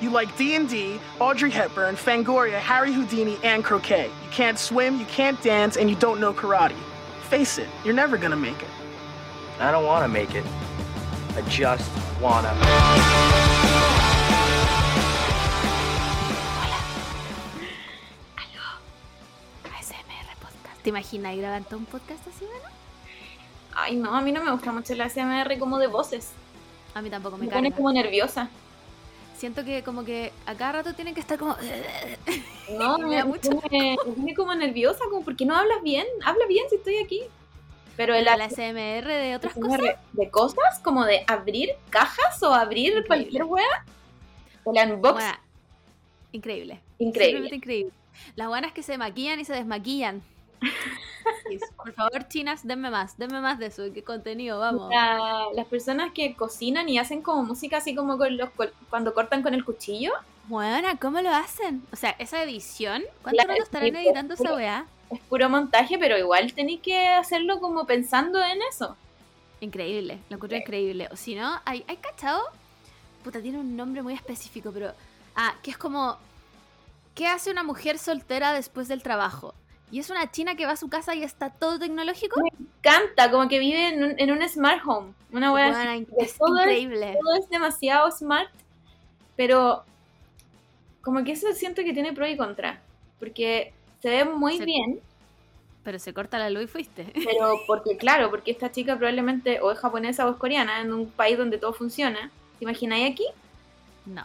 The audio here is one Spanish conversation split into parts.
You like D&D, Audrey Hepburn, Fangoria, Harry Houdini, and croquet. You can't swim, you can't dance, and you don't know karate. Face it, you're never gonna make it. I don't want to make it. I just wanna. ASMR podcast. ¿Te imaginas grabar todo un podcast así, bueno? Ay, no, a mí no me gusta mucho la ASMR como de voces. A mí tampoco me, Me pone como nerviosa. Siento que como que a cada rato tienen que estar como... No, Me me, da me mucho me pone como nerviosa, como porque no hablas bien. Habla bien si estoy aquí. Pero el la ASMR de otras cosas. De cosas, como de abrir cajas o abrir Increíble. cualquier wea. El unbox, Bueno, increíble. increíble. Increíble. Las buenas que se maquillan y se desmaquillan. Por favor, chinas, denme más, denme más de eso, qué contenido, vamos. La- las personas que cocinan y hacen como música así como con los cuando cortan con el cuchillo, Buena, ¿cómo lo hacen? O sea, esa edición, ¿cuánto rato estarán editando esa weá? es puro montaje, pero igual tenéis que hacerlo como pensando en eso. Increíble, lo encuentro increíble. O si no, hay, hay cachado. Puta, tiene un nombre muy específico, pero. Ah, que es como. ¿Qué hace una mujer soltera después del trabajo? Y es una china que va a su casa y está todo tecnológico. Canta, como que vive en un, en un smart home. Una. Buena, es todo es- increíble. todo es demasiado smart, pero como que eso siento que tiene pro y contra, porque se ve muy Se- bien, Pero se corta la luz y fuiste. pero porque claro, porque esta chica probablemente o es japonesa o es coreana, en un país donde todo funciona. ¿Te imagináis aquí? No.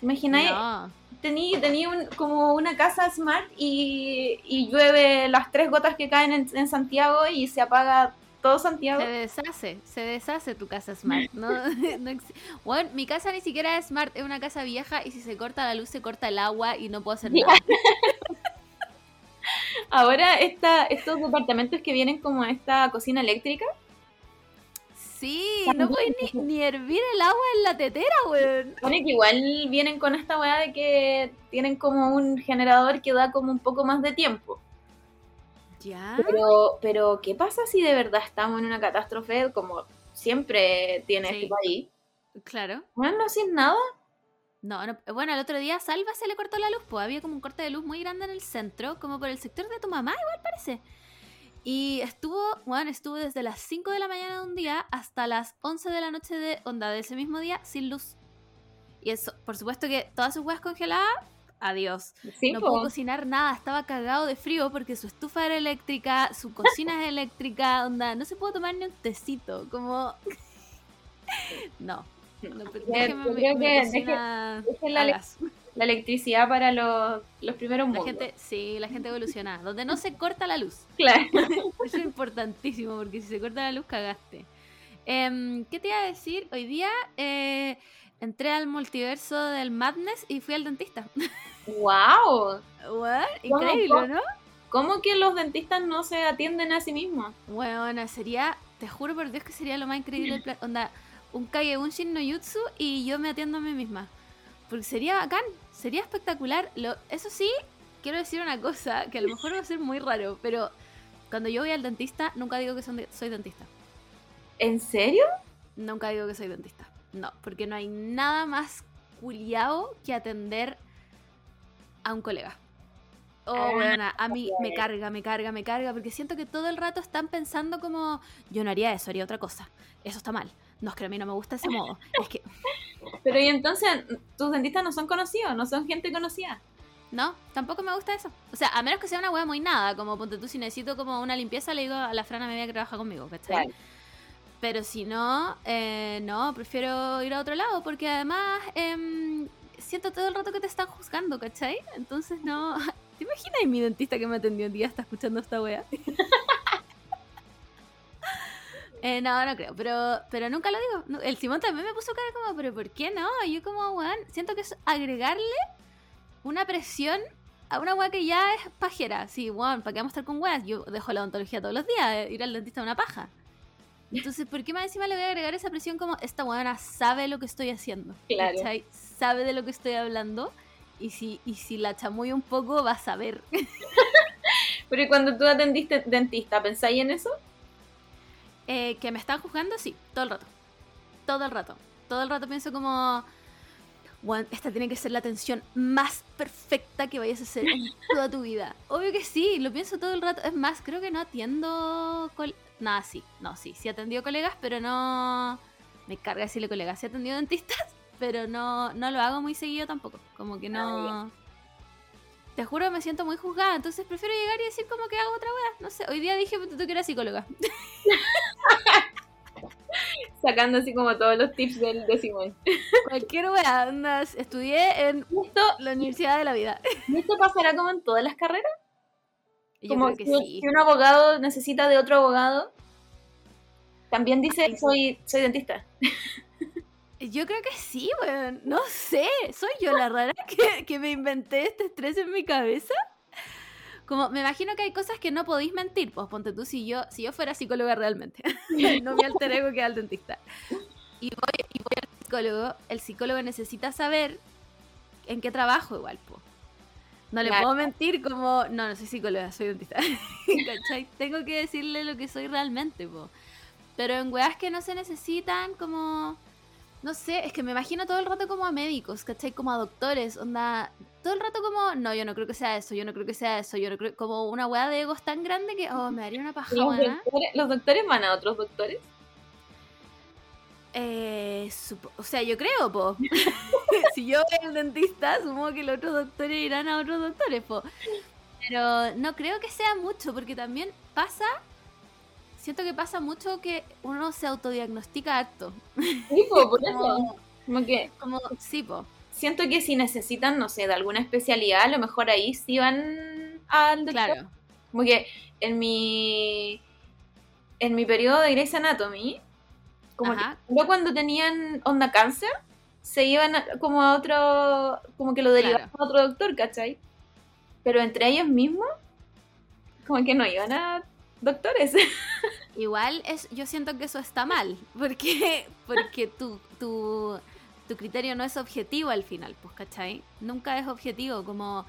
¿Te imagináis? No. Tenía tenía un- como una casa smart y, y llueve las tres gotas que caen en, en Santiago y se apaga todo Santiago. Se deshace, se deshace tu casa smart. No, no ex- Bueno, mi casa ni siquiera es smart, es una casa vieja y si se corta la luz se corta el agua y no puedo hacer nada. Ahora esta, estos departamentos que vienen como esta cocina eléctrica, Sí, no puedes ni, ni hervir el agua en la tetera, weón. Pone que igual vienen con esta weá de que tienen como un generador que da como un poco más de tiempo. Ya. Pero, pero ¿qué pasa si de verdad estamos en una catástrofe como siempre tiene Sí. este país? Claro. Bueno, no hacen nada. No, no, bueno, el otro día a Salva se le cortó la luz, pues había como un corte de luz muy grande en el centro, como por el sector de tu mamá, igual parece. Y estuvo, bueno, estuvo desde las 5 de la mañana de un día hasta las 11 de la noche de onda de ese mismo día sin luz. Y eso, por supuesto que todas sus huevas congeladas, adiós. Sí, no po. pudo cocinar nada, estaba cagado de frío porque su estufa era eléctrica, su cocina es eléctrica, onda, no se pudo tomar ni un tecito, como... No. no pero Yo- yo creo mi que cocina deje la a le- gas. La electricidad para los, los primeros La mundos. gente, sí, la gente evoluciona. Donde no se corta la luz. Claro. Eso es importantísimo, porque si se corta la luz, cagaste. Em, ¿Qué te iba a decir? Hoy día eh, entré al multiverso del Madness y fui al dentista. ¡Wow! What? ¿Cómo, Increíble, cómo? ¿no? ¿Cómo que los dentistas no se atienden a sí mismos? Bueno, sería, te juro por Dios que sería lo más increíble del plan. Onda, un Kagebushin no Jutsu y yo me atiendo a mí misma. Porque sería bacán, sería espectacular. Lo, eso sí, quiero decir una cosa que a lo mejor va a ser muy raro, pero cuando yo voy al dentista, nunca digo que son de- soy dentista. ¿En serio? Nunca digo que soy dentista. No, porque no hay nada más culiao que atender a un colega. Oh, Ah, weona, a mí me carga, me carga, me carga, porque siento que todo el rato están pensando como, yo no haría eso, haría otra cosa. Eso está mal. No, es que a mí no me gusta ese modo. Es que, Pero y entonces, tus dentistas no son conocidos, no son gente conocida. no, tampoco me gusta eso. O sea, a menos que sea una wea muy nada, como ponte tú, si necesito como una limpieza, le digo a la Frana media que trabaja conmigo, ¿cachai? Pero si no, eh, no, prefiero ir a otro lado porque además em, siento todo el rato que te están juzgando, ¿cachai? Entonces no... ¿Te imaginas mi dentista que me atendió un día está escuchando esta wea? Eh, no, no creo, pero, pero nunca lo digo. El Simón también me puso cara como, pero ¿por qué no? Y yo como, weón, siento que es agregarle una presión a una weá que ya es pajera. Sí, weón, ¿para qué vamos a estar con weas? Yo dejo la odontología todos los días, eh, ir al dentista es una paja. Entonces, ¿por qué más encima le voy a agregar esa presión como esta weona sabe lo que estoy haciendo? Claro. ¿cachai? Sabe de lo que estoy hablando. Y si, y si la chamuyo un poco, va a saber. Pero ¿y cuando tú atendiste dentista, ¿pensáis en eso? Eh, que me están juzgando, sí, todo el rato. Todo el rato. Todo el rato pienso como. Bueno, esta tiene que ser la atención más perfecta que vayas a hacer en toda tu vida. Obvio que sí, lo pienso todo el rato. Es más, creo que no atiendo... Nada, sí, no, sí, sí atendido colegas, pero no... Me carga decirle colegas, sí atendido dentistas, pero no, no lo hago muy seguido tampoco. Como que no... Te juro, me siento muy juzgada, entonces prefiero llegar y decir como que hago otra wea. No sé, hoy día dije tú que eras psicóloga. Sacando así como todos los tips del de Simón. Cualquier wea, andas, estudié en ¿Esto, la Universidad de la Vida. ¿Esto pasará como en todas las carreras? Yo como creo que si, sí. si un abogado necesita de otro abogado, también dice soy, soy dentista. Yo creo que sí, weón. No sé. ¿Soy yo la rara que, que me inventé este estrés en mi cabeza? Como, me imagino que hay cosas que no podéis mentir. Pues ponte tú si yo, si yo fuera psicóloga realmente. no mi alter ego que al dentista. Y voy, y voy al psicólogo. El psicólogo necesita saber en qué trabajo igual, po. No le Claro. puedo mentir como, no, no soy psicóloga, soy dentista. Tengo que decirle lo que soy realmente, po. Pero en weas que no se necesitan, como... No sé, es que me imagino todo el rato como a médicos, ¿cachai? Como a doctores, onda... Todo el rato como, no, yo no creo que sea eso, yo no creo que sea eso, yo no creo... Como una wea de egos tan grande que, oh, me daría una paja, Los doctores, los doctores van a otros doctores. Eh, o sea, yo creo, po. si yo voy al dentista, supongo que los otros doctores irán a otros doctores, po. Pero no creo que sea mucho, porque también pasa. Siento que pasa mucho que uno se autodiagnostica harto. Sí, po, por eso. Como, que como sí, po. siento que si necesitan, no sé, de alguna especialidad, a lo mejor ahí sí van al doctor. Claro. Como que en mi en mi periodo de Grey's Anatomy, como que yo cuando tenían onda cáncer, se iban a- como a otro, como que lo derivaban Claro. a otro doctor, ¿cachai? Pero entre ellos mismos, como que no iban a doctores. Igual es, yo siento que eso está mal, porque, porque tu, tu, tu criterio no es objetivo al final, pues, ¿cachai? Nunca es objetivo, como,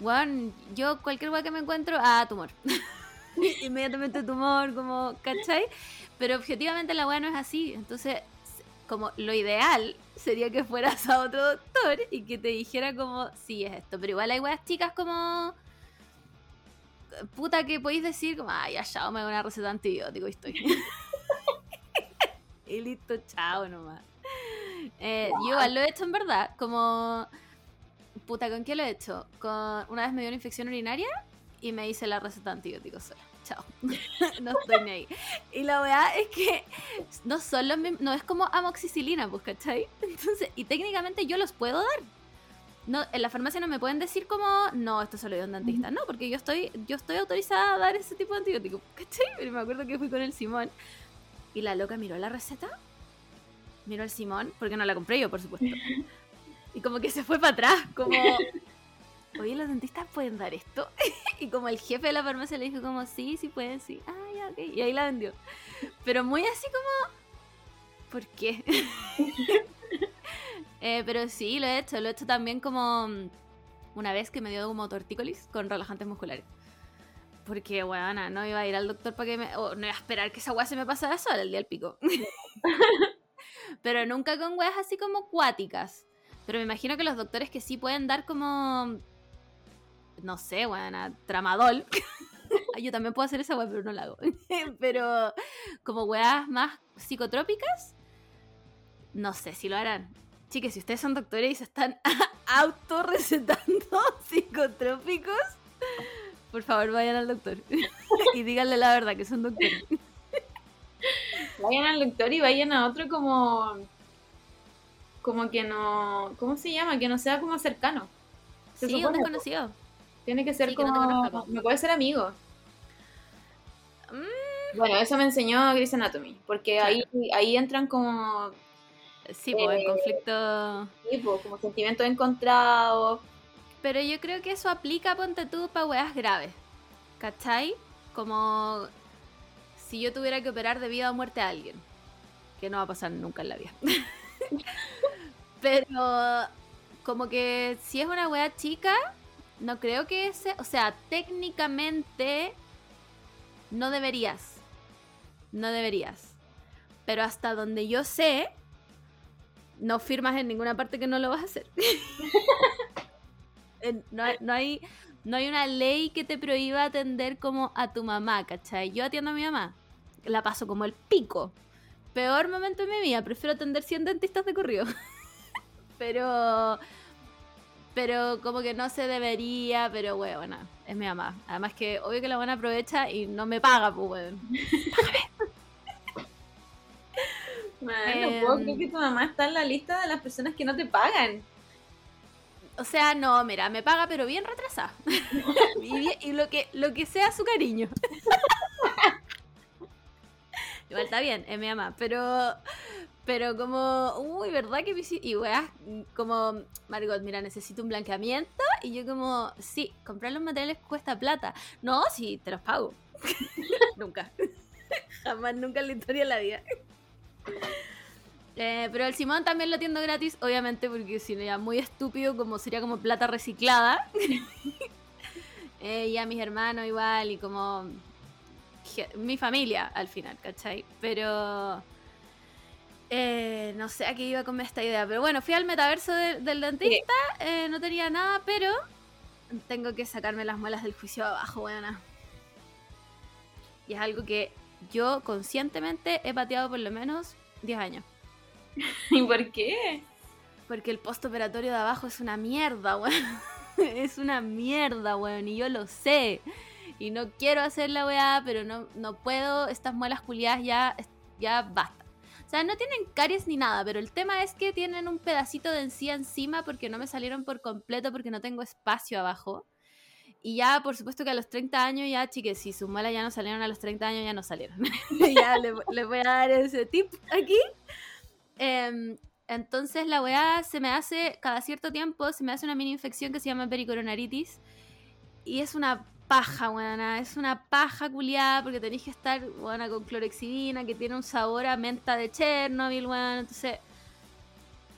bueno, yo cualquier weá que me encuentro, ah, tumor. Inmediatamente tumor, como, ¿cachai? Pero objetivamente la weá no es así, entonces, como lo ideal sería que fueras a otro doctor y que te dijera como, sí, es esto, pero igual hay weas chicas como puta que podéis decir como, ay, ya, chao, me hago una receta de antibiótico y estoy. y listo, chao nomás. Eh, Yo igual lo he hecho en verdad, como, puta, ¿con qué lo he hecho? Con, una vez me dio una infección urinaria y me hice la receta de antibióticos sola. Chao. no estoy ni ahí. Y la weá es que no son los mismos, no es como amoxicilina, pues, ¿cachai? Entonces, y técnicamente yo los puedo dar. No, en la farmacia no me pueden decir como, no, esto se lo dio un dentista. No, porque yo estoy, yo estoy autorizada a dar ese tipo de antibiótico. ¿Cachai? Pero me acuerdo que fui con el Simón y la loca miró la receta, miró al Simón, porque no la compré yo, por supuesto. Y como que se fue para atrás, como, oye, los dentistas pueden dar esto. Y como el jefe de la farmacia le dijo como, sí, sí pueden, sí. Ah, ya, ok. Y ahí la vendió. Pero muy así como, ¿por qué? Eh, pero sí, lo he hecho. Lo he hecho también como mm, una vez que me dio como tortícolis con relajantes musculares. Porque, weona, no iba a ir al doctor para que me... O no iba a esperar que esa weá se me pasara sola el día del pico. pero nunca con weas así como cuáticas. Pero me imagino que los doctores que sí pueden dar como... No sé, weona, tramadol. Yo también puedo hacer esa weá, pero no la hago. pero como weas más psicotrópicas, no sé si lo harán. Chicas, si ustedes son doctores y se están autorrecetando psicotrópicos, por favor vayan al doctor y díganle la verdad que son doctores. vayan al doctor y vayan a otro como como que no ¿cómo se llama? que no sea como cercano Se Sí, un desconocido. tiene que ser Sí, que no como conozca, po. me puede ser amigo Mm. bueno eso me enseñó Grey's Anatomy porque ahí ahí entran como Sí, pues el Eh, conflicto. tipo, como sentimientos encontrados Pero yo creo que eso aplica, ponte tú, para weas graves. ¿Cachai? Como si yo tuviera que operar de vida o muerte a alguien. Que no va a pasar nunca en la vida. Pero como que si es una wea chica, no creo que ese... O sea, técnicamente no deberías. No deberías. Pero hasta donde yo sé, no firmas en ninguna parte que no lo vas a hacer. No, hay- no hay, no hay una ley que te prohíba atender como a tu mamá, ¿cachai? Yo atiendo a mi mamá, la paso como el pico. Peor momento de mi vida, prefiero atender 100 dentistas de corrido. pero, pero como que no se debería, pero bueno, es mi mamá. Además que obvio que la buena aprovecha y no me paga, pues weón. no puedo creer que tu mamá está en la lista de las personas que no te pagan. O sea, no, mira, me paga pero bien retrasada. y, lo que lo que sea su cariño. Igual está bien, es mi mamá, pero pero como, uy, ¿verdad que Y weá, como, Margot, mira, necesito un blanqueamiento. Y yo como, sí, comprar los materiales cuesta plata. No, sí, te los pago. nunca. Jamás, nunca en la historia de la vida. Eh, pero el Simón también lo atiendo gratis, obviamente, porque si no ya muy estúpido, como sería como plata reciclada. Eh, y a mis hermanos igual, y como mi familia al final, ¿cachai? Pero eh, no sé a qué iba con esta idea. Pero bueno, fui al metaverso de- del dentista, eh, no tenía nada, pero tengo que sacarme las muelas del juicio abajo, buena. Y es algo que yo conscientemente he pateado por lo menos 10 años. ¿Y por qué? Porque el postoperatorio de abajo es una mierda, weón. es una mierda, weón. Y yo lo sé. Y no quiero hacer la weá, pero no, no puedo. Estas muelas culiadas ya, ya basta. O sea, no tienen caries ni nada, pero el tema es que tienen un pedacito de encía encima porque no me salieron por completo porque no tengo espacio abajo. Y ya, por supuesto que a los 30 años ya, chiques, si sus muelas ya no salieron a los 30 años, ya no salieron. ya les, les voy a dar ese tip aquí. Em, entonces la weá se me hace, cada cierto tiempo, se me hace una mini infección que se llama pericoronaritis. Y es una paja, weona. Es una paja culiada porque tenéis que estar, weona, con clorexidina, que tiene un sabor a menta de Chernobyl, weona. Entonces,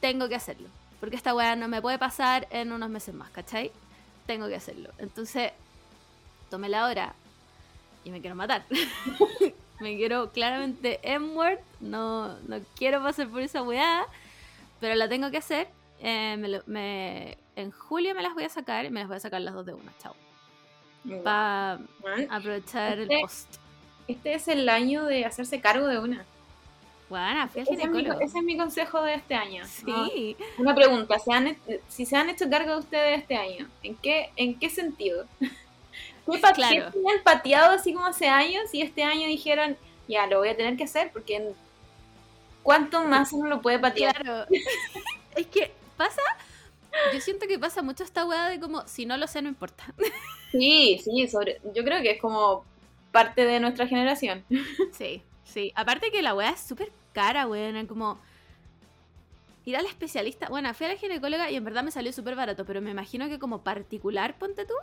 tengo que hacerlo. Porque esta weá no me puede pasar en unos meses más, ¿cachai? Tengo que hacerlo. Entonces, tomé la hora y me quiero matar. me quiero claramente M-word. No, no quiero pasar por esa weá. Pero la tengo que hacer. Eh, me lo- me- en julio me las voy a sacar y me las voy a sacar las dos de una, chao. Para aprovechar el Este- post. Este es el año de hacerse cargo de una. Bueno, fui al Ese es, mi, ginecólogo. ese es mi consejo de este año. ¿no? Sí. Una pregunta, ¿se han, si se han hecho cargo de ustedes este año, ¿en qué, en qué sentido? ¿Qué, Claro. tenían pateado así como hace años y este año dijeron, ya, lo voy a tener que hacer porque ¿cuánto más uno lo puede patear? Claro. es que pasa. Yo siento que pasa mucho esta weá de como, si no lo sé, no importa. Sí, sí, sobre, yo creo que es como parte de nuestra generación. Sí, sí. Aparte que la weá es súper cara, weón. Como ir al especialista. Bueno, fui a la ginecóloga y en verdad me salió súper barato, pero me imagino que como particular, ponte tú.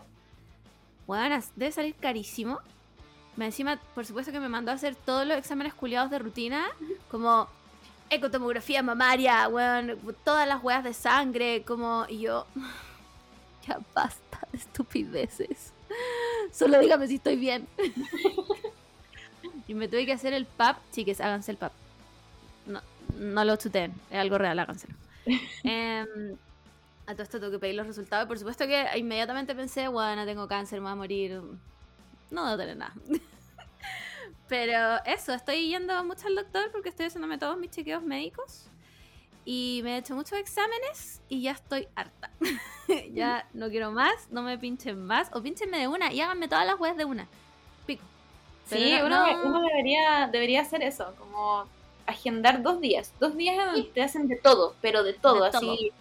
Weón, debe salir carísimo. Encima, por supuesto que me mandó a hacer todos los exámenes culiados de rutina, como ecotomografía mamaria, weón, todas las weas de sangre, como, y yo, ya basta de estupideces. Solo dígame si estoy bien. y me tuve que hacer el PAP, chiques, háganse el PAP. No, lo chuteen, es algo real, háganselo. Em, a todo esto tengo que pedir los resultados. y Por supuesto que inmediatamente pensé, bueno, tengo cáncer, me voy a morir. No debo tener nada. Pero eso, estoy yendo mucho al doctor porque estoy haciéndome todos mis chequeos médicos. Y me he hecho muchos exámenes y ya estoy harta. ya no quiero más, no me pinchen más. O pinchenme de una y háganme todas las weas de una. Pico. Pero Sí, no- uno, no- uno debería, debería hacer eso, como agendar dos días. Dos días en donde te hacen de todo, pero de todo, De así.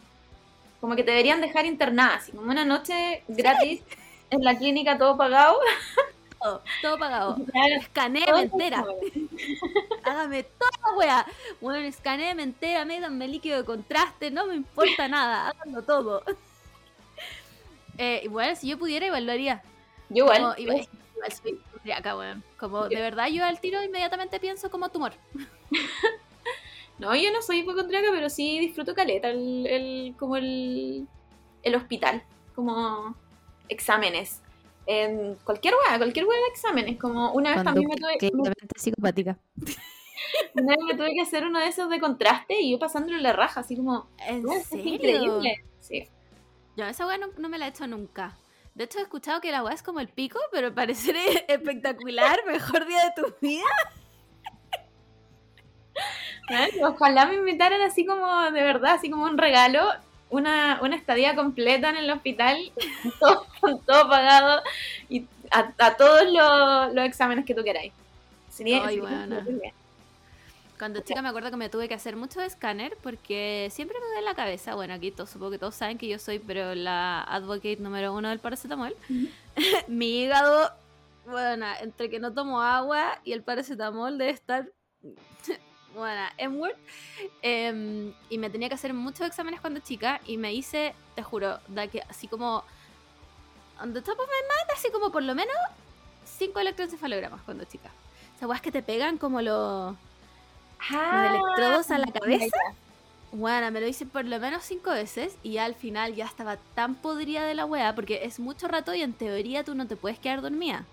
Como que te deberían dejar internada, así como una noche gratis en la clínica todo pagado. todo, todo pagado. Escanéeme todo entera. Hágame toda wea. Bueno, escanéeme entera, métanme líquido de contraste, no me importa nada, háganlo todo. Eh, igual, si yo pudiera, haría. Yo igual. Como, igual, igual soy hipocondriaca, weón. Como, de verdad, yo al tiro inmediatamente pienso como tumor. No, yo no soy hipocondríaca, pero sí disfruto caleta el, el- como el, el hospital, como exámenes. En cualquier weá, cualquier weá de exámenes, como una vez también me tuve... psicopática. Una vez me tuve que hacer uno de esos de contraste y yo pasándolo en la raja, así como. ¿En "Weón, es increíble. Sí. Yo esa weá no, no me la he hecho nunca. De hecho, he escuchado que la weá es como el pico, pero parecer espectacular, mejor día de tu vida. Ojalá me invitaran así como de verdad, así como un regalo, una, una estadía completa en el hospital, todo, todo pagado y a, a todos los, los exámenes que tú queráis. Sería, Ay, sería. Cuando chica me acuerdo que me tuve que hacer mucho escáner porque siempre me duele la cabeza. Bueno, aquí todos, supongo que todos saben que yo soy, pero la advocate número uno del paracetamol. Mi hígado, bueno, entre que no tomo agua y el paracetamol debe estar, bueno, en Word. Em, y me tenía que hacer muchos exámenes cuando chica y me hice, te juro, da que así como, on the top of my mind, así como por lo menos cinco electroencefalogramas cuando chica. O sea, weas que te pegan como los Ah, electrodos a la cabeza? Bueno, me lo hice por lo menos cinco veces y al final ya estaba tan podrida de la wea porque es mucho rato y en teoría tú no te puedes quedar dormida.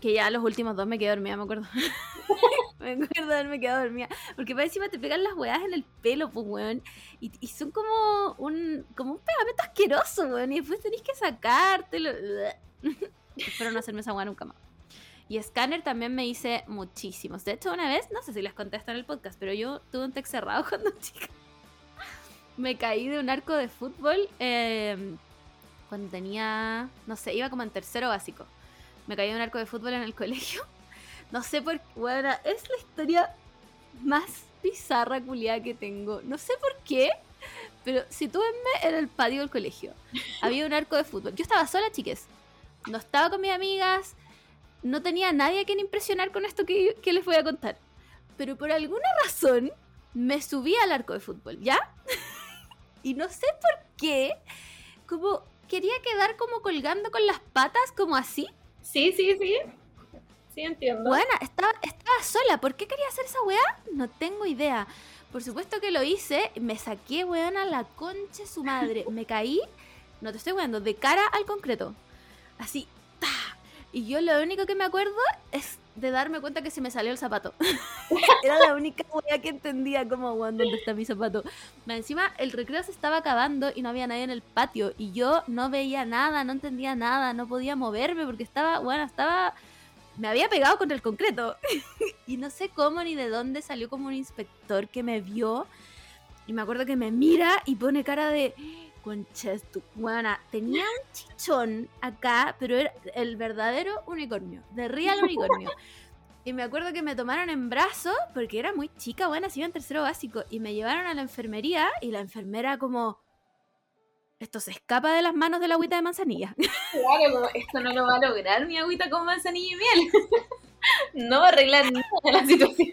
Que ya los últimos dos me quedé dormida, me acuerdo. me acuerdo de haberme quedado dormida. Porque para encima te pegan las weas en el pelo, pues weón. Y, y son como un, como un pegamento asqueroso, weón. Y después tenés que sacártelo. Espero no hacerme esa wea nunca más. Y escáner también me hice muchísimos. De hecho, una vez, no sé si les conté esto en el podcast, pero yo tuve un tex cerrado cuando chica. Me caí de un arco de fútbol eh, cuando tenía, no sé, iba como en tercero básico. Me caí de un arco de fútbol en el colegio. No sé por qué, bueno, es la historia más bizarra culiada que tengo. No sé por qué, pero situenme en el patio del colegio. Había un arco de fútbol. Yo estaba sola, chiques. No estaba con mis amigas. No tenía a nadie a quien impresionar con esto que, que les voy a contar. Pero por alguna razón me subí al arco de fútbol, ¿ya? y no sé por qué. Como quería quedar como colgando con las patas, como así. Sí, sí, sí. Sí, entiendo. Buena, estaba, estaba sola. ¿Por qué quería hacer esa weá? No tengo idea. Por supuesto que lo hice. Me saqué, weón, a la concha de su madre. Me caí, no te estoy weando, de cara al concreto. Así. Y yo lo único que me acuerdo es de darme cuenta que se me salió el zapato. Era la única weá que entendía como, weón, ¿dónde está mi zapato? Más encima, el recreo se estaba acabando y no había nadie en el patio. Y yo no veía nada, no entendía nada, no podía moverme porque estaba, bueno, estaba me había pegado contra el concreto. y no sé cómo ni de dónde salió como un inspector que me vio. Y me acuerdo que me mira y pone cara de. Conches, tu buena. Tenía un chichón acá, pero era el verdadero unicornio. De real unicornio. Y me acuerdo que me tomaron en brazos, porque era muy chica, buena, si iba en tercero básico. Y me llevaron a la enfermería y la enfermera como. Esto se escapa de las manos de la agüita de manzanilla. Claro, esto no lo va a lograr mi agüita con manzanilla y miel. no va a arreglar nada la situación.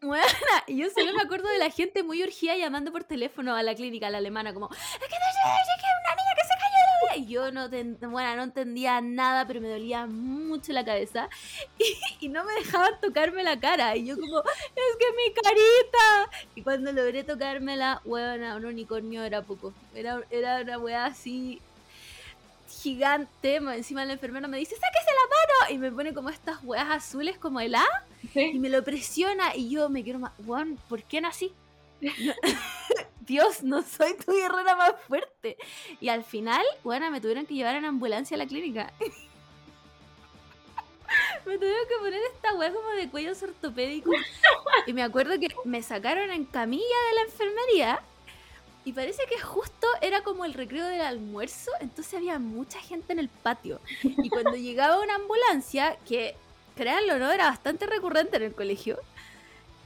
Buena, y yo solo me acuerdo de la gente muy urgida llamando por teléfono a la clínica, a la alemana, como, es que te una niña que se cayó de la vida". Y yo no, bueno, no entendía nada, pero me dolía mucho la cabeza y, y no me dejaban tocarme la cara. Y yo como, es que mi carita. Y cuando logré tocármela, buena, un unicornio era poco. Era, era una weá así gigante. Encima la enfermera me dice, sáquese la mano. Y me pone como estas weas azules como el A y me lo presiona y yo me quiero más. Juan, ¿por qué nací? Dios, no soy tu guerrera más fuerte. Y al final, bueno, me tuvieron que llevar en ambulancia a la clínica. me tuvieron que poner esta weá como de cuellos ortopédicos. Y me acuerdo que me sacaron en camilla de la enfermería. Y parece que justo era como el recreo del almuerzo, entonces había mucha gente en el patio. Y cuando llegaba una ambulancia, que créanlo no, era bastante recurrente en el colegio,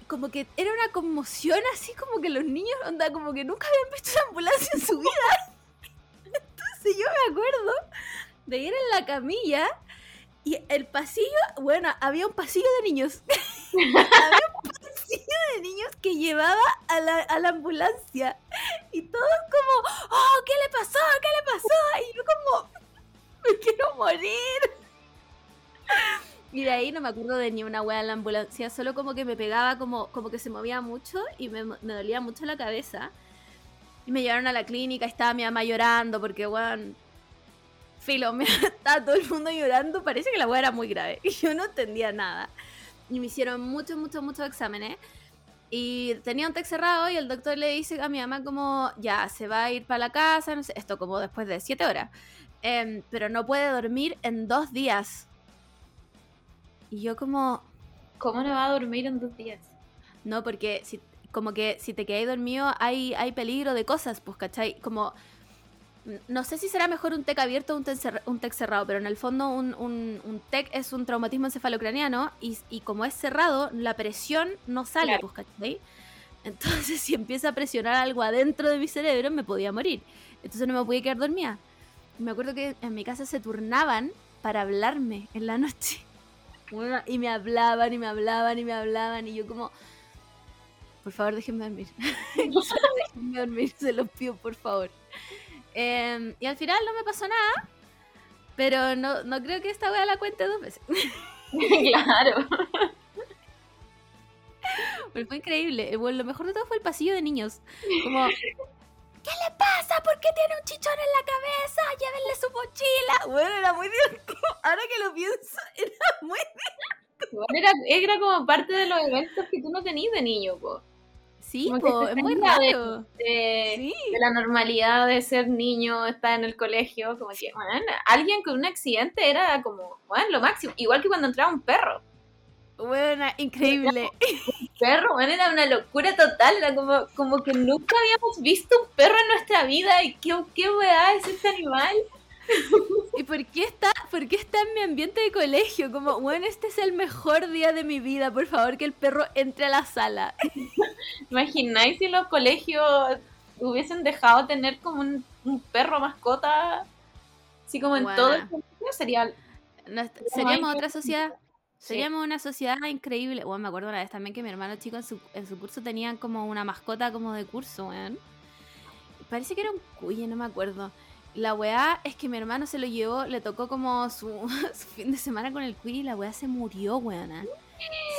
como que era una conmoción así como que los niños, onda, como que nunca habían visto una ambulancia en su vida. Entonces yo me acuerdo de ir en la camilla y el pasillo, bueno, había un pasillo de niños. había un pasillo de niños que llevaba a la, a la ambulancia. Y todos como, oh, ¿qué le pasó? ¿Qué le pasó? Y yo como, me quiero morir. Y de ahí no me acuerdo de ni una wea en la ambulancia, solo como que me pegaba, como, como que se movía mucho y me, me dolía mucho la cabeza. Y me llevaron a la clínica estaba mi mamá llorando porque, weón, filo, me, estaba todo el mundo llorando, parece que la wea era muy grave. Y yo no entendía nada. Y me hicieron muchos, muchos, muchos exámenes. Y tenía un TEC cerrado y el doctor le dice a mi mamá como, ya, se va a ir para la casa, no sé, esto como después de siete horas. Em, pero no puede dormir en dos días. Y yo como, ¿Cómo no va a dormir en dos días? no, porque si, como que si te quedáis dormido hay, hay peligro de cosas, pues, ¿cachai? Como, no sé si será mejor un TEC abierto o un TEC, cerra- un TEC cerrado, pero en el fondo un, un, un TEC es un traumatismo encefalocraniano y, y como es cerrado, la presión no sale, Claro. pues. Entonces, si empieza a presionar algo adentro de mi cerebro, me podía morir. Entonces no me podía quedar dormida. Me acuerdo que en mi casa se turnaban para hablarme en la noche. Y me hablaban y me hablaban y me hablaban y yo como, por favor déjenme dormir. Déjenme dormir, se los pido por favor. Em, y al final no me pasó nada, pero no, no creo que esta wea la cuente dos veces. claro. Pero fue increíble. Eh, Bueno, lo mejor de todo fue el pasillo de niños. Como, ¿qué le pasa? ¿Por qué tiene un chichón en la cabeza? Llévenle su mochila. Bueno, era muy divertido. Ahora que lo pienso, era muy Igual Era, era como parte de los eventos que tú no tenías de niño, po. Sí, po, es muy de- raro. De, Sí. de la normalidad de ser niño, estar en el colegio, como que, bueno, alguien con un accidente era como, bueno, lo máximo. Igual que cuando entraba un perro. Bueno, increíble. perro, bueno, era una locura total, era como, como que nunca habíamos visto un perro en nuestra vida y qué, qué weá es este animal. ¿Y por qué está, por qué está en mi ambiente de colegio? Como, bueno, este es el mejor día de mi vida. Por favor, que el perro entre a la sala. ¿Imagináis si los colegios hubiesen dejado tener como un, un perro mascota? Así como en todo el colegio, sería... No, seríamos otra sociedad. Sí. Seríamos una sociedad increíble. Bueno, me acuerdo una vez también que mi hermano chico en su, en su curso tenían como una mascota como de curso, weón. Parece que era un cuye, no me acuerdo. La weá es que mi hermano se lo llevó, le tocó como su, su fin de semana con el cuy y la weá se murió, weón. ¿ah?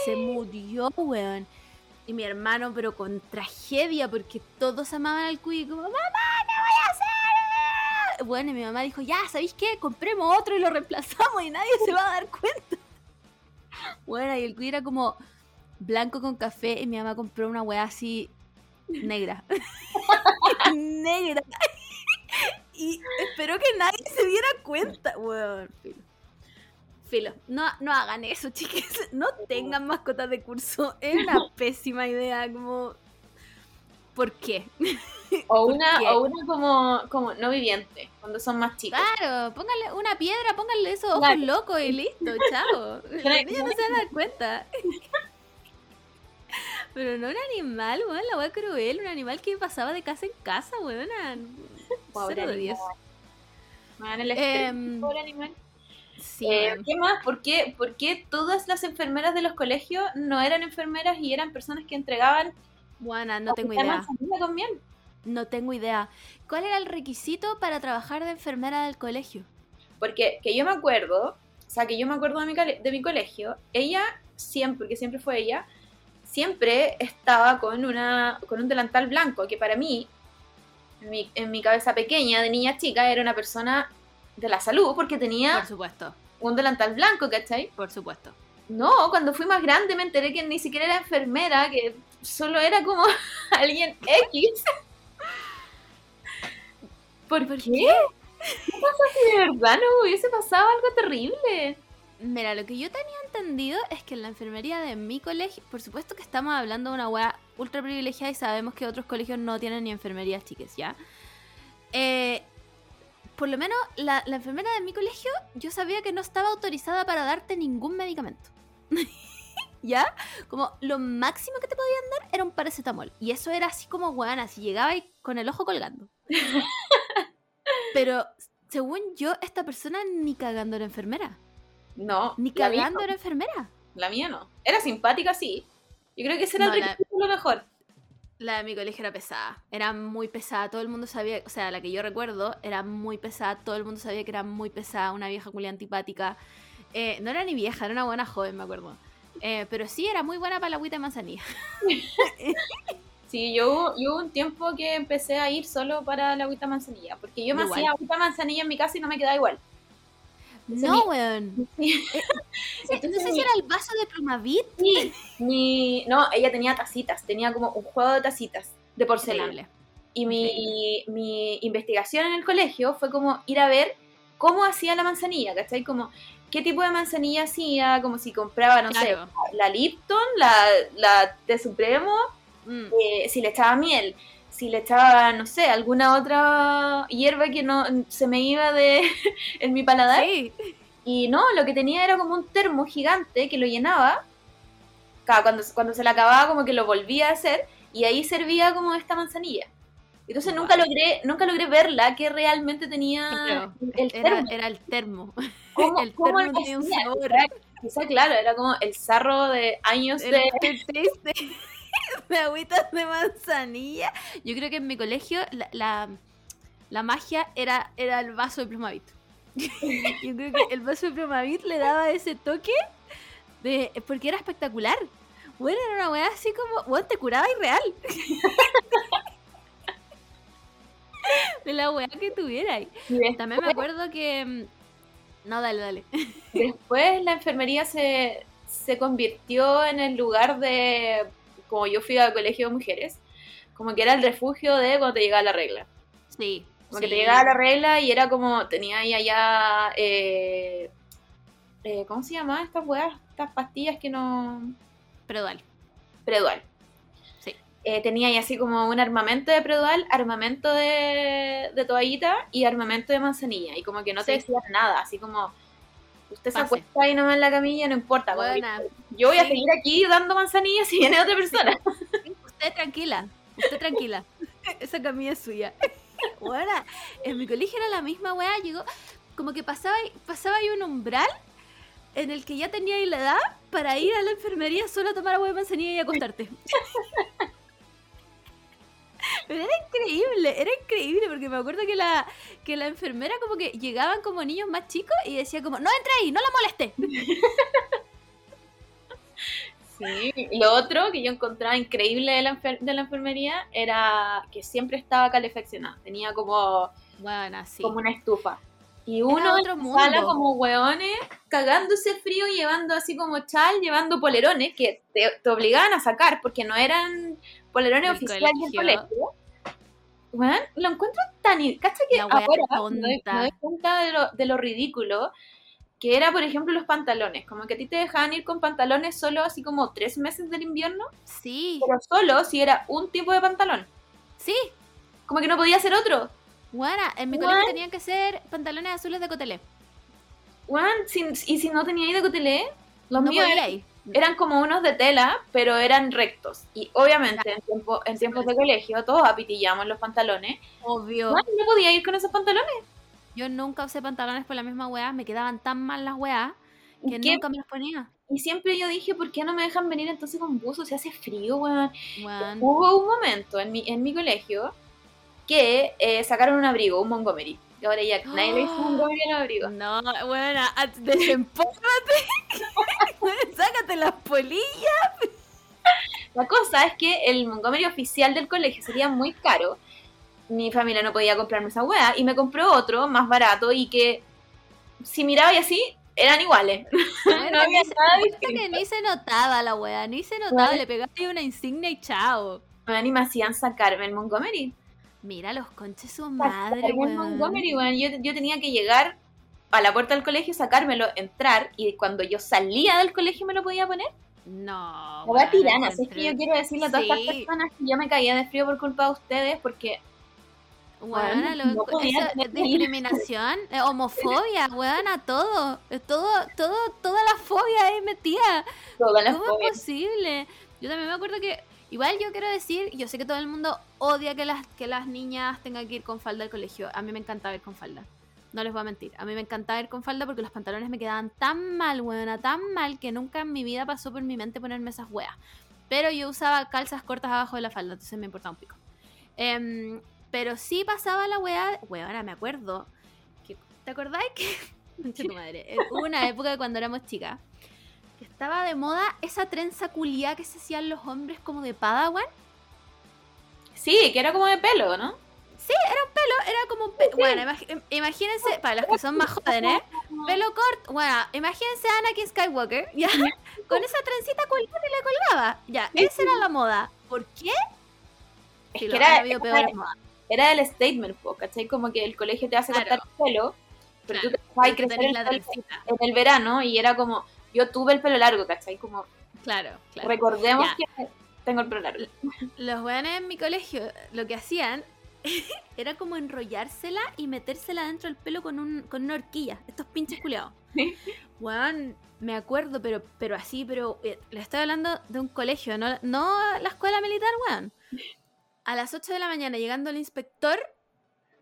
Se murió, weón. Y mi hermano, pero con tragedia, porque todos amaban al cuy, como, mamá, ¿qué voy a hacer? Bueno, y mi mamá dijo, ya, ¿sabéis qué? Compremos otro y lo reemplazamos y nadie se va a dar cuenta. Bueno, y el cuy era como blanco con café y mi mamá compró una weá así negra. negra. Y esperó que nadie se diera cuenta. Weón, filo. Filo. No, no hagan eso, chiques. No tengan mascotas de curso. Es una pésima idea. Como. ¿Por qué? O ¿Por una, qué? o una como, como no viviente, cuando son más chicos. Claro, pónganle una piedra, pónganle esos ojos Claro. locos y listo, chao. Los niños no se van a dar cuenta. Pero no un animal, weón, la weá cruel, un animal que pasaba de casa en casa, weón. Cero de animal. diez. Man, el estrés, Em, animal. Sí, Eh, weón. ¿Qué más? ¿Por qué, por qué todas las enfermeras de los colegios no eran enfermeras y eran personas que entregaban Buena, no tengo idea. manzanilla con miel? No tengo idea. ¿Cuál era el requisito para trabajar de enfermera del colegio? Porque que yo me acuerdo, o sea, que yo me acuerdo de mi, de mi colegio, ella siempre, porque siempre fue ella, siempre estaba con, una, con un delantal blanco, que para mí, mi, en mi cabeza pequeña, de niña chica, era una persona de la salud, porque tenía Por supuesto, un delantal blanco, ¿cachai? por supuesto. No, cuando fui más grande me enteré que ni siquiera era enfermera, que solo era como alguien X. ¿Por, ¿Por qué? ¿Qué pasa si de verdad no hubiese pasado algo terrible? Mira, lo que yo tenía entendido es que en la enfermería de mi colegio, por supuesto que estamos hablando de una weá ultra privilegiada y sabemos que otros colegios no tienen ni enfermerías, chiques, ¿ya? Eh, por lo menos la, la enfermera de mi colegio, yo sabía que no estaba autorizada para darte ningún medicamento. ¿Ya? Como lo máximo que te podían dar era un paracetamol. Y eso era así como, weón, así llegaba y con el ojo colgando. Pero según yo, esta persona ni cagando era enfermera. No, Ni cagando era enfermera. La mía no. Era simpática, sí. Yo creo que ese era No, el la- lo mejor. La de mi colegio era pesada. Era muy pesada. Todo el mundo sabía, o sea, la que yo recuerdo era muy pesada. Todo el mundo sabía que era muy pesada. Una vieja culia antipática. Eh, no era ni vieja, era una buena joven, me acuerdo. Eh, pero sí era muy buena para la agüita de manzanilla. Sí, yo, yo hubo un tiempo que empecé a ir solo para la agüita manzanilla, porque yo me Igual. hacía agüita manzanilla en mi casa y no me quedaba igual. No, weón. Entonces, si era el vaso de Plumavit. Sí, mi, no, ella tenía tacitas, tenía como un juego de tacitas de porcelana. Y mi, mi investigación en el colegio fue como ir a ver cómo hacía la manzanilla, ¿cachai? Como qué tipo de manzanilla hacía, como si compraba, no Claro. sé, la Lipton, la, la de Supremo, Mm. eh, si le echaba miel, si le echaba, no sé, alguna otra hierba que no se me iba de en mi paladar. Sí. Y no, lo que tenía era como un termo gigante que lo llenaba. Cuando, cuando se le acababa, como que lo volvía a hacer. Y ahí servía como esta manzanilla. Entonces nunca Guau. logré, nunca logré verla que realmente tenía Claro, el Era, termo. era el termo. ¿Cómo, el cómo termo tenía un sabor. Era- Quizá, claro, era como el sarro de años El de... aftertaste de, agüitas de manzanilla. Yo creo que en mi colegio la, la, la magia era, era el vaso de plumavit. Yo creo que el vaso de plumavit le daba ese toque de porque era espectacular. Bueno, era una weá así como, bueno, te curaba y real. De la weá que tuviera. después- También me acuerdo que. mm, No, dale, dale. Después la enfermería se, se convirtió en el lugar de, como yo fui al colegio de mujeres, como que era el refugio de cuando te llegaba la regla. Sí. Como que te llegaba la regla y era como, tenía ahí allá, eh, eh, ¿cómo se llama estas weas? Estas pastillas que no... Predual. Predual. Sí. Eh, tenía ahí así como un armamento de Predual, armamento de, de toallita y armamento de manzanilla. Y como que no te decían nada, así como... Usted se Pase. acuesta ahí nomás en la camilla, no importa. Buena. yo voy a Sí. seguir aquí dando manzanillas si viene otra persona. Usted tranquila, usted tranquila. Esa camilla es suya. Bueno, en mi colegio era la misma weá, llegó, como que pasaba, pasaba ahí un umbral en el que ya tenía ahí la edad para ir a la enfermería solo a tomar agua de manzanilla y acostarte. Pero era increíble, era increíble, porque me acuerdo que la, que la enfermera como que llegaban como niños más chicos y decía como, no entre ahí, no la moleste. Sí. Lo otro que yo encontraba increíble de la, de la enfermería era que siempre estaba calefaccionada. Tenía como, Bueno, sí. como una estufa. Y uno en otro la sala como hueones, cagándose frío, llevando así como chal, llevando polerones que te, te obligaban a sacar porque no eran polerones Del oficiales del colegio. Weón, lo encuentro tan... ¿Cacha que ahora me doy, cuenta de lo, de lo ridículo que era, por ejemplo, los pantalones? Como que a ti te dejaban ir con pantalones solo así como tres meses del invierno, Sí, pero solo si era un tipo de pantalón. sí. Como que no podía ser otro. Bueno, en mi colegio tenían que ser pantalones azules de cotelé. Weón, sin- y si no tenía ahí de cotelé, los No míos podía ir. Eran como unos de tela, pero eran rectos. Y obviamente en, tiempo, en tiempos de colegio todos apitillamos los pantalones. Obvio. No podía ir con esos pantalones. Yo nunca usé pantalones por la misma weá. Me quedaban tan mal las weas que ¿Qué? nunca me las ponía. Y siempre yo dije, ¿por qué no me dejan venir entonces con buzo? Si hace frío, weón. Weón. Hubo un momento en mi, en mi colegio que eh, sacaron un abrigo, un Montgomery. Y ahora ya nadie le dice Montgomery al abrigo. No, bueno, desempóllate. Sácate las polillas. La cosa es que el Montgomery oficial del colegio sería muy caro. Mi familia no podía comprarme esa weá y me compró otro más barato y que si miraba y así eran iguales. Bueno, no había nada distinto. que ni se notaba la wea, ni se notaba. Bueno. Le pegaste una insignia y chao. Weón, y me hacían sacarme el Montgomery. Mira los conches su madre, weón. Montgomery, weón. Yo, yo tenía que llegar a la puerta del colegio, sacármelo, entrar y cuando yo salía del colegio me lo podía poner. No. La weón, tirana, así es que yo quiero decirle a todas Sí. estas personas que yo me caía de frío por culpa de ustedes porque Weona, no es discriminación, eh, homofobia, weona, todo, es todo, todo, toda la fobia ahí metida. todas las ¿Cómo fobias. es posible? Yo también me acuerdo que, igual yo quiero decir, yo sé que todo el mundo odia que las, que las niñas tengan que ir con falda al colegio. A mí me encantaba ir con falda. No les voy a mentir. A mí me encantaba ir con falda porque los pantalones me quedaban tan mal, weona, tan mal que nunca en mi vida pasó por mi mente ponerme esas weas. Pero yo usaba calzas cortas abajo de la falda, entonces me importaba un pico. Em, pero sí pasaba la wea, weona, me acuerdo. Que, ¿Te acordáis que? Tu madre. Hubo una época cuando éramos chicas estaba de moda esa trenza culiá que se hacían los hombres como de padawan. Sí, que era como de pelo, ¿no? Era como un pe- Bueno, imag- im- imagínense, para los que son más jóvenes, Pelo corto. Bueno, imagínense a Anakin Skywalker, ya, con esa trencita colgada y le colgaba. Ya, Sí, esa era la moda. ¿Por qué? Es Sí, que era, era el statement, ¿cachai? Como que el colegio te hace Claro. cortar el pelo, pero Claro, tú te vas a crecer el la pelo trencita. en el verano y era como, yo tuve el pelo largo, ¿cachai? Como, Claro, claro. recordemos Ya. que tengo el pelo largo. Los weones en mi colegio lo que hacían era como enrollársela y metérsela dentro del pelo con, un, con una horquilla. Estos pinches culeados. Sí. Weón, me acuerdo, pero, pero así, pero eh, le estoy hablando de un colegio, no, no la escuela militar, weón. A las 8 de la mañana llegando el inspector,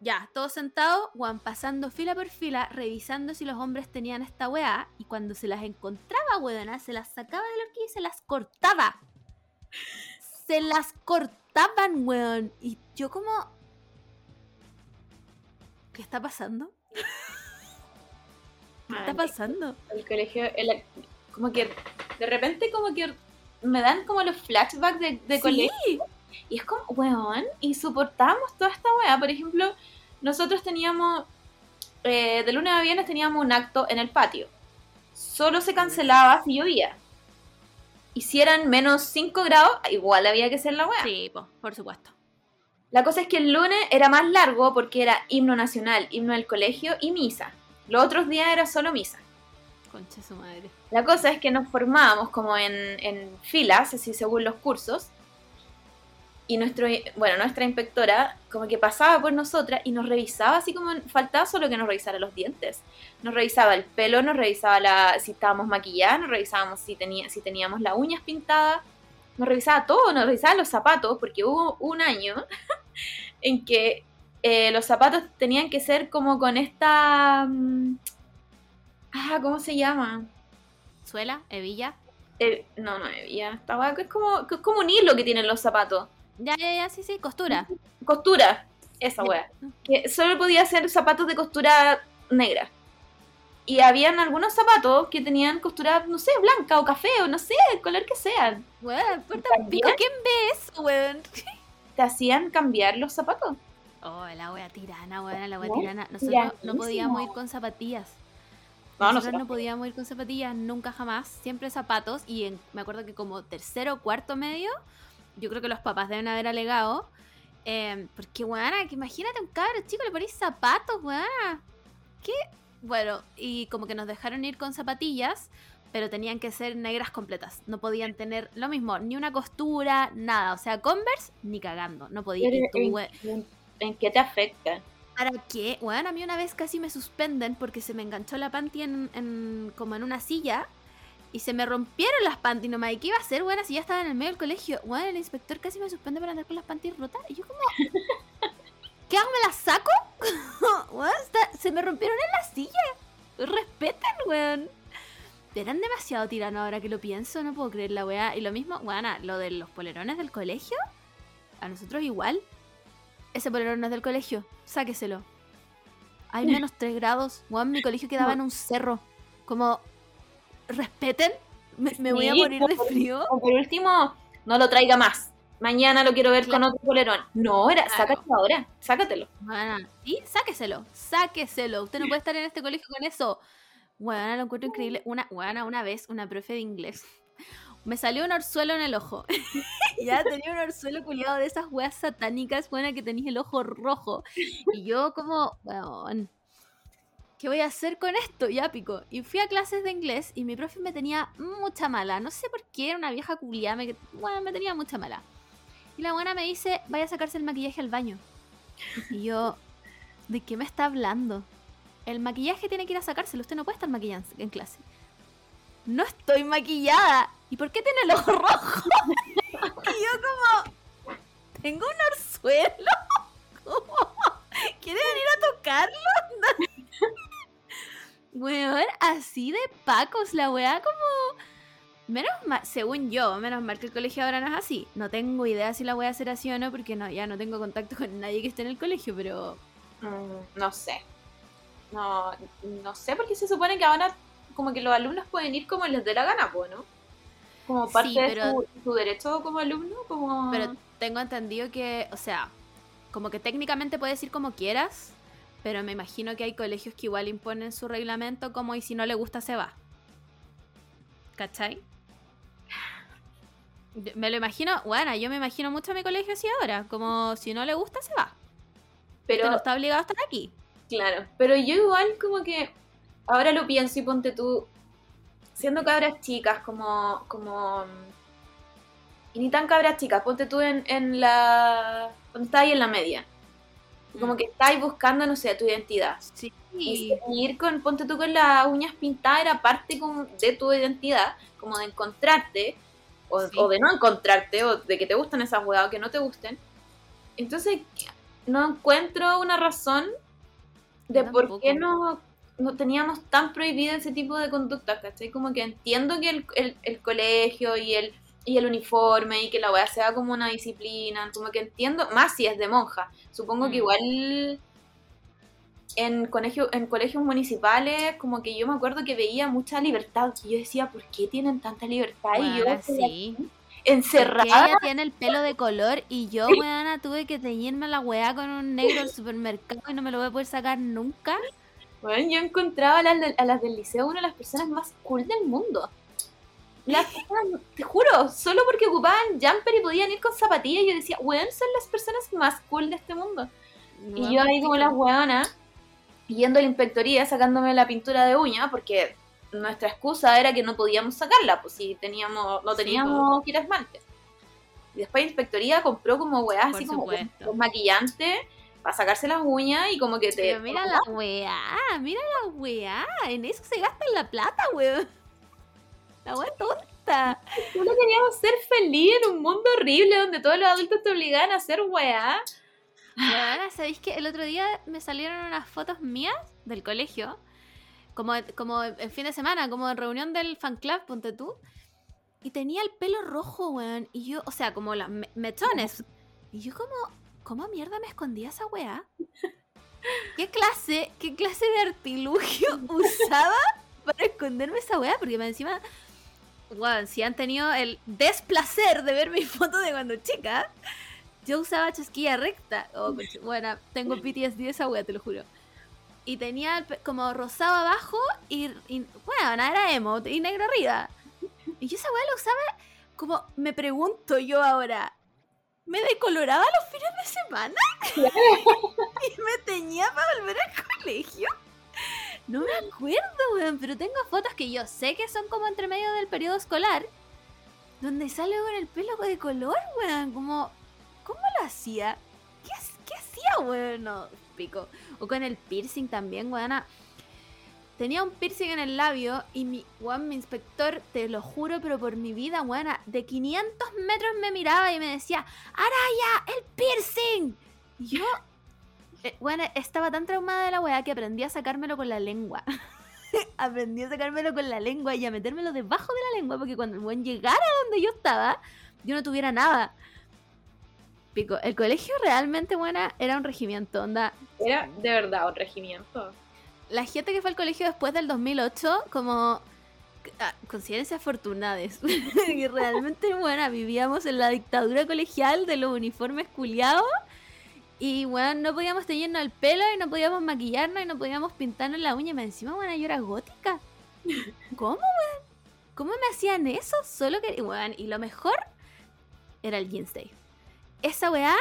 ya, todos sentados, weón, pasando fila por fila, revisando si los hombres tenían esta weá, y cuando se las encontraba, weona, se las sacaba de la horquilla y se las cortaba. Se las cortaban, weón. Y yo como... ¿Qué está pasando? ¿Qué está pasando? El colegio, el- como que de repente como que me dan como los flashbacks de, de colegio. Y es como, weón, y soportamos toda esta weá. Por ejemplo, nosotros teníamos, eh, de lunes a viernes teníamos un acto en el patio. Solo se cancelaba si llovía. Y si eran menos 5 grados, igual había que hacer la weá. Sí, po, por supuesto. La cosa es que el lunes era más largo porque era himno nacional, himno del colegio y misa. Los otros días era solo misa. Concha su madre. La cosa es que nos formábamos como en, en filas, así según los cursos. Y nuestro, bueno, nuestra inspectora como que pasaba por nosotras y nos revisaba así como faltaba solo que nos revisara los dientes. Nos revisaba el pelo, nos revisaba la, si estábamos maquilladas, nos revisábamos si, tenía, si teníamos las uñas pintadas, nos revisaba todo, nos revisaba los zapatos, porque hubo un año en que eh, los zapatos tenían que ser como con esta... mm, Ah, ¿cómo se llama? Suela, hebilla. Eh, no, no hebilla. Esta weá que es como, es como un hilo que tienen los zapatos. Ya, ya, ya, sí, sí, costura. Costura. Esa weá. Que solo podía ser zapatos de costura negra. Y habían algunos zapatos que tenían costura, no sé, blanca o café o no sé, el color que sea. Weón, pico. ¿Quién ve eso, weón? Te hacían cambiar los zapatos. Oh, la wea tirana, weón, la wea tirana. Nosotros no podíamos ir con zapatillas. No, nosotros nosotros no podíamos ir con zapatillas nunca jamás, siempre zapatos. Y en- me acuerdo que como tercero o cuarto medio, yo creo que los papás deben haber alegado. eh, porque, weona, que imagínate un cabro chico, le ponéis zapatos, weona. ¿Qué? Bueno, y como que nos dejaron ir con zapatillas, pero tenían que ser negras completas. No podían tener lo mismo, ni una costura, nada. O sea, Converse, ni cagando. No podían. Pero Y tú, ¿en, we- en- en qué te afecta? ¿Para qué? Bueno, a mí una vez casi me suspenden porque se me enganchó la panty en, en- como en una silla y se me rompieron las panty nomás. ¿Y qué iba a hacer, bueno, si ya estaba en el medio del colegio? Bueno, el inspector casi me suspende por andar con las panty rotas. Y yo como... ¿Qué hago? ¿Me las saco? Está- se me rompieron en la silla. Respeten, weón. Eran demasiado tiranos ahora que lo pienso, no puedo creer la weá. Y lo mismo, weón, lo de los polerones del colegio, a nosotros igual. Ese polerón no es del colegio, sáqueselo. Hay menos 3 grados. Weón, mi colegio quedaba en un cerro. Como, respeten, me, me voy a morir de frío. O por último, no lo traiga más. Mañana lo quiero ver Claro. con otro polerón. No, era, Claro. sácatelo ahora, sácatelo. Bueno, sí, sáqueselo, sáqueselo. Usted no puede estar en este colegio con eso. Bueno, lo encuentro increíble. Una, bueno, una vez, una profe de inglés. Me salió un orzuelo en el ojo. ya tenía un orzuelo culiado de esas weas satánicas, buena que tenéis el ojo rojo. Y yo como, bueno, ¿qué voy a hacer con esto? Ya pico. Y fui a clases de inglés y mi profe me tenía mucha mala. No sé por qué, era una vieja culiada. Me, bueno, me tenía mucha mala. Y la buena me dice, vaya a sacarse el maquillaje al baño. Y yo, ¿de qué me está hablando? El maquillaje tiene que ir a sacárselo. Usted no puede estar maquillando en clase. No estoy maquillada. ¿Y por qué tiene el ojo rojo? y yo como, tengo un orzuelo. ¿Cómo? ¿Quieren ir a tocarlo? Weón, así de pacos, la weá como... Menos mal, según yo, menos mal que el colegio ahora no es así. No tengo idea si la voy a hacer así o no, porque no, ya no tengo contacto con nadie que esté en el colegio, pero Mm, no sé. No, no sé porque se supone que ahora como que los alumnos pueden ir como les dé la gana, ¿no? Como Sí, parte pero- de su, su derecho como alumno, como... Pero tengo entendido que, o sea, como que técnicamente puedes ir como quieras, Pero me imagino que hay colegios que igual imponen su reglamento como y si no le gusta se va. ¿Cachai? Me lo imagino, bueno, yo me imagino mucho a mi colegio así ahora, como si no le gusta se va. Pero, Pero no está obligado a estar aquí. claro, pero yo igual como que ahora lo pienso y ponte tú, siendo cabras chicas, como, como, y ni tan cabras chicas, ponte tú en, en la, cuando estás ahí en la media, y como que estás buscando, no sé, tu identidad. Sí. Y ir con, ponte tú con las uñas pintadas era parte como de tu identidad, como de encontrarte, o, Sí. o de no encontrarte, o de que te gustan esas huevas o que no te gusten. Entonces, no encuentro una razón de por qué no, no teníamos tan prohibido ese tipo de conductas, ¿cachai? Como que entiendo que el, el- el colegio y el, y el uniforme y que la weá sea como una disciplina, como que entiendo, más si es de monja. Supongo que Mm. igual en, colegio, en colegios municipales, como que yo me acuerdo que veía mucha libertad. Y yo decía, ¿por qué tienen tanta libertad? y yo sí. Porque encerrada. ella tiene el pelo de color y yo, weona, tuve que teñirme la weá con un negro al supermercado y no me lo voy a poder sacar nunca. Bueno, yo encontraba a las, a las del liceo una de las personas más cool del mundo. Las personas, te juro, solo porque ocupaban jumper y podían ir con zapatillas, yo decía, weón, son las personas más cool de este mundo. Y yo ahí como las weonas, yendo a la inspectoría, sacándome la pintura de uña, porque nuestra excusa era que no podíamos sacarla, pues si teníamos, no teníamos quitar esmalte. Y después la inspectoría compró como weas Por así como supuesto. un maquillante para sacarse las uñas y como que te... Pero mira la weá, mira la weá. En eso se gasta la plata, weón. La weá tonta. Solo queríamos ser feliz en un mundo horrible donde todos los adultos te obligaban a hacer weá. Weona, ¿sabéis que el otro día me salieron unas fotos mías del colegio? Como, como en fin de semana, como en reunión del fan club, ponte tú. Y tenía el pelo rojo, weón. Y yo, o sea, como las me- mechones. Y yo como, ¿cómo mierda me escondía esa weá? ¿Qué clase, qué clase de artilugio usaba para esconderme esa weá? Porque me encima, si han tenido el desplacer de ver mi foto de cuando chica, yo usaba chasquilla recta. Oh, bueno, tengo PTSD de esa wea, te lo juro. Y tenía el como rosado abajo y, y bueno, era emo y negro arriba. Y yo esa wea la usaba como, me pregunto yo ahora, ¿me decoloraba los fines de semana? y me teñía para volver al colegio. No me acuerdo, weón, pero tengo fotos que yo sé que son como entre medio del periodo escolar, donde sale con el pelo de color, weón, como, ¿cómo lo hacía? ¿Qué, qué hacía, weón? Pico. O con el piercing también, weona. Tenía un piercing en el labio y mi, weón, mi inspector, te lo juro, pero por mi vida, weona, de 500 metros me miraba y me decía, ¡Araya, el piercing! Y yo, eh, weona, estaba tan traumada de la weá que aprendí a sacármelo con la lengua. aprendí a sacármelo con la lengua y a metérmelo debajo de la lengua porque cuando el weón llegara donde yo estaba, yo no tuviera nada. Pico, el colegio realmente buena era un regimiento, onda. Era de verdad un regimiento. La gente que fue al colegio después del 2008, como. ah, Considérense afortunadas. y realmente, buena, vivíamos en la dictadura colegial de los uniformes culiados. Y, bueno, no podíamos teñirnos el pelo y no podíamos maquillarnos y no podíamos pintarnos la uña. Y más encima, bueno, yo era gótica. ¿Cómo, weón? ¿Cómo me hacían eso? Solo que. Weón, y lo mejor era el Jeans Day. Esa weá.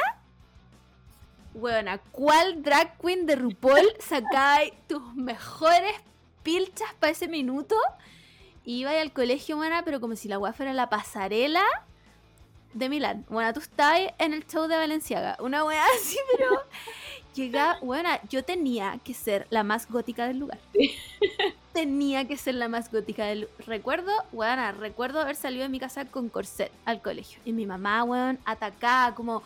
Weona, ¿cuál drag queen de RuPaul sacáis tus mejores pilchas para ese minuto? Y iba al colegio, buena, pero como si la weá fuera la pasarela de Milán. Bueno, tú estabas en el show de Valenciaga. Una weá así, pero. Llegaba, buena, yo tenía que ser la más gótica del lugar. Tenía que ser la más gótica del Recuerdo, weona, recuerdo haber salido de mi casa con corset al colegio. Y mi mamá, weón, atacada, como,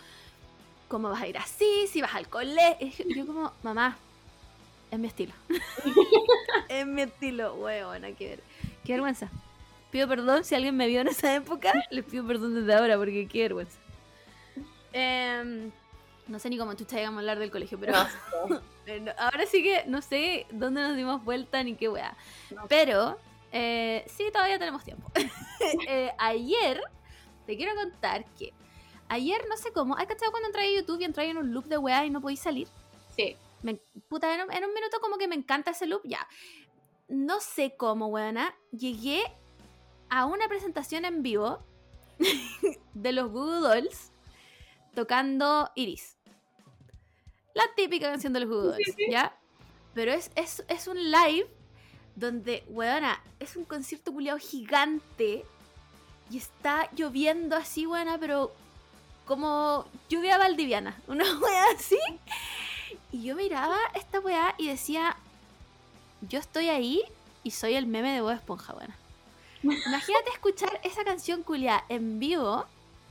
¿cómo vas a ir así? Si vas al colegio. Yo como, mamá, es mi estilo. es mi estilo, weón, qué, ver- qué vergüenza. Pido perdón si alguien me vio en esa época. Les pido perdón desde ahora porque qué vergüenza. Em, no sé ni cómo chucha llegamos a hablar del colegio, pero No eh, no, ahora sí que no sé dónde nos dimos vuelta ni qué weá. No. Pero eh, sí, todavía tenemos tiempo. Eh, ayer te quiero contar que ayer no sé cómo. ¿Has cachado cuando entras a YouTube y entras en un loop de weá y no podéis salir? Sí. me, puta, en un, en un minuto como que me encanta ese loop, ya. No sé cómo, weona, llegué a una presentación en vivo de los Google Dolls tocando Iris. La típica canción de los Google Dolls, ¿ya? Pero es, es, es un live donde, weona, es un concierto culiado gigante y está lloviendo así, weona, pero como lluvia valdiviana, una wea así. Y yo miraba esta weá y decía, yo estoy ahí y soy el meme de Bob Esponja, weona. Imagínate escuchar esa canción culiada en vivo.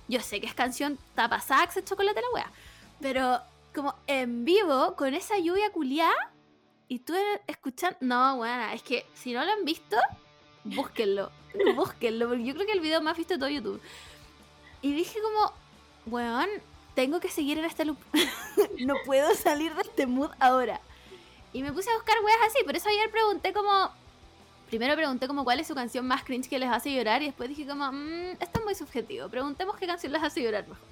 Yo sé que es canción tapasax, chocolate la wea. Pero como en vivo, con esa lluvia culiada, y tú escuchando. No, bueno, es que si no lo han visto, búsquenlo. búsquenlo, porque yo creo que el video más visto de todo YouTube. Y dije como, weón, tengo que seguir en este loop. no puedo salir de este mood ahora. Y me puse a buscar weas así, por eso ayer pregunté como... Primero pregunté como cuál es su canción más cringe que les hace llorar y después dije como, mmm, esto es muy subjetivo, preguntemos qué canción les hace llorar mejor.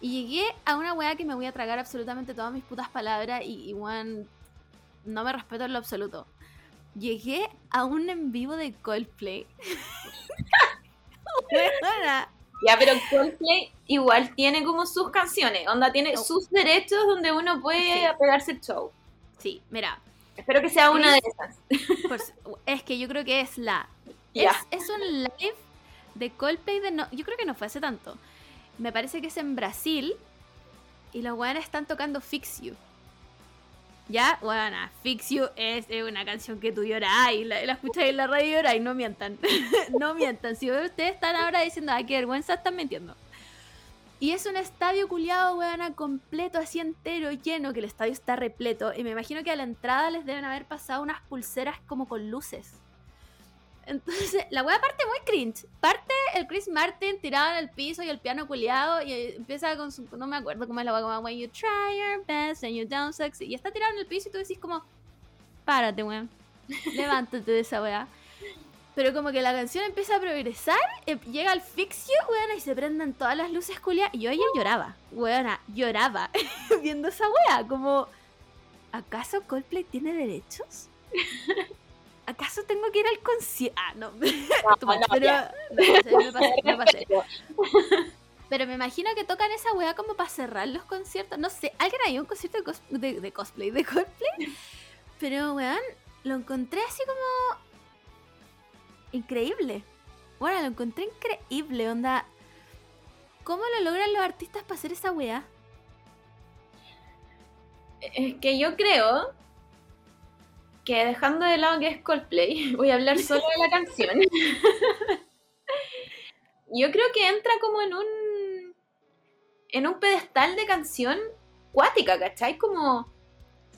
Y llegué a una wea que me voy a tragar absolutamente todas mis putas palabras y, y weón, no me respeto en lo absoluto. Llegué a un en vivo de Coldplay. Ya, pero Coldplay igual tiene como sus canciones, onda tiene sus derechos donde uno puede Sí. pegarse el show. Sí, mira, Espero que sea una de esas. si- es que yo creo que es la. Es, es un live de Coldplay de no. Yo creo que no fue hace tanto. Me parece que es en Brasil. Y los weones están tocando Fix You. Ya, bueno, Fix You es, es una canción que tú lloras y la, la escuchas en la radio y lloras y no mientan. no mientan. Si ustedes están ahora diciendo, ay, qué vergüenza, están mintiendo. Y es un estadio culiado, weona, completo, así entero, lleno, que el estadio está repleto. Y me imagino que a la entrada les deben haber pasado unas pulseras como con luces. Entonces, la wea parte muy cringe. Parte el Chris Martin tirado en el piso y el piano culiado y empieza con su... No me acuerdo cómo es la wea, como When you try your best and you don't succeed. Y está tirado en el piso y tú decís como... Párate, weón. Levántate de esa wea. Pero como que la canción empieza a progresar, eh, llega al fix you, weona, y se prenden todas las luces culiadas. Y yo ayer lloraba, weona, lloraba viendo esa wea. Como, ¿acaso Coldplay tiene derechos? ¿Acaso tengo que ir al concierto? Ah, no. No, no, pero no, me pasé, me pasé. Pero me imagino que tocan esa weá como para cerrar los conciertos. No sé, alguien hay un concierto de, cos- de- de cosplay, de cosplay. Pero weón, lo encontré así como. Increíble. Bueno, lo encontré increíble, onda. ¿Cómo lo logran los artistas para hacer esa weá? Es que yo creo que dejando de lado que es Coldplay, voy a hablar solo de la canción. yo creo que entra como en un en un pedestal de canción cuática, ¿cachai? Como,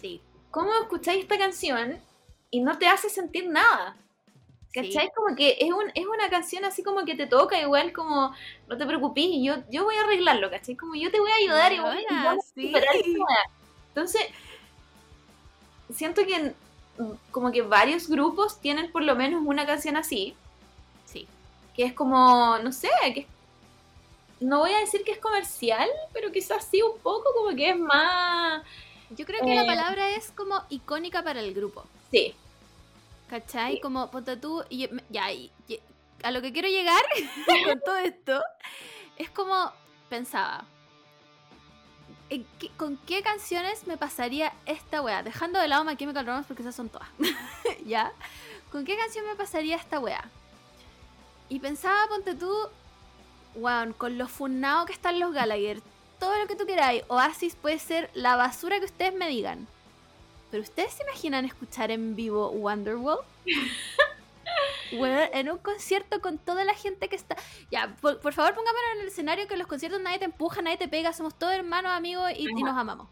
Sí. ¿cómo escucháis esta canción y no te hace sentir nada? ¿Cachai? Sí. Como que es, un, es una canción así como que te toca igual como, no te preocupes, yo, yo voy a arreglarlo, ¿cachai? Como yo te voy a ayudar y voy, y vamos a sí. Entonces, siento que como que varios grupos tienen por lo menos una canción así, Sí. que es como, no sé, que no voy a decir que es comercial, pero quizás sí un poco como que es más... Yo creo que la Eh. palabra es como icónica para el grupo. Sí, ¿Cachai? Sí. Como, ponte tú, y ya, y- y- a lo que quiero llegar con todo esto, es como, pensaba, ¿en qué- ¿con qué canciones me pasaría esta wea? Dejando de lado My Chemical Romance porque esas son todas, ¿ya? ¿Con qué canción me pasaría esta wea? Y pensaba, ponte tú, weón, con lo funado que están los Gallagher, todo lo que tú queráis, Oasis puede ser la basura que ustedes me digan. Pero ustedes se imaginan escuchar en vivo Wonderwall? En un concierto con toda la gente que está. Ya, por, por favor, pongámonos en el escenario que en los conciertos nadie te empuja, nadie te pega, somos todos hermanos, amigos y, y nos amamos.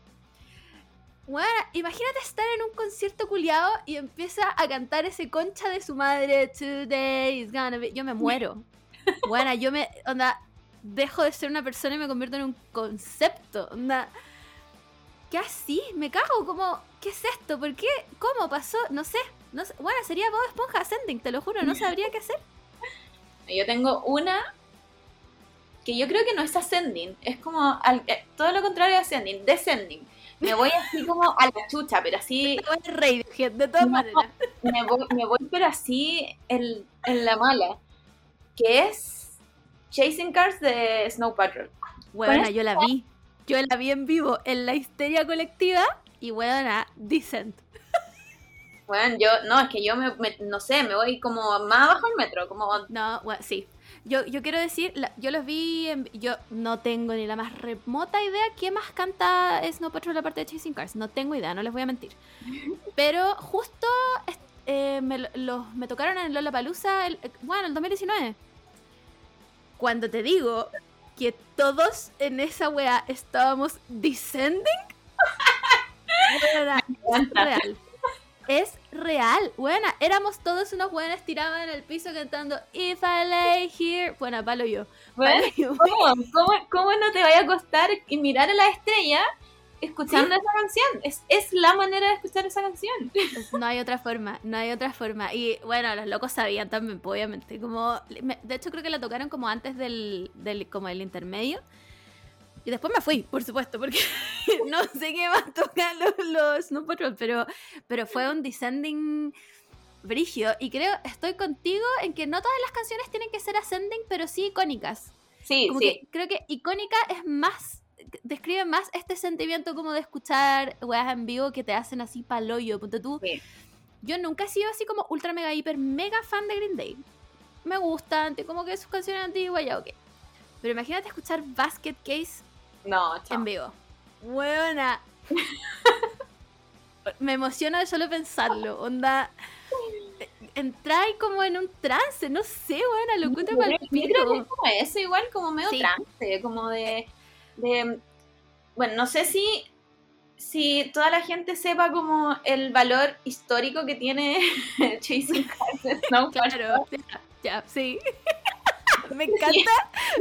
Weón, imagínate estar en un concierto culiado y empieza a cantar ese concha de su madre, Today is gonna be. Yo me muero. Bueno, yo me. Onda, dejo de ser una persona y me convierto en un concepto. Onda. ¿Qué así? Me cago, como, ¿qué es esto? ¿Por qué? ¿Cómo pasó? No sé. No sé. Bueno, sería Bob Esponja Ascending, te lo juro, no sabría qué hacer. yo tengo una que yo creo que no es ascending, es como al- eh, todo lo contrario de ascending, descending. me voy así como a la chucha, pero así de todas No. maneras. me voy, me voy pero así en, en la mala, que es Chasing Cars de Snow Patrol. Weona, yo la vi. Yo la vi en vivo en la histeria colectiva y weona, Descent. Bueno, yo, no, es que yo me, me- no sé, me voy como más abajo del metro, como No, we- sí. Yo, yo quiero decir, la- yo los vi, en- yo no tengo ni la más remota idea qué más canta Snow Patrol la parte de Chasing Cars. No tengo idea, no les voy a mentir. Pero justo eh, me, lo- los, me tocaron en Lollapalooza, el, bueno, el 2019. Cuando te digo que todos en esa wea estábamos descending, weona, es real. Es real. Buena, éramos todos unos buenos tirados en el piso cantando If I lay here. Bueno, palo yo. Bueno, Palo yo. ¿cómo, cómo, cómo no te vaya a costar y mirar a la estrella escuchando esa canción? Es, es la manera de escuchar esa canción. No hay otra forma, no hay otra forma. Y bueno, los locos sabían también, pues, obviamente. Como, me- de hecho, creo que la tocaron como antes del, del como el intermedio. Y después me fui, por supuesto, porque no sé qué más tocan los, los Snow Patrol, pero, pero fue un descending brígido. Y creo, estoy contigo en que no todas las canciones tienen que ser ascending, pero sí icónicas. Sí, Como sí. que creo que icónica es más, describe más este sentimiento como de escuchar weas en vivo que te hacen así paloyo. Ponte tú. Sí. Yo nunca he sido así como ultra mega hiper mega fan de Green Day. Me gustan, como que sus canciones antiguas ya, ok. Pero imagínate escuchar Basket Case No, chao. en vivo. Buena. Me emociona de solo pensarlo. Onda. Entráis como en un trance, no sé, buena, lo encuentro Yo pa'l creo- yo creo que es como eso, igual como medio Sí. trance, como de, de- Bueno, no sé si, si toda la gente sepa como el valor histórico que tiene Chasing Cars Patrol. Claro, ya, ya, sí. Me encanta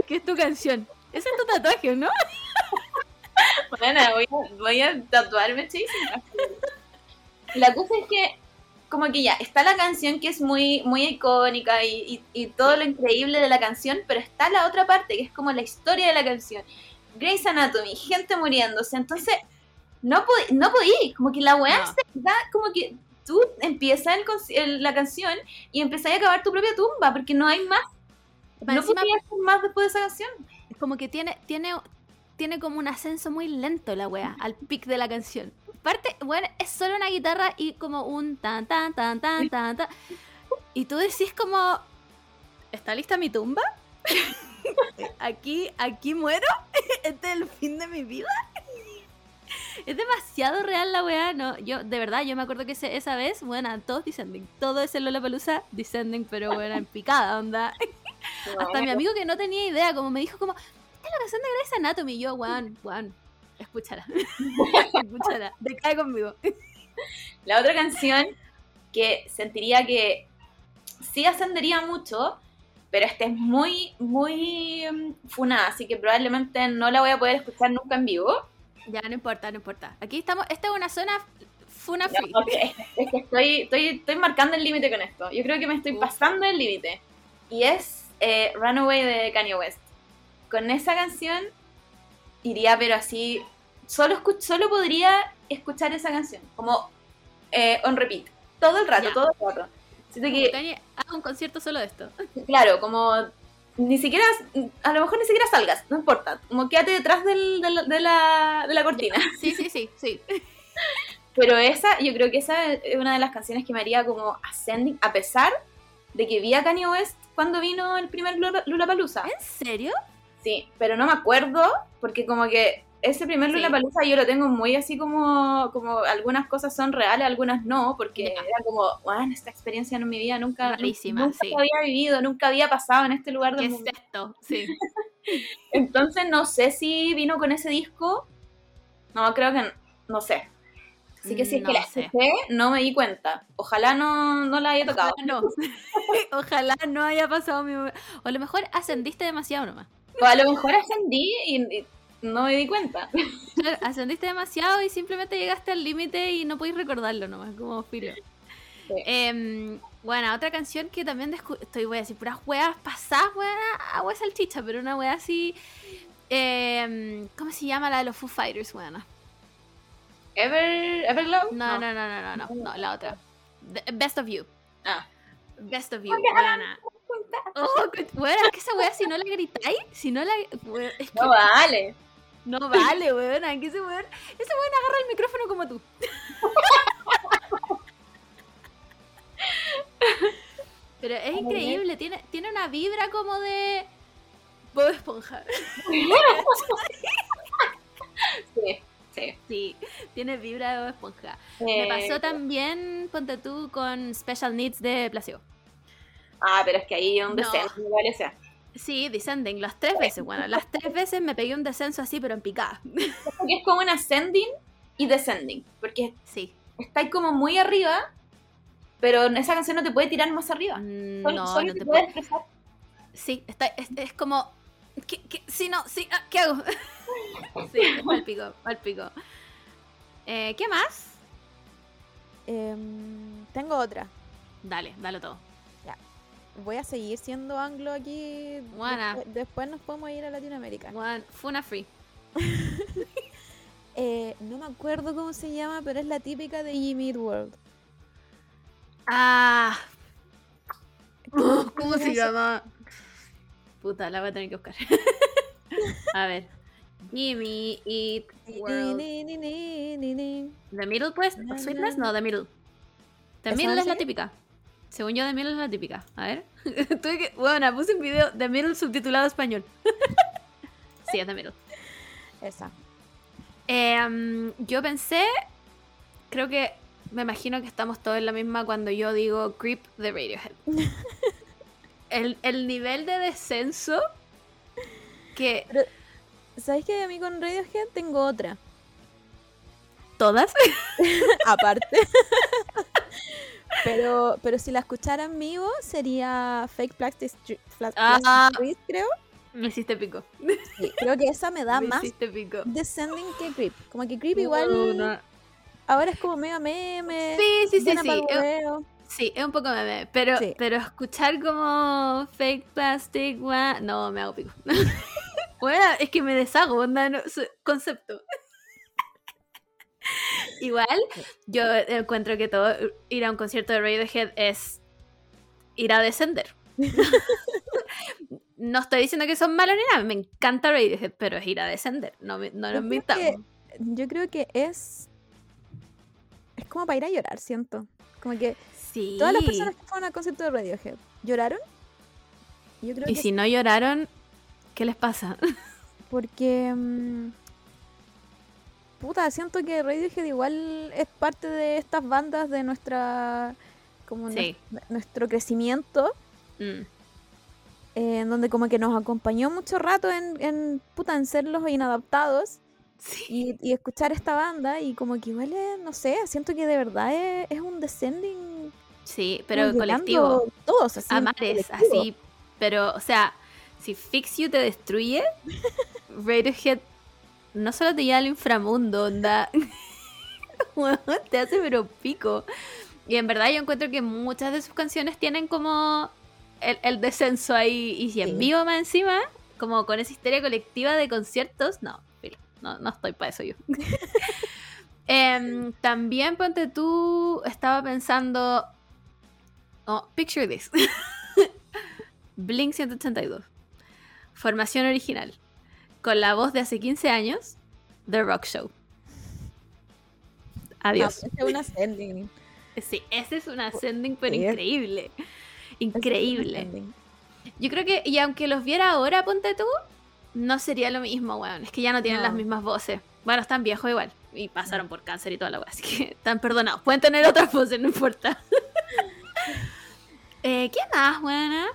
que es tu canción. Ese es tu tatuaje, ¿no? Bueno, voy a, voy a tatuarme Chasing Cars. La cosa es que, como que ya, está la canción que es muy, muy icónica y, y- y todo lo increíble de la canción, pero está la otra parte que es como la historia de la canción. Grey's Anatomy, gente muriéndose, entonces no, pod- no podí, como que la weá No. se da, como que tú empiezas el el- la canción y empezás a acabar tu propia tumba, porque no hay más, no encima, podía hacer más después de esa canción. como que tiene, tiene, tiene como un ascenso muy lento la wea, al pic de la canción. Aparte, bueno, es solo una guitarra y como un tan tan tan tan tan tan. Y tú decís como ¿Está lista mi tumba? aquí, aquí muero. este es el fin de mi vida. Es demasiado real la weá, no, yo, de verdad, yo me acuerdo que ese- esa vez, bueno, todos descending, todo ese Lollapalooza descending, pero bueno, en picada, onda. Hasta mi amigo que no tenía idea, como me dijo como, es la canción de Grey's Anatomy, y yo, weón, weón, escúchala, escúchala, decae conmigo. La otra canción que sentiría que sí ascendería mucho, pero esta es muy, muy mm, funada, así que probablemente no la voy a poder escuchar nunca en vivo. Ya, no importa, no importa. Aquí estamos, esta es una zona funa free. Ok, Es que estoy, estoy, estoy marcando el límite con esto. Yo creo que me estoy pasando el límite. Y es eh, Runaway de Kanye West. Con esa canción iría, pero así. Solo, solo podría escuchar esa canción. Como eh, on repeat. Todo el rato, todo el rato. Siento que, Kanye, haga un concierto solo de esto. claro, como. Ni siquiera. A lo mejor ni siquiera salgas, no importa. Como quédate detrás del- de, la, de, la, de la cortina. Sí, sí, sí, sí. Pero esa, yo creo que esa es una de las canciones que me haría como ascending, a pesar de que vi a Kanye West cuando vino el primer Lula- Lollapalooza. ¿En serio? Sí, pero no me acuerdo, porque como que ese primer Sí. Lollapalooza yo lo tengo muy así como, como algunas cosas son reales, algunas no, porque era como, bueno, esta experiencia en mi vida nunca, sí. había vivido, nunca había pasado en este lugar ¿Qué del es mundo. esto? Sí. Entonces no sé si vino con ese disco, no, creo que no, no sé. Así que si es No que la escuché, no me di cuenta. Ojalá no, no la haya tocado. Ojalá no. Ojalá no haya pasado mi... O a lo mejor ascendiste demasiado nomás. O a lo mejor ascendí y, y no me di cuenta. Claro, Ascendiste demasiado y simplemente llegaste al límite y no podéis recordarlo nomás, como filo. Sí. Em, bueno, otra canción que también estoy, voy a decir, puras weas pasadas, weas, agua salchicha, pero una wea así. em, ¿Cómo se llama la de los Foo Fighters, weona? Ever, Everglow? No, no, no, no, no, no, no, la otra. The- Best of You. Ah. Best of You, weona. Oh, weona, es que esa wea, si no la gritáis, si no la. wea, es que No vale. No vale, weona. Que ese weón, ese weón agarra el micrófono como tú. Pero es increíble, tiene, tiene una vibra como de. Bob Esponja. Sí, sí. Sí, tiene vibra de Bob Esponja. Me Eh, pasó también, ponte tú, con Special Needs de Placebo. Ah, pero es que ahí es un No. o sea. Sí, Descending, las tres veces, bueno, las tres veces me pegué un descenso así, pero en picada. Porque es como un ascending y descending. Porque Sí. estáis como muy arriba, pero en esa canción no te puede tirar más arriba. Mm, Solo- No, solo no te te puede expresar. Sí, está, es, es como. ¿qué, qué? Sí, no, sí, ah, ¿qué hago? sí, al pico, al pico. Eh, ¿Qué más? Em, tengo otra. Dale, dale todo. Voy a seguir siendo anglo aquí. Buena. Después, después nos podemos ir a Latinoamérica. One, Funa Free. Eh, no me acuerdo cómo se llama, pero es la típica de Jimmy Eat World. Ah. ¿Cómo ¿Cómo se se llama? Puta, la voy a tener que buscar. a ver. Jimmy Eat World. ¿The Middle, pues? ¿Sweetness? No, The Middle. The ¿Esa Middle es la típica. Según yo, The Middle es la típica. A ver. Tuve que... Bueno, puse un video The Middle subtitulado a español. sí, es The Middle. Esa. Eh, mm, yo pensé... Creo que... Me imagino que estamos todos en la misma cuando yo digo Creep de Radiohead. el, el nivel de descenso que... ¿Sabes que a mí con Radiohead tengo otra? ¿Todas? Aparte. Pero, pero si la escuchara en vivo sería Fake Plastic Street, Ah. creo. Me hiciste pico. Sí, creo que esa me da Me más pico. descending que Creep. Como que Creep igual No, no. ahora es como medio meme. Sí, sí, sí, sí. Sí, es un poco meme, pero, Sí. pero escuchar como fake plastic, no, me hago pico. bueno, es que me deshago, onda, no- concepto. Igual, yo encuentro que todo ir a un concierto de Radiohead es ir a descender. no estoy diciendo que son malos ni nada, me encanta Radiohead, pero es ir a descender, no, no Yo nos creo que-. Yo creo que es. Es como para ir a llorar, siento. Como que Sí. todas las personas que fueron al concierto de Radiohead lloraron. Yo creo Y que si no lloraron, ¿qué les pasa? Porque. mm, puta, siento que Radiohead igual es parte de estas bandas de nuestra. como Sí. nuestro crecimiento. Mm. eh, en donde como que nos acompañó mucho rato en, en, puta, en ser los inadaptados Sí. y, y escuchar esta banda y como que igual es, no sé, siento que de verdad es, es un descending Sí, pero colectivo. todos así a en mares, colectivo. así. Pero, o sea, si Fix You te destruye, Radiohead no solo te lleva al inframundo, onda. Te hace pero pico. Y en verdad yo encuentro que muchas de sus canciones tienen como el, el descenso ahí. Y si en Sí. vivo más encima, como con esa histeria colectiva de conciertos, no, no, no estoy para eso yo. Em, también, ponte tú, estaba pensando. Oh, picture this. Blink 182. Formación original. Con la voz de hace 15 años, The Rock Show. Adiós. No, es un ascending. Sí, ese es un ascending, pero Sí, increíble. es Increíble. Yo creo que, y aunque los viera ahora, ponte tú, no sería lo mismo, weón. Es que ya no tienen No. las mismas voces. Bueno, están viejos igual. Y pasaron por cáncer y toda la weá. Así que están perdonados. Pueden tener otras voces, no importa. eh, ¿Qué más, buena?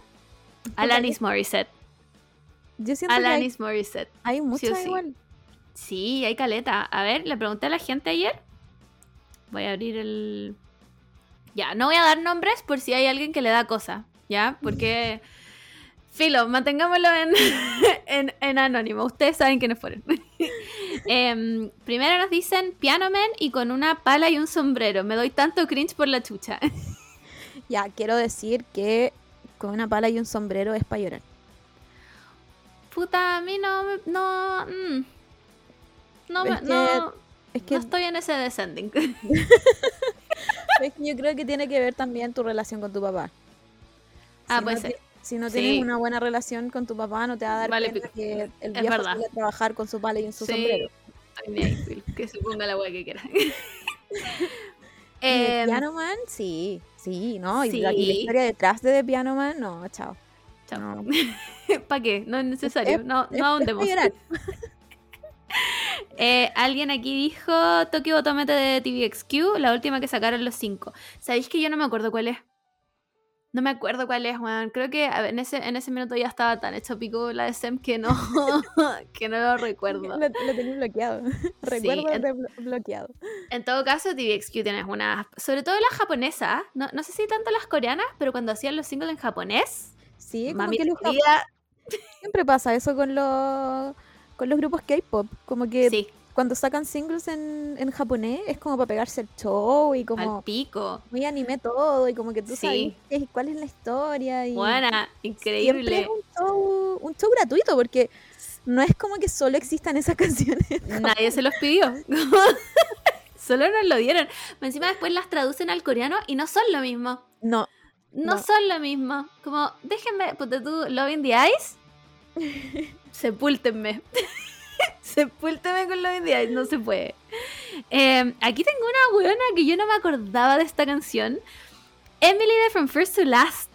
Alanis Morissette. Yo siento que hay, Alanis Morissette. hay muchas sí. igual. Sí, hay caleta. A ver, le pregunté a la gente ayer. Voy a abrir el. Ya, no voy a dar nombres por si hay alguien que le da cosa. ¿Ya? Porque. Filo, mantengámoslo en, en, en anónimo. Ustedes saben quiénes fueron. Em, primero nos dicen Piano Man y con una pala y un sombrero. Me doy tanto cringe por la chucha. Ya, quiero decir que con una pala y un sombrero es para llorar. Puta, a mí no. me- No. mm. No, Es me- que no. Es que, No estoy en ese descending. es que yo creo que tiene que ver también tu relación con tu papá. Ah, Si puede no Si no Sí. tienes una buena relación con tu papá, no te va a dar Vale, pena que el viejo salga a trabajar con su pala y en su Sí. sombrero. Que se ponga la wea que quiera. De Em, Piano Man, sí, sí, ¿no? Y, la, la historia detrás de The Piano Man, no, chao. Chao. No. ¿Para qué? No es necesario. Es- no, es- no ahondemos. Eh, alguien aquí dijo Tokyo Otomete de TVXQ, la última que sacaron los cinco. ¿Sabéis que yo no me acuerdo cuál es? No me acuerdo cuál es, weón. Creo que ver, en ese, en ese minuto ya estaba tan hecho pico la de Sem que no, que no lo recuerdo. Lo, lo tenía bloqueado. Recuerdo en- bloqueado. En todo caso, TVXQ tienes unas. Sobre todo las japonesas. No, no sé si tanto las coreanas, pero cuando hacían los singles en japonés. Sí, como mami que los siempre pasa eso con los con los grupos K-pop, como que sí, cuando sacan singles en, en japonés es como para pegarse el show y al como pico. muy anime todo y como que tú Sí. sabes cuál es la historia y Buena, siempre increíble. es un show, un show gratuito porque no es como que solo existan esas canciones. Nadie se los pidió. Solo nos lo dieron. Encima después las traducen al coreano y no son lo mismo. No, No, No. son lo mismo. Como, déjenme, ponte tú, Love in the Eyes. Sepúltenme. Sepúltenme con Love in the Eyes, no se puede. Eh, aquí tengo una weona que yo no me acordaba de esta canción. Emily de From First to Last.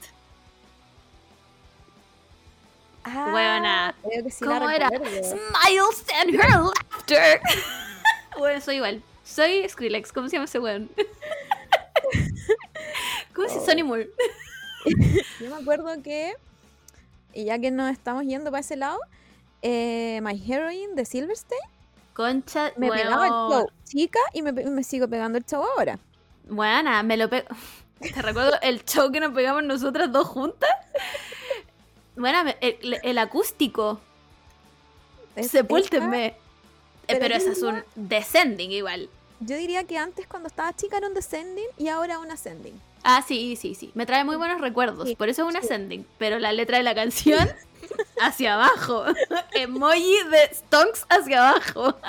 ah, Weona. sí ¿Cómo era? Smiles and her laughter. bueno, soy igual. Soy Skrillex. ¿Cómo se llama ese weón? ¿Cómo se Sonny Moore? Yo me acuerdo que, y ya que nos estamos yendo para ese lado, eh, My Heroine de Silverstein Concha, me pegaba el show chica y me, sigo pegando el show ahora. Buena, me lo pego. ¿Te recuerdo el show que nos pegamos nosotras dos juntas? Bueno, el, el acústico. Es- Sepúltenme. Eh, pero Pero, es un descending igual. Yo diría que antes cuando estaba chica era un descending y ahora un ascending. Ah, sí, sí, sí. Me trae muy buenos recuerdos. Sí, Por eso es un sí. ascending. Pero la letra de la canción, hacia abajo. Emoji de Stonks hacia abajo.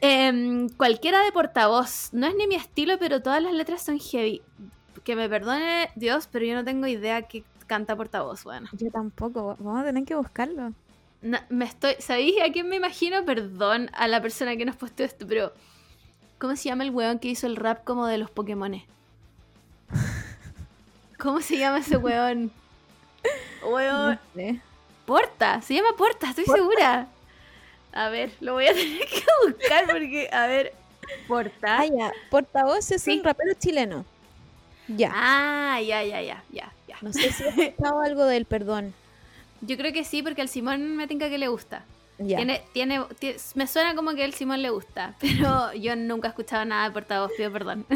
Em, cualquiera de portavoz. No es ni mi estilo, pero todas las letras son heavy. Que me perdone Dios, pero yo no tengo idea qué canta portavoz. Bueno, Yo tampoco, vamos a tener que buscarlo. Me estoy. ¿Sabéis a quién me imagino? Perdón a la persona que nos puesto esto, pero. ¿Cómo se llama el weón que hizo el rap como de los Pokémones? ¿Cómo se llama ese weón? Weón. No sé. Porta, se llama Porta, estoy segura. A ver, lo voy a tener que buscar porque, a ver. Porta. Ah, ya, portavoz es Sí. un rapero chileno. Ya. Ah, ya, ya, ya, ya, ya. No sé si has escuchado algo del perdón. Yo creo que sí, porque al Simón me tinca que le gusta. Tiene, tiene, tie- me suena como que al Simón le gusta, pero yo nunca he escuchado nada de portavoz, pido perdón.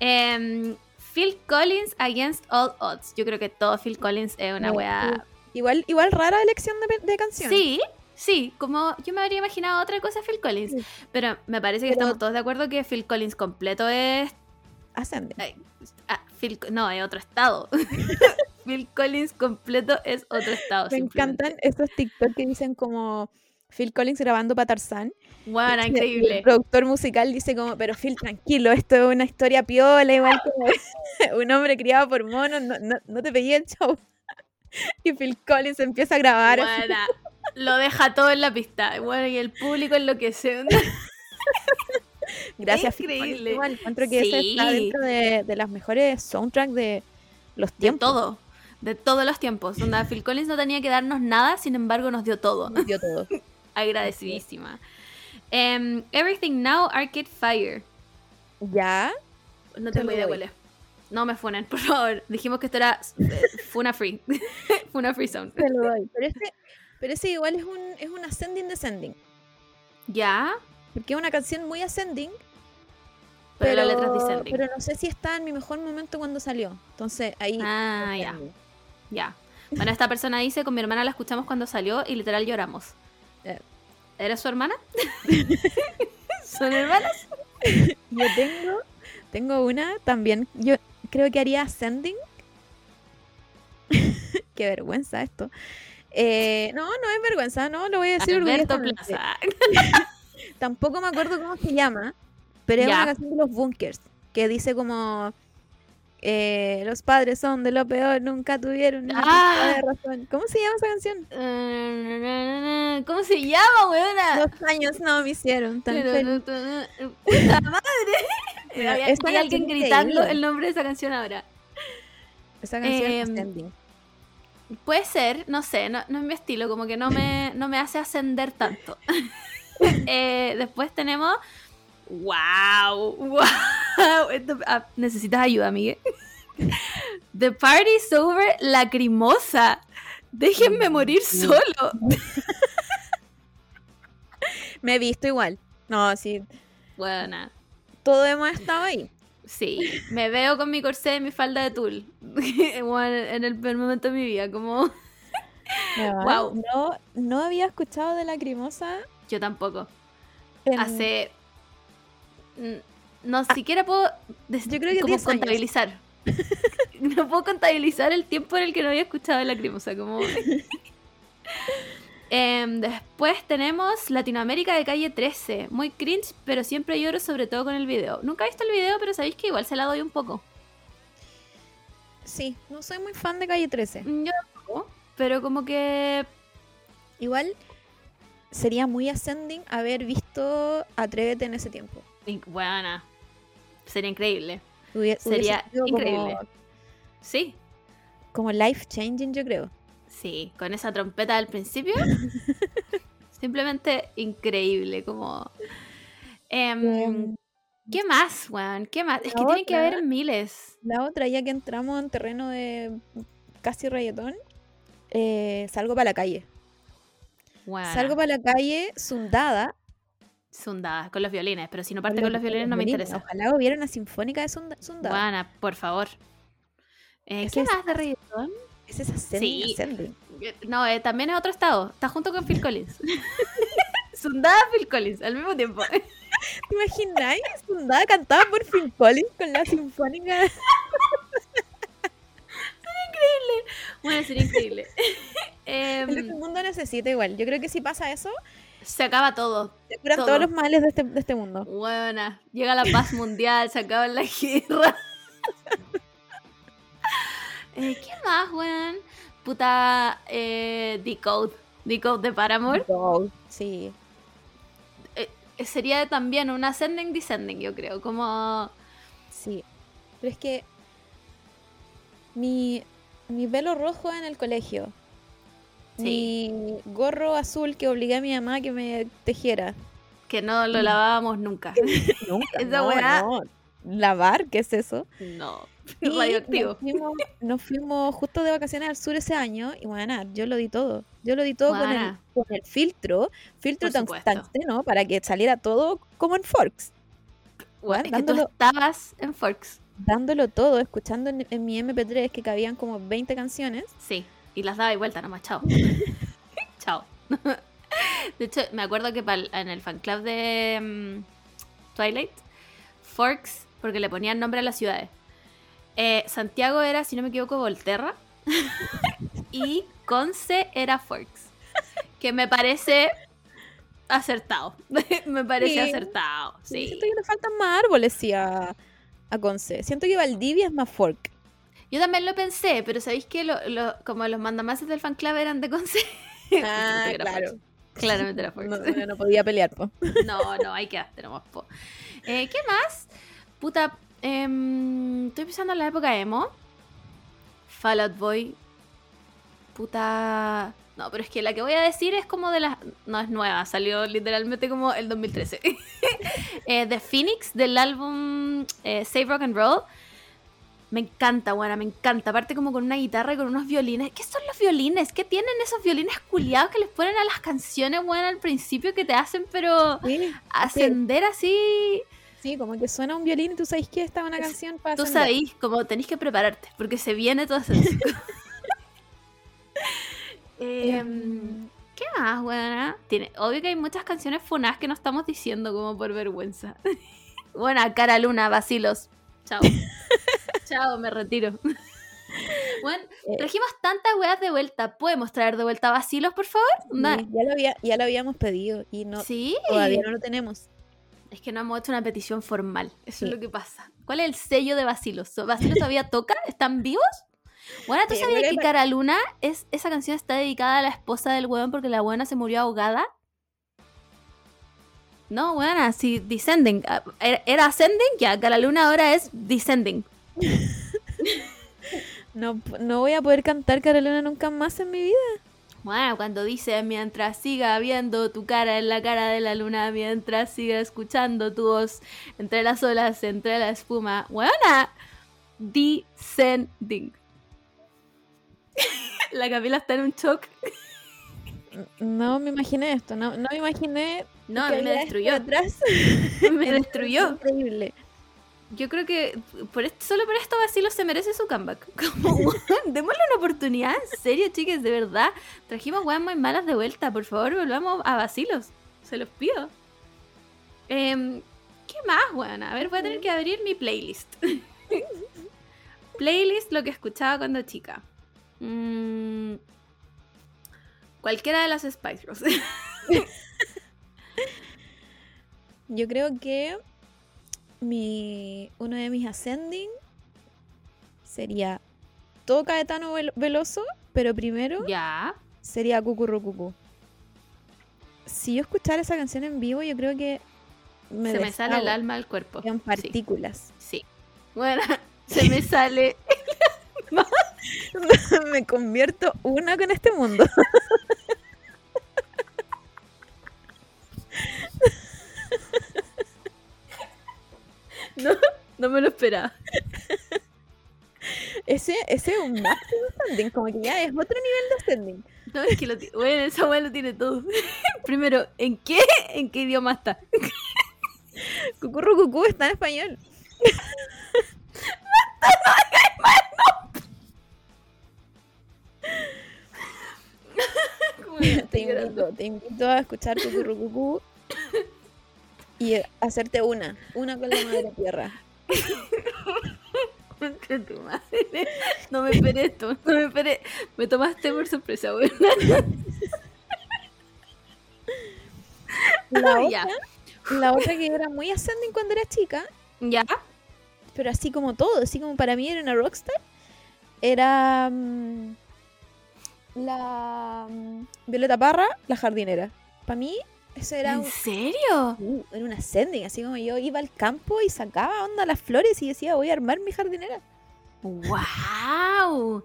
Em, Phil Collins Against All Odds. Yo creo que todo Phil Collins es una wea. Igual, igual rara elección de, de canción. Sí, sí, como yo me habría imaginado otra cosa Phil Collins, Sí. pero me parece que Pero- estamos todos de acuerdo que Phil Collins completo es. Ascending. ay, ah, Phil- no, es otro estado. Phil Collins completo es otro estado. Me encantan esos TikTok que dicen como Phil Collins grabando para Tarzán. Bueno, Y increíble. El productor musical dice como, pero Phil, tranquilo, esto es una historia piola, igual como un hombre criado por monos, no, no, no te pedí el show. Y Phil Collins empieza a grabar. así. Buena. Lo deja todo en la pista. Bueno, y el público enloquece. Gracias, Phil increíble. Collins. Igual, encuentro que ese está dentro de, de las mejores soundtracks de los De tiempos. todo. De todos los tiempos. Donde Phil Collins no tenía que darnos nada, sin embargo nos dio todo. Nos dio todo. Agradecidísima. Em, Everything Now, Arcade Fire. ¿Ya? No Te tengo idea cuál es. No me funen, por favor. Dijimos que esto era eh, Funa Free. Funa Free Zone. Te lo doy. Pero ese, pero ese igual es un, es un ascending descending. Ya, Porque es una canción muy ascending. pero, la letra es pero no sé si está en mi mejor momento cuando salió. Entonces ahí. Ah, ya. Ya. Bueno, esta persona dice, con mi hermana la escuchamos cuando salió y literal lloramos. Eh. ¿Eres su hermana? ¿Son hermanas? Yo tengo, tengo una también. Yo creo que haría ascending. Qué vergüenza esto. Eh, no, no es vergüenza, no, lo voy a decir Alberto. Plaza. Tampoco me acuerdo cómo se llama, pero es Ya. una canción de los Bunkers que dice como eh, los padres son de lo peor, nunca tuvieron Ah. de razón. ¿Cómo se llama esa canción? Eh, ¿Cómo se llama, weona? Dos años no me hicieron tan feliz. ¡Puta madre! Había- hay alguien gritando increíble. el nombre de esa canción ahora. Esa canción es Ascending. Puede ser, no sé, no, no es mi estilo, como que no me, no me hace ascender tanto. Eh, después tenemos. ¡Wow! ¡Wow! Esto- ah, necesitas ayuda, Miguel. The party's over, lacrimosa. Déjenme morir solo. Me he visto igual. No, sí, Buena. todo hemos estado ahí. Sí, me veo con mi corsé y mi falda de tul. Bueno, en el peor momento de mi vida, como. Guau. No, no había escuchado de Lacrimosa. Yo tampoco. en- Hace. No siquiera puedo. Yo creo que como 10 años. contabilizar. no puedo contabilizar el tiempo en el que no había escuchado Lacrimosa. Como. Em, después tenemos Latinoamérica de calle 13. Muy cringe, pero siempre lloro, sobre todo con el video. Nunca he visto el video, pero sabéis que igual se la doy un poco. Sí, no soy muy fan de Calle 13. Mm, Yo tampoco, pero como que. Igual sería muy ascending haber visto Atrévete en ese tiempo. Buena. Sería increíble. Sería como- increíble. Sí, Como, life changing, yo creo. sí, con esa trompeta del principio. simplemente increíble, como... Em, Em, ¿Qué más, weón? ¿Qué más? Es que tienen que otra- haber miles. La otra, ya que entramos en terreno de casi reggaetón, eh, salgo para la calle. Salgo para la calle sundada. Sundada, con los violines, pero si no parte con los violines no me interesa. Ojalá hubiera una sinfónica de sunda- sundada. Buena, por favor. Eh, ¿Qué es- más de reggaetón? Es ascending, Sí. Eh, No, eh, también es otro estado. Está junto con Phil Collins. Sundada Phil Collins al mismo tiempo. ¿Te imagináis? Sundada cantada por Phil Collins con la sinfónica. Bueno, sería increíble. Em, El este mundo necesita igual. Yo creo que si pasa eso, se acaba todo. se curan Todo. todos los males de este, de este mundo. Buena. Llega la paz mundial, se acaba la guerra. Eh, ¿Qué más, weón? Puta, eh, Decode. Decode de Paramore. Go. Sí. Eh, sería también un ascending descending, yo creo. Como. Sí. Pero es que mi, mi velo rojo en el colegio. Sí. Mi gorro azul que obligué a mi mamá a que me tejiera. Que no lo lavábamos nunca. Nunca. Esa no, no. Lavar, ¿qué es eso? No. Y Radioactivo. Nos fuimos, nos fuimos justo de vacaciones al sur ese año y bueno, yo lo di todo. Yo lo di todo con el, con el filtro, filtro tan- supuesto. tungsteno para que saliera todo como en Forks. Weón, es que tú dándolo- estabas en Forks. Dándolo todo, escuchando en, en mi MP3 que cabían como 20 canciones. Sí, y las daba y vuelta nomás, chao. chao. De hecho, me acuerdo que en el fan club de mm, Twilight, Forks, porque le ponían nombre a las ciudades. eh, Santiago era, si no me equivoco, Volterra. y Conce era Forks. Que me parece acertado. me parece Sí. acertado. Sí. Siento que le faltan más árboles sí, a, a Conce. Siento que Valdivia es más Fork. Yo también lo pensé, pero ¿sabéis que lo, lo- como los mandamases del fan club eran de Conce? Ah, claro. Claramente era Forks. No, no, no podía pelear, po. No, no, hay que nomás, po. Eh, ¿Qué más? Puta, em, estoy pensando en la época emo. Fall Out Boy. Puta. No, pero es que la que voy a decir es como de las. No es nueva, salió literalmente como el 2013. eh, The Phoenix del álbum eh, Save Rock and Roll. Me encanta, buena, me encanta. Aparte, como con una guitarra y con unos violines. ¿Qué son los violines? ¿Qué tienen esos violines culiados que les ponen a las canciones, buena, al principio que te hacen, pero Sí, ascender así. sí, como que suena un violín y tú sabes que esta es una canción para Tú ascender. sabéis, como tenéis que prepararte, porque se viene todo eso. Em, ¿Qué más, buena? Tiene, obvio que hay muchas canciones funas que no estamos diciendo como por vergüenza. Buena, cara luna, vacilos. Chao. Chao, me retiro. Bueno, Eh. trajimos tantas weas de vuelta. ¿Podemos traer de vuelta vacilos, por favor? Sí, ya, lo había, ya lo habíamos pedido y no, sí. todavía no lo tenemos. Es que no hemos hecho una petición formal. Eso Sí. es lo que pasa. ¿Cuál es el sello de Basilos? ¿So- ¿Basilos todavía toca? ¿Están vivos? Bueno, ¿tú sabías que Cara Luna es, esa canción está dedicada a la esposa del weón porque la buena se murió ahogada? No, buena, sí, Descending. Ah, Era, era Ascending, ya, Cara Luna ahora es Descending. No, no voy a poder cantar Carolina nunca más en mi vida. Bueno, cuando dice mientras siga viendo tu cara en la cara de la luna, mientras siga escuchando tu voz entre las olas, entre la espuma, buena, descending. la Camila está en un shock. No me imaginé esto, no, no me imaginé. No, a que mí me destruyó. detrás. me destruyó. Increíble. Yo creo que por esto, solo por esto Basilo se merece su comeback. Como, démosle una oportunidad, en serio, chicas, de verdad. Trajimos weas muy malas de vuelta, por favor, volvamos a Basilos. Se los pido. Em, ¿Qué más, weón? A ver, voy a tener que abrir mi playlist. playlist, lo que escuchaba cuando chica. Mm, cualquiera de las Spice Girls. Yo creo que mi uno de mis ascending sería todo Caetano Vel- Veloso, pero primero ya. sería Cucurrucucú. Si yo escuchara esa canción en vivo, yo creo que me se me sale el alma al cuerpo. en partículas. Sí. Bueno, se me sale. me convierto una con este mundo. No me lo esperaba. Ese, ese es un máximo ascending, como que ya es otro nivel de ascending. No, es que lo Bueno, esa weá lo tiene todo. Primero, ¿en qué? ¿En qué idioma está? Cucurrucucú está en español. Te invito, te invito a escuchar Cucurrucucú y hacerte una, una con la madre tierra. Contra tu madre. No me esperé esto. No me esperé. Me tomaste por sorpresa, weón. La la otra que era muy ascending cuando era chica, ¿Ya? pero así como todo, así como para mí era una rockstar, era mm, la mm, Violeta Parra, la jardinera. Para mí eso era ¿En un, serio? uh, era un ascending, así como yo iba al campo y sacaba onda las flores y decía voy a armar mi jardinera. ¡Wow!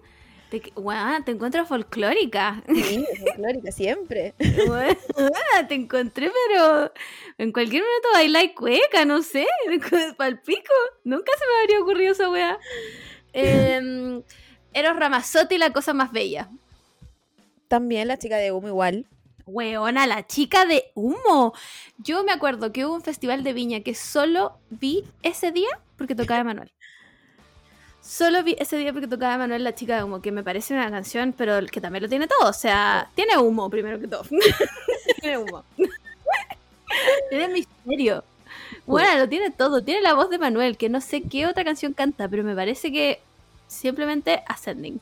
Te, weón, te encuentro folclórica. Sí, folclórica, siempre. Weón, te encontré, pero en cualquier momento bailar y cueca, no sé, palpico. Nunca se me habría ocurrido esa weá. Eh, Eros Ramazzotti, la cosa más bella. También la chica de humo igual. Weona, la chica de humo. Yo me acuerdo que hubo un festival de viña que solo vi ese día porque tocaba Manuel. Solo vi ese día porque tocaba Manuel la chica de humo, que me parece una canción, pero que también lo tiene todo. O sea, tiene humo primero que todo. tiene humo. tiene misterio. Bueno, lo tiene todo. Tiene la voz de Manuel, que no sé qué otra canción canta, pero me parece que simplemente Ascending.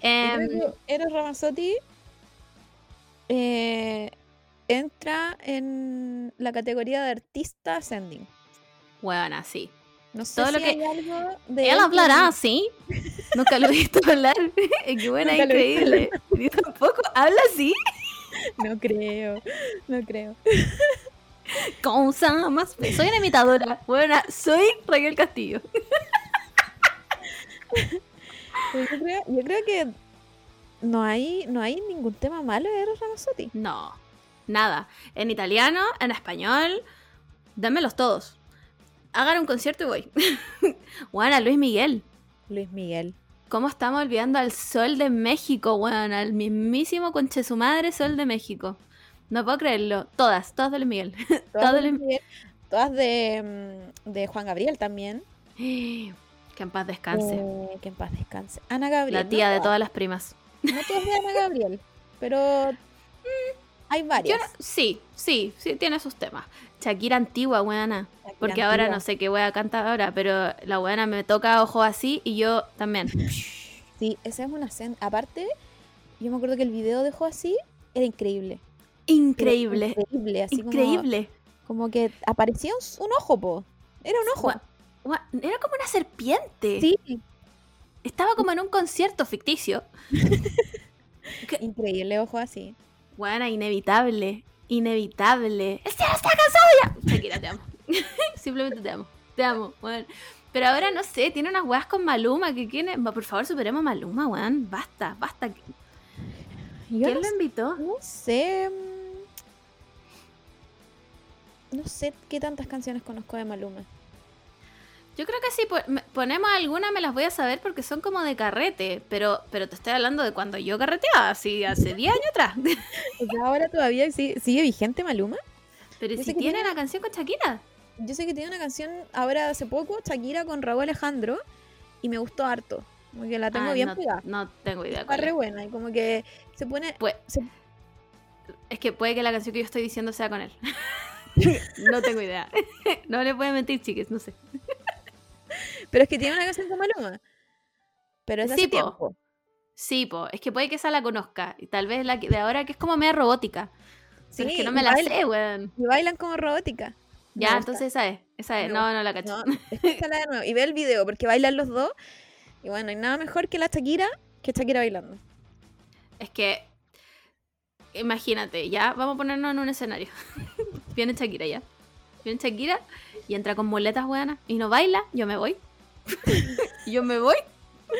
Em, creo que Eros Ramazzotti eh, entra en la categoría de artista ascending. Bueno, sí. No sé Todo si lo que- hay algo de Él hablará así. Nunca lo he visto hablar. Qué buena, Nunca increíble. Ni tampoco habla así. No creo, no creo. Cosa más. Soy una imitadora. Buena, soy Raquel Castillo. Pero Yo creo, yo creo que no hay, no hay ningún tema malo de Eros Ramazzotti. No, nada. En italiano, en español, dámelos todos. Hagan un concierto y voy. Buena, Luis Miguel. Luis Miguel. ¿Cómo estamos olvidando al sol de México, weón? Al mismísimo conche su madre sol de México. No puedo creerlo. Todas, todas de Luis Miguel. Todas, de, Luis Miguel, todas de, mm, de Juan Gabriel también. Que en paz descanse. Eh, que en paz descanse. Ana Gabriel. La tía no de todas las primas. No todas de Ana Gabriel, pero mm, hay varias. sí, sí, sí, tiene sus temas. Shakira antigua, weana. Shakira Porque ahora no sé qué wea canta ahora, pero la weana me toca ojo así y yo también. Sí, esa es una escena. Aparte, yo me acuerdo que el video dejó así, era increíble. Era Increíble. Increíble, así como- Increíble. Como, que aparecía un, un ojo, po. Era un ojo. Gua- gua- Era como una serpiente. Sí, Estaba como en un concierto ficticio. Increíble ojo así. Buena, inevitable. Inevitable. ¡El cielo está cansado ya! Shakira, te amo. Simplemente te amo. Te amo, weón. Pero ahora no sé, tiene unas weas con Maluma que quiere. Por favor, superemos a Maluma, weón. Basta, basta. Yo ¿Quién no, lo invitó? no sé. mm, No sé qué tantas canciones conozco de Maluma. Yo creo que si me- ponemos alguna me las voy a saber porque son como de carrete. Pero, pero te estoy hablando de cuando yo carreteaba, así hace 10 años atrás. O sea, ahora todavía sigue, sigue vigente Maluma. Pero Yo si tiene una canción con Shakira. Yo sé que tiene una canción ahora hace poco, Shakira con Raúl Alejandro, y me gustó harto. Como que la tengo Ah, bien no, pegada. no tengo idea. Está re buena y como que se pone... Pues, se- es que puede que la canción que yo estoy diciendo sea con él. no tengo idea. no le puedo mentir, chiques, no sé. Pero es que tiene una canción con Maluma. Pero es Sí, po. Sí, po, es que puede que esa la conozca. Y tal vez la que- de ahora que es como media robótica. Pero es Sí, que no me la sé, weón. Y bailan como robótica. Me Ya, gusta. entonces esa es. Esa es. No, no la cacho. No, escúchala de nuevo. Y ve el video, porque bailan los dos. Y bueno, hay nada mejor que la Shakira que Shakira bailando. Es que. Imagínate, ya, vamos a ponernos en un escenario. Viene Shakira ya. Viene Shakira y entra con muletas buenas y no baila, yo me voy. Yo me voy.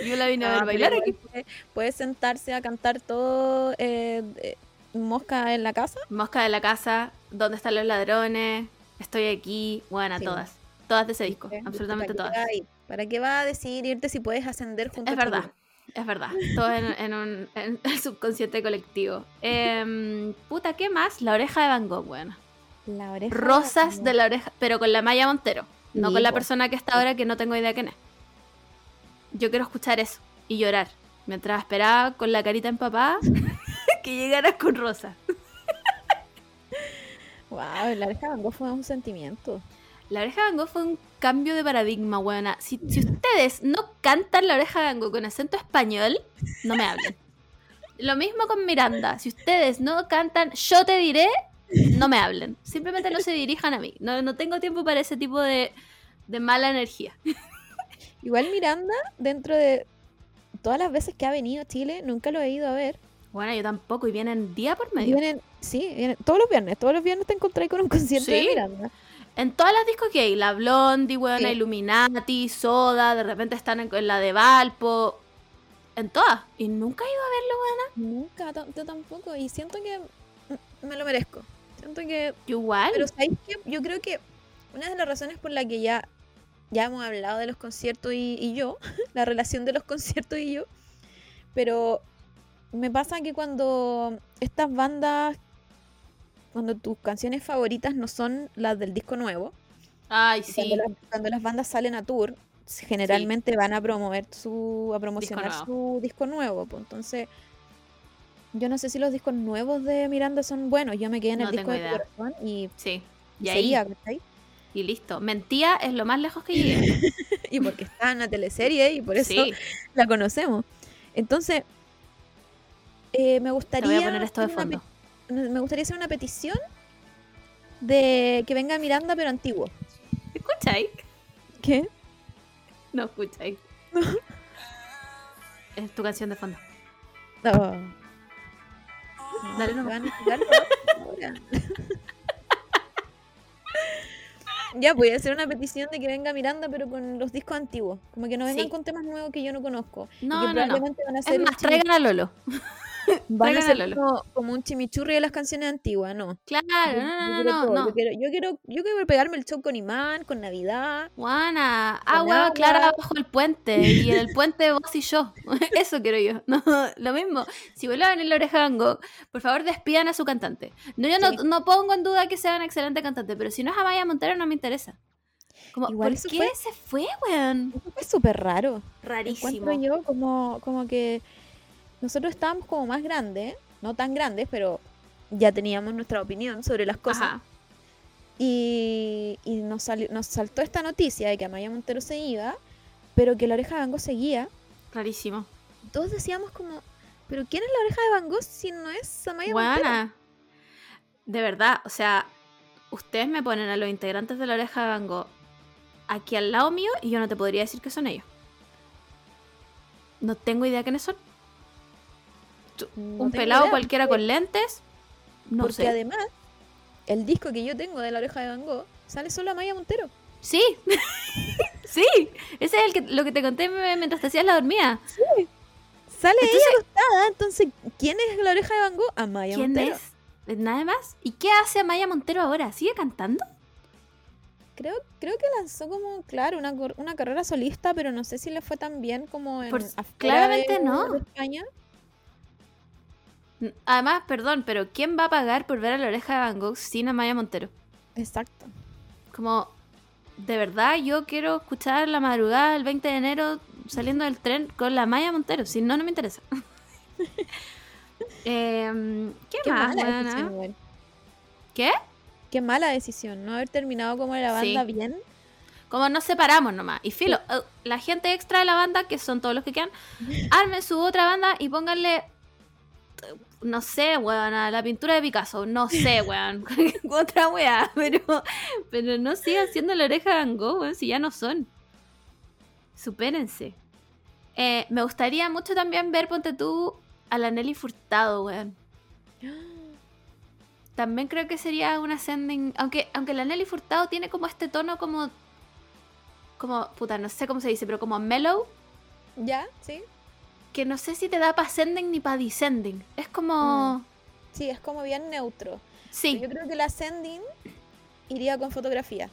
Yo la vine a ver Ah, bailar aquí. puede- Puede sentarse a cantar todo eh, eh, Mosca en la casa. Mosca de la casa, ¿dónde están los ladrones? Estoy aquí. Bueno, Sí. todas. Todas de ese disco, absolutamente ¿Para todas. ¿Para qué va a decidir irte si puedes ascender junto Es a verdad, es verdad. Todo en, en un en el subconsciente colectivo. Em, puta, ¿qué más? La oreja de Van Gogh, bueno. La oreja Rosas Van de la oreja, pero con la Maya Montero. No con la persona que está ahora que no tengo idea quién es. Yo quiero escuchar eso y llorar. Mientras esperaba con la carita empapada que llegaras con Rosa. Wow, la oreja de Van Gogh fue un sentimiento. La oreja de Van Gogh fue un cambio de paradigma, buena. Si, si ustedes no cantan la oreja de Van Gogh con acento español, no me hablen. Lo mismo con Miranda. Si ustedes no cantan Yo te diré, no me hablen. Simplemente no se dirijan a mí. No, no tengo tiempo para ese tipo de, de mala energía. Igual Miranda, dentro de todas las veces que ha venido a Chile, nunca lo he ido a ver. Bueno, yo tampoco. Y vienen día por medio. Vienen, sí, vienen todos los viernes. Todos los viernes te encontré con un concierto de. Miranda. En todas las discos que hay, la Blondie, buena, Sí. Illuminati, Soda, de repente están en, en la de Valpo. En todas. Y nunca he ido a verlo, buena. Nunca, yo tampoco. Y siento que me lo merezco. Siento que igual. Pero ¿sabéis qué? Yo creo que una de las razones por la que ya, ya hemos hablado de los conciertos y, y yo, la relación de los conciertos y yo, pero me pasa que cuando estas bandas, cuando tus canciones favoritas no son las del disco nuevo, Ay, sí. cuando, las, cuando las bandas salen a tour, generalmente van a promover su, a promocionar su disco nuevo. pues, entonces, yo no sé si los discos nuevos de Miranda son buenos. Yo me quedé en No el disco de corazón y Sí. y Y ahí. Y listo. Mentía es lo más lejos que llegué. Y porque está en la teleserie y por eso Sí. la conocemos. Entonces, eh, me gustaría. voy a poner esto de fondo. Me gustaría hacer una petición de que venga Miranda, pero antiguo. ¿Escucháis? ¿Qué? No escucháis. Es tu canción de fondo. No. Dale no, nomás. van a ahora. Ya, voy a hacer una petición de que venga Miranda, pero con los discos antiguos. Como que no vengan Sí. con temas nuevos que yo no conozco. y No, que no, no. van a ser más, traigan a Lolo. van a ser como, como un chimichurri de las canciones antiguas, ¿no? Claro, Yo- no, yo no, no, no. no. Yo, quiero, yo, quiero, yo quiero pegarme el show con Imán, con Navidad. Juana, Con agua agua. clara bajo el puente. Y en el puente vos y yo. Eso quiero yo. No, lo mismo. Si a venir la oreja Van por favor despidan a su cantante. No, yo no, Sí. no pongo en duda que sea un excelente cantante, pero si no es Amaya Montero no me interesa. Como, Igual ¿Por qué fue- se fue, weón? Eso fue súper raro. Rarísimo. Encuentro yo como, como que nosotros estábamos como más grandes, no tan grandes, pero ya teníamos nuestra opinión sobre las cosas. Ajá. Y, y nos, salió, nos saltó esta noticia de que Amaya Montero se iba, pero que la oreja de Van Gogh seguía. Rarísimo. todos decíamos como, pero ¿quién es la oreja de Van Gogh si no es Amaya Montero? Buena. De verdad, o sea, ustedes me ponen a los integrantes de la oreja de Van Gogh aquí al lado mío y yo no te podría decir que son ellos. No tengo idea quiénes son. No Un pelado idea, cualquiera porque- con lentes. No Porque sé. además, el disco que yo tengo de la oreja de Van Gogh sale solo Amaya Montero. Sí. sí. Ese es el que, lo que te conté mientras te hacías la dormida. Sale Entonces- ella acostada, entonces, ¿quién es la oreja de Van Gogh? Amaya ¿Quién Montero. es? Nada más. ¿Y qué hace Amaya Montero ahora? ¿Sigue cantando? Creo, creo que lanzó como, claro, una, una carrera solista, pero no sé si le fue tan bien como en Por- claramente de- no. de España. Además, perdón, pero ¿quién va a pagar por ver a la oreja de Van Gogh sin Amaya Montero? Exacto. Como, de verdad, yo quiero escuchar la madrugada del 20 de enero saliendo del tren con la Maya Montero. Si no, no me interesa. Em, ¿Qué, Qué más, mala decisión. ¿Qué? Qué mala decisión, no haber terminado como la banda Sí. bien. Como nos separamos nomás. Y filo, eh, la gente extra de la banda, que son todos los que quedan, armen su otra banda y pónganle. No sé, weón, a la pintura de Picasso. No sé, weón. Otra weá. Pero, pero no sigan siendo la oreja de Van Gogh, weón, si ya no son. Supérense. Eh, me gustaría mucho también ver, ponte tú, a la Nelly Furtado, weón. También creo que sería una ascending. Aunque, aunque la Nelly Furtado tiene como este tono como. Como, puta, no sé cómo se dice, pero como mellow. ¿Ya? ¿Sí? Que no sé si te da para ascending ni para descending. Es como. Sí, es como bien neutro. Sí, Yo creo que la Sending iría con fotografía.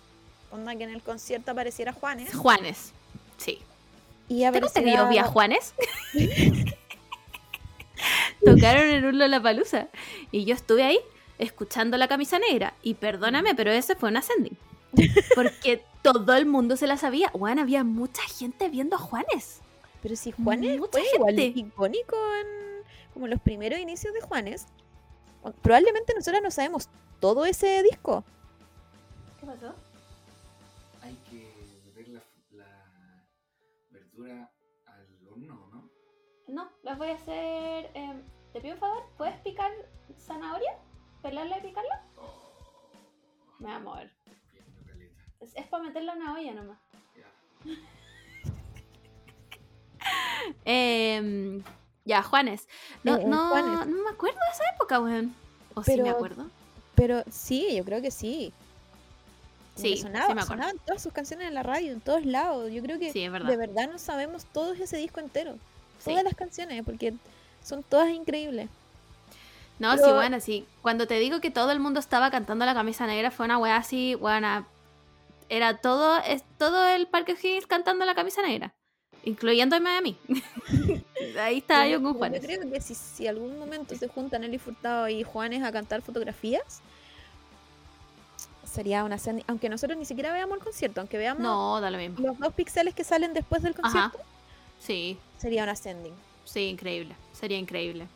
Onda que en el concierto apareciera Juanes. Juanes. Sí. Y ¿Te apareciera... vi a Juanes? Tocaron en un Lollapalooza. Y yo estuve ahí escuchando la camisa negra. Y perdóname, pero ese fue un ascending. Porque todo el mundo se la sabía. Bueno, había mucha gente viendo a Juanes. Pero si Juanes Mucha fue igual icónico en como los primeros inicios de Juanes. Probablemente nosotros no sabemos todo ese disco. ¿Qué pasó? Hay que meter la, la verdura al horno, ¿no? No, las voy a hacer. eh, te pido un favor, ¿puedes picar zanahoria? ¿Pelarla y picarla? Me va a mover. Viendo caleta. Es, es para meterla en una olla nomás. Ya. Em, ya, Juanes. No, Eh, eh, no, Juanes. no me acuerdo de esa época, weón. O sí me Pero- acuerdo. Pero sí, yo creo que sí. Sí, que sí sonaba, me acuerdo. sonaban todas sus canciones en la radio, en todos lados. Yo creo que Sí, es verdad. de verdad no sabemos todo ese disco entero. Sí. Todas las canciones, porque son todas increíbles. No, sí, Pero- bueno, sí. Cuando te digo que todo el mundo estaba cantando la camisa negra, fue una weá así, buena. Era todo, es todo el Parque O'Higgins cantando la camisa negra. Incluyendo en Miami. Ahí estaba yo con Yo Juanes. creo que si, si algún momento se juntan Nelly Furtado y Juanes a cantar fotografías, sería una escena. Aunque nosotros ni siquiera veamos el concierto, aunque veamos No, da lo mismo. los dos píxeles que salen después del Ajá. concierto, Sí, sería una sending. sí, increíble. Sería increíble.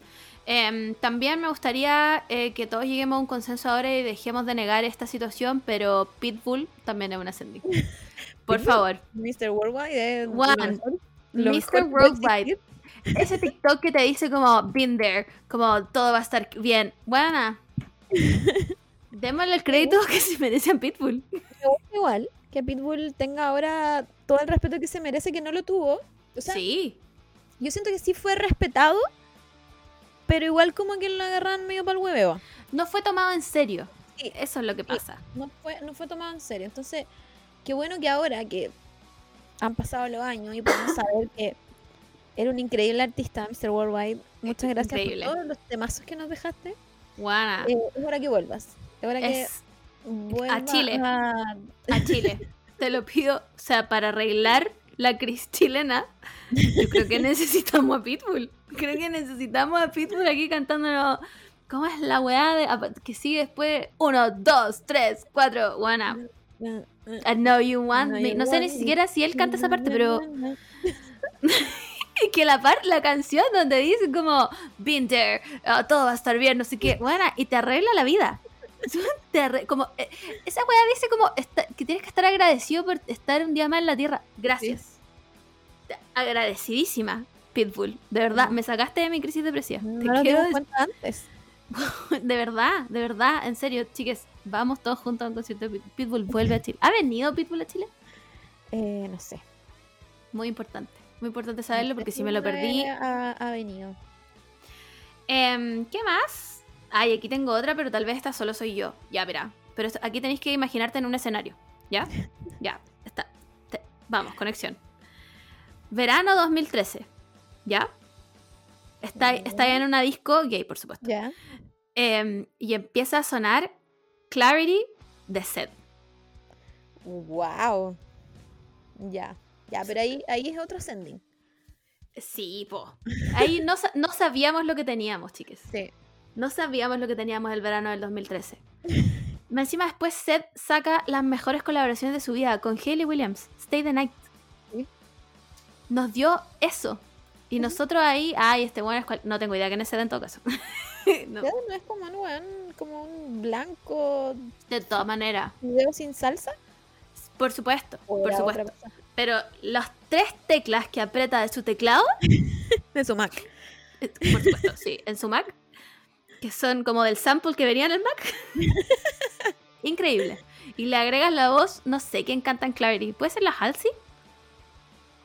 Em, también me gustaría eh, que todos lleguemos a un consenso ahora y dejemos de negar esta situación, pero Pitbull también es una sending. Por favor. Mr. Worldwide es lo mejor- lo mejor Mr. Worldwide. Ese TikTok que te dice como, been there, como todo va a estar bien. Buena. Démosle el crédito que se merece a Pitbull. Me gusta igual que Pitbull tenga ahora todo el respeto que se merece que no lo tuvo. O sea, sí, yo siento que sí fue respetado, pero igual como que lo agarran medio para el hueveo. no fue tomado en serio. Sí. Eso es lo que pasa. no fue, no fue tomado en serio. Entonces, qué bueno que ahora que han pasado los años y podemos saber que era un increíble artista, Mr. Worldwide. Muchas gracias Increíble. por todos los temazos que nos dejaste. Buena. Eh, es hora que vuelvas. Es hora que Es vuelvas Chile. a- a Chile. Te lo pido. O sea, para arreglar la crisis chilena, yo creo que necesitamos a Pitbull. Creo que necesitamos a Pitbull aquí cantándonos. ¿Cómo es la weá de, que sigue después? Uno, dos, tres, cuatro. Buena. I know you want me. No sé ni siquiera si él canta esa parte, pero que la par la canción donde dice como been there, ah, todo va a estar bien, no sé qué, bueno, y te arregla la vida. Te como eh, esa weá dice como esta- que tienes que estar agradecido por estar un día más en la tierra. Gracias. Agradecidísima. Pitbull. De verdad, me sacaste de mi crisis depresiva. No Te lo quiero cuenta antes. de verdad, de verdad, en serio, chiques, vamos todos juntos a un concierto de Pit- Pitbull. Vuelve a Chile. ¿Ha venido Pitbull a Chile? Eh, no sé. Muy importante. Muy importante saberlo porque si me lo perdí. Ha, ha venido. Em, ¿Qué más? Ay, aquí tengo otra, pero tal vez esta solo soy yo. Ya, verá. Pero aquí tenéis que imaginarte en un escenario. ¿Ya? Ya, está. Te- vamos, conexión. Verano 2013. ¿Ya? Está, está en una disco gay, por supuesto. Ya. Em, y empieza a sonar Clarity de Seth. Wow. Ya. Ya, pero ahí, ahí es otro sending. Sí, po. Ahí no, no sabíamos lo que teníamos, chiques. Sí. No sabíamos lo que teníamos el verano del 2013. Más Encima después Seth saca las mejores colaboraciones de su vida con Hayley Williams, Stay the Night. Sí. Nos dio eso. Y nosotros ahí, ay, este bueno es cual- No tengo idea quién es Seth en todo caso. No, Ya no es como un weón, como un blanco de todas maneras. video sin salsa. Por supuesto, ¿O por supuesto. Pero las tres teclas que aprieta de su teclado De su Mac. Eh, Por supuesto, sí, en su Mac, que son como del sample que venía en el Mac. Increíble. Y le agregas la voz, no sé quién canta en Clarity. ¿Puede ser la Halsey?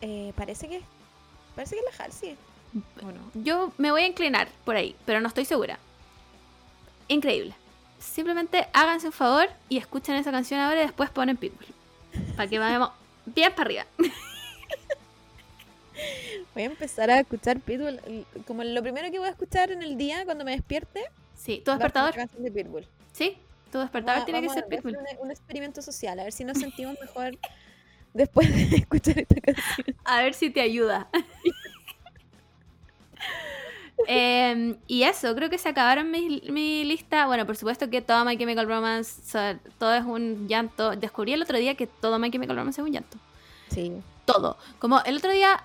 Eh, parece que. Parece que es la Halsey. ¿O no? Yo me voy a inclinar por ahí, pero no estoy segura. Increíble. Simplemente háganse un favor y escuchen esa canción ahora y después ponen Pitbull. Para que vayamos bien para arriba. Voy a empezar a escuchar Pitbull. Como lo primero que voy a escuchar en el día cuando me despierte. Sí, tu despertador. canción de Pitbull. Sí, tu despertador Va- tiene que ser Pitbull. Un, un experimento social, a ver si nos sentimos mejor después de escuchar esta canción. A ver si te ayuda. Em, y eso, creo que se acabaron mi, mi lista. Bueno, por supuesto que todo My Chemical Romance, o sea, todo es un llanto. Descubrí el otro día que todo My Chemical Romance es un llanto. Sí. Todo. Como el otro día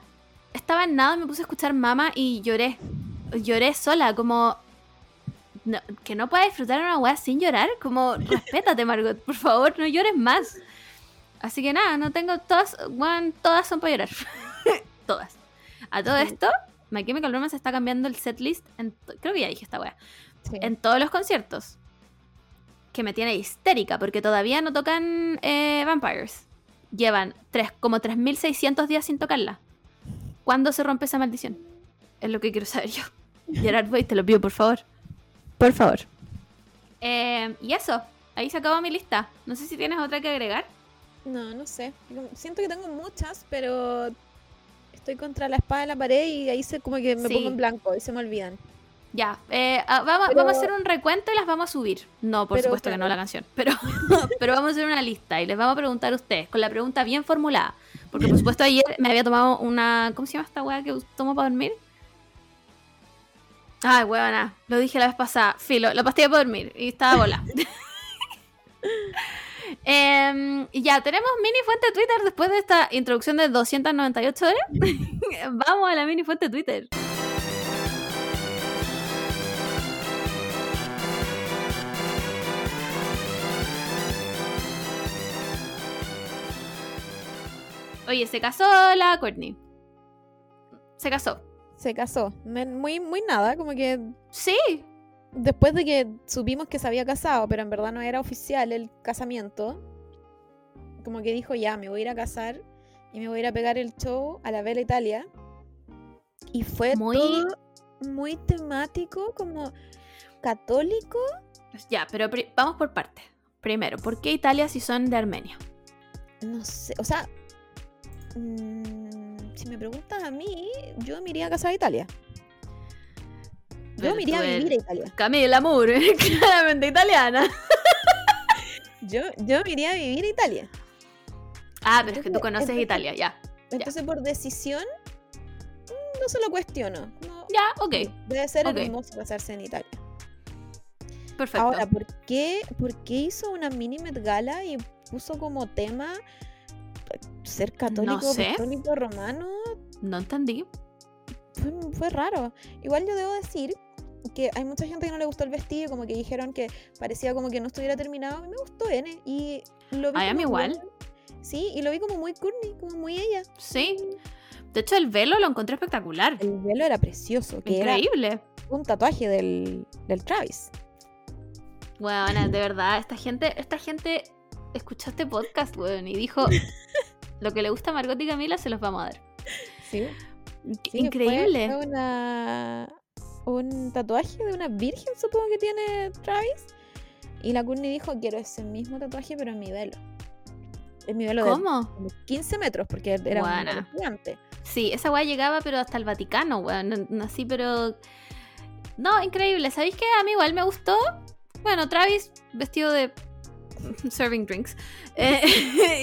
estaba en nada, me puse a escuchar Mama y lloré. Lloré sola, como... no- que no puedas disfrutar una weá sin llorar. Como, respétate, Margot, por favor, no llores más. Así que nada, no tengo todas, weón, todas son para llorar. todas. A todo esto, My Chemical Romance está cambiando el setlist, creo que ya dije esta weá, sí. en todos los conciertos. Que me tiene histérica, porque todavía no tocan eh, Vampires. Llevan tres, como 3.600 días sin tocarla. ¿Cuándo se rompe esa maldición? Es lo que quiero saber yo. Gerard Way, te lo pido, por favor. Por favor. Eh, y eso, ahí se acabó mi lista. No sé si tienes otra que agregar. No, no sé. Siento que tengo muchas, pero estoy contra la espada de la pared y ahí se como que me Sí. pongo en blanco y se me olvidan. Ya, eh, ah, vamos, Pero- vamos a hacer un recuento y las vamos a subir. No, por Pero, supuesto que no la canción. Pero, pero vamos a hacer una lista y les vamos a preguntar a ustedes con la pregunta bien formulada. Porque por supuesto ayer me había tomado una... ¿Cómo se llama esta weá que tomo para dormir? Ay, weona, lo dije la vez pasada. Filo, la pastilla para dormir y estaba bola. Y ya, tenemos mini fuente Twitter después de esta introducción de 298 horas. Vamos a la mini fuente Twitter. Oye, se casó la Courtney. Se casó. Se casó. Muy, muy nada, como que Sí, después de que supimos que se había casado, pero en verdad no era oficial el casamiento, como que dijo ya, me voy a ir a casar y me voy a ir a pegar el show a la Vela Italia. Y fue Muy- todo muy temático, como católico. ya, pero vamos por partes. Primero, ¿por qué Italia si son de Armenia? No sé, o sea, mm, si me preguntas a mí, yo me iría a casar a Italia. Yo me iría a vivir a Italia. Camila Moore, claramente italiana. Yo, yo me iría a vivir a Italia. Ah, pero es que tú conoces entonces- Italia, ya. Entonces, por decisión, mm, no se lo cuestiono. Como, Ya, ok, Debe ser ok. hermoso casarse en Italia. perfecto. Ahora, ¿por qué, ¿por qué hizo una mini Met Gala y puso como tema eh, ser católico, sé. apostólico, romano? No entendí. Fue, fue raro. Igual yo debo decir que hay mucha gente que no le gustó el vestido, como que dijeron que parecía como que no estuviera terminado. A mí me gustó N y lo vi Ay, a mí igual. Sí, y lo vi como muy curny, como muy ella. Sí. De hecho, el velo lo encontré espectacular. El velo era precioso, que Increíble. era un tatuaje del, del Travis. Bueno, de verdad, esta gente, esta gente escuchó este podcast, weón, y dijo lo que le gusta a Margot y Camila se los vamos a dar. Sí. Increíble. Fue, una, un tatuaje de una virgen, supongo que tiene Travis. Y la Courtney dijo, quiero ese mismo tatuaje, pero en mi velo. En mi velo de ¿Cómo? como 15 metros, porque era un Buena. velo gigante. Sí, esa weá llegaba, pero hasta el Vaticano, weón. no- Así, pero. No, increíble. ¿Sabéis qué? A mí igual me gustó. Bueno, Travis vestido de. serving drinks. Eh,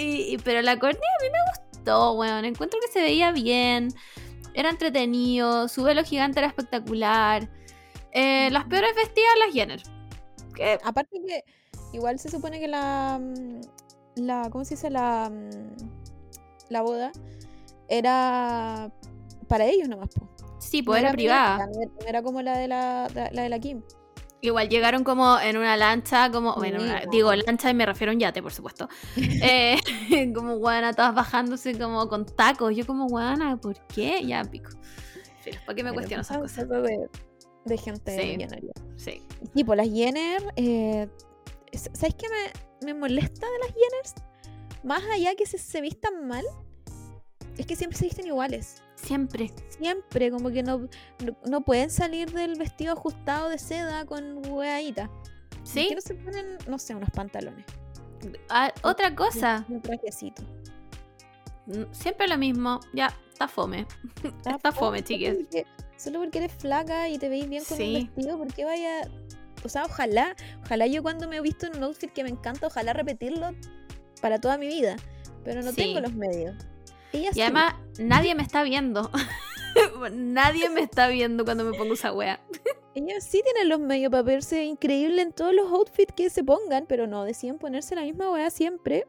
y- y- pero la Courtney a mí me gustó, weón. Encuentro que se veía bien. Era entretenido. Su velo gigante era espectacular. Eh, las peores vestidas, las Jenner. Que Aparte que igual se supone que la... la ¿Cómo se dice? La, mm, la boda era para ellos nomás. po. sí, No pues era privada. no era- no era como la de la, la- la de la Kim. Igual llegaron como en una lancha, como, bueno, una- digo lancha y me refiero a un yate, por supuesto. Eh, como guana, todas bajándose como con tacos. Yo como guana, ¿por qué? Ya pico. Pero, ¿para qué me Pero cuestiono esas cosas de, de gente Sí. millonaria. Sí. Y tipo, las Jenner, eh, ¿sabes qué me, me molesta de las Jenners? Más allá que se, se vistan mal, es que siempre se visten iguales. Siempre. Siempre, como que no, no, no pueden salir del vestido ajustado de seda con hueadita. ¿Por ¿Sí? qué no se ponen, no sé, unos pantalones? Ah, otra cosa. Un trajecito. mm, Siempre lo mismo. Ya, está fome. Está fome, chiques. porque- Solo porque eres flaca y te veis bien con Sí. un vestido, porque vaya. O sea, ojalá, ojalá yo cuando me he visto en un outfit que me encanta, ojalá repetirlo para toda mi vida. Pero no Sí. tengo los medios. Ella Y sí. además, nadie me está viendo. nadie me está viendo cuando me pongo esa wea. Ella sí tiene los medios para verse increíble en todos los outfits que se pongan, pero no, deciden ponerse la misma weá siempre.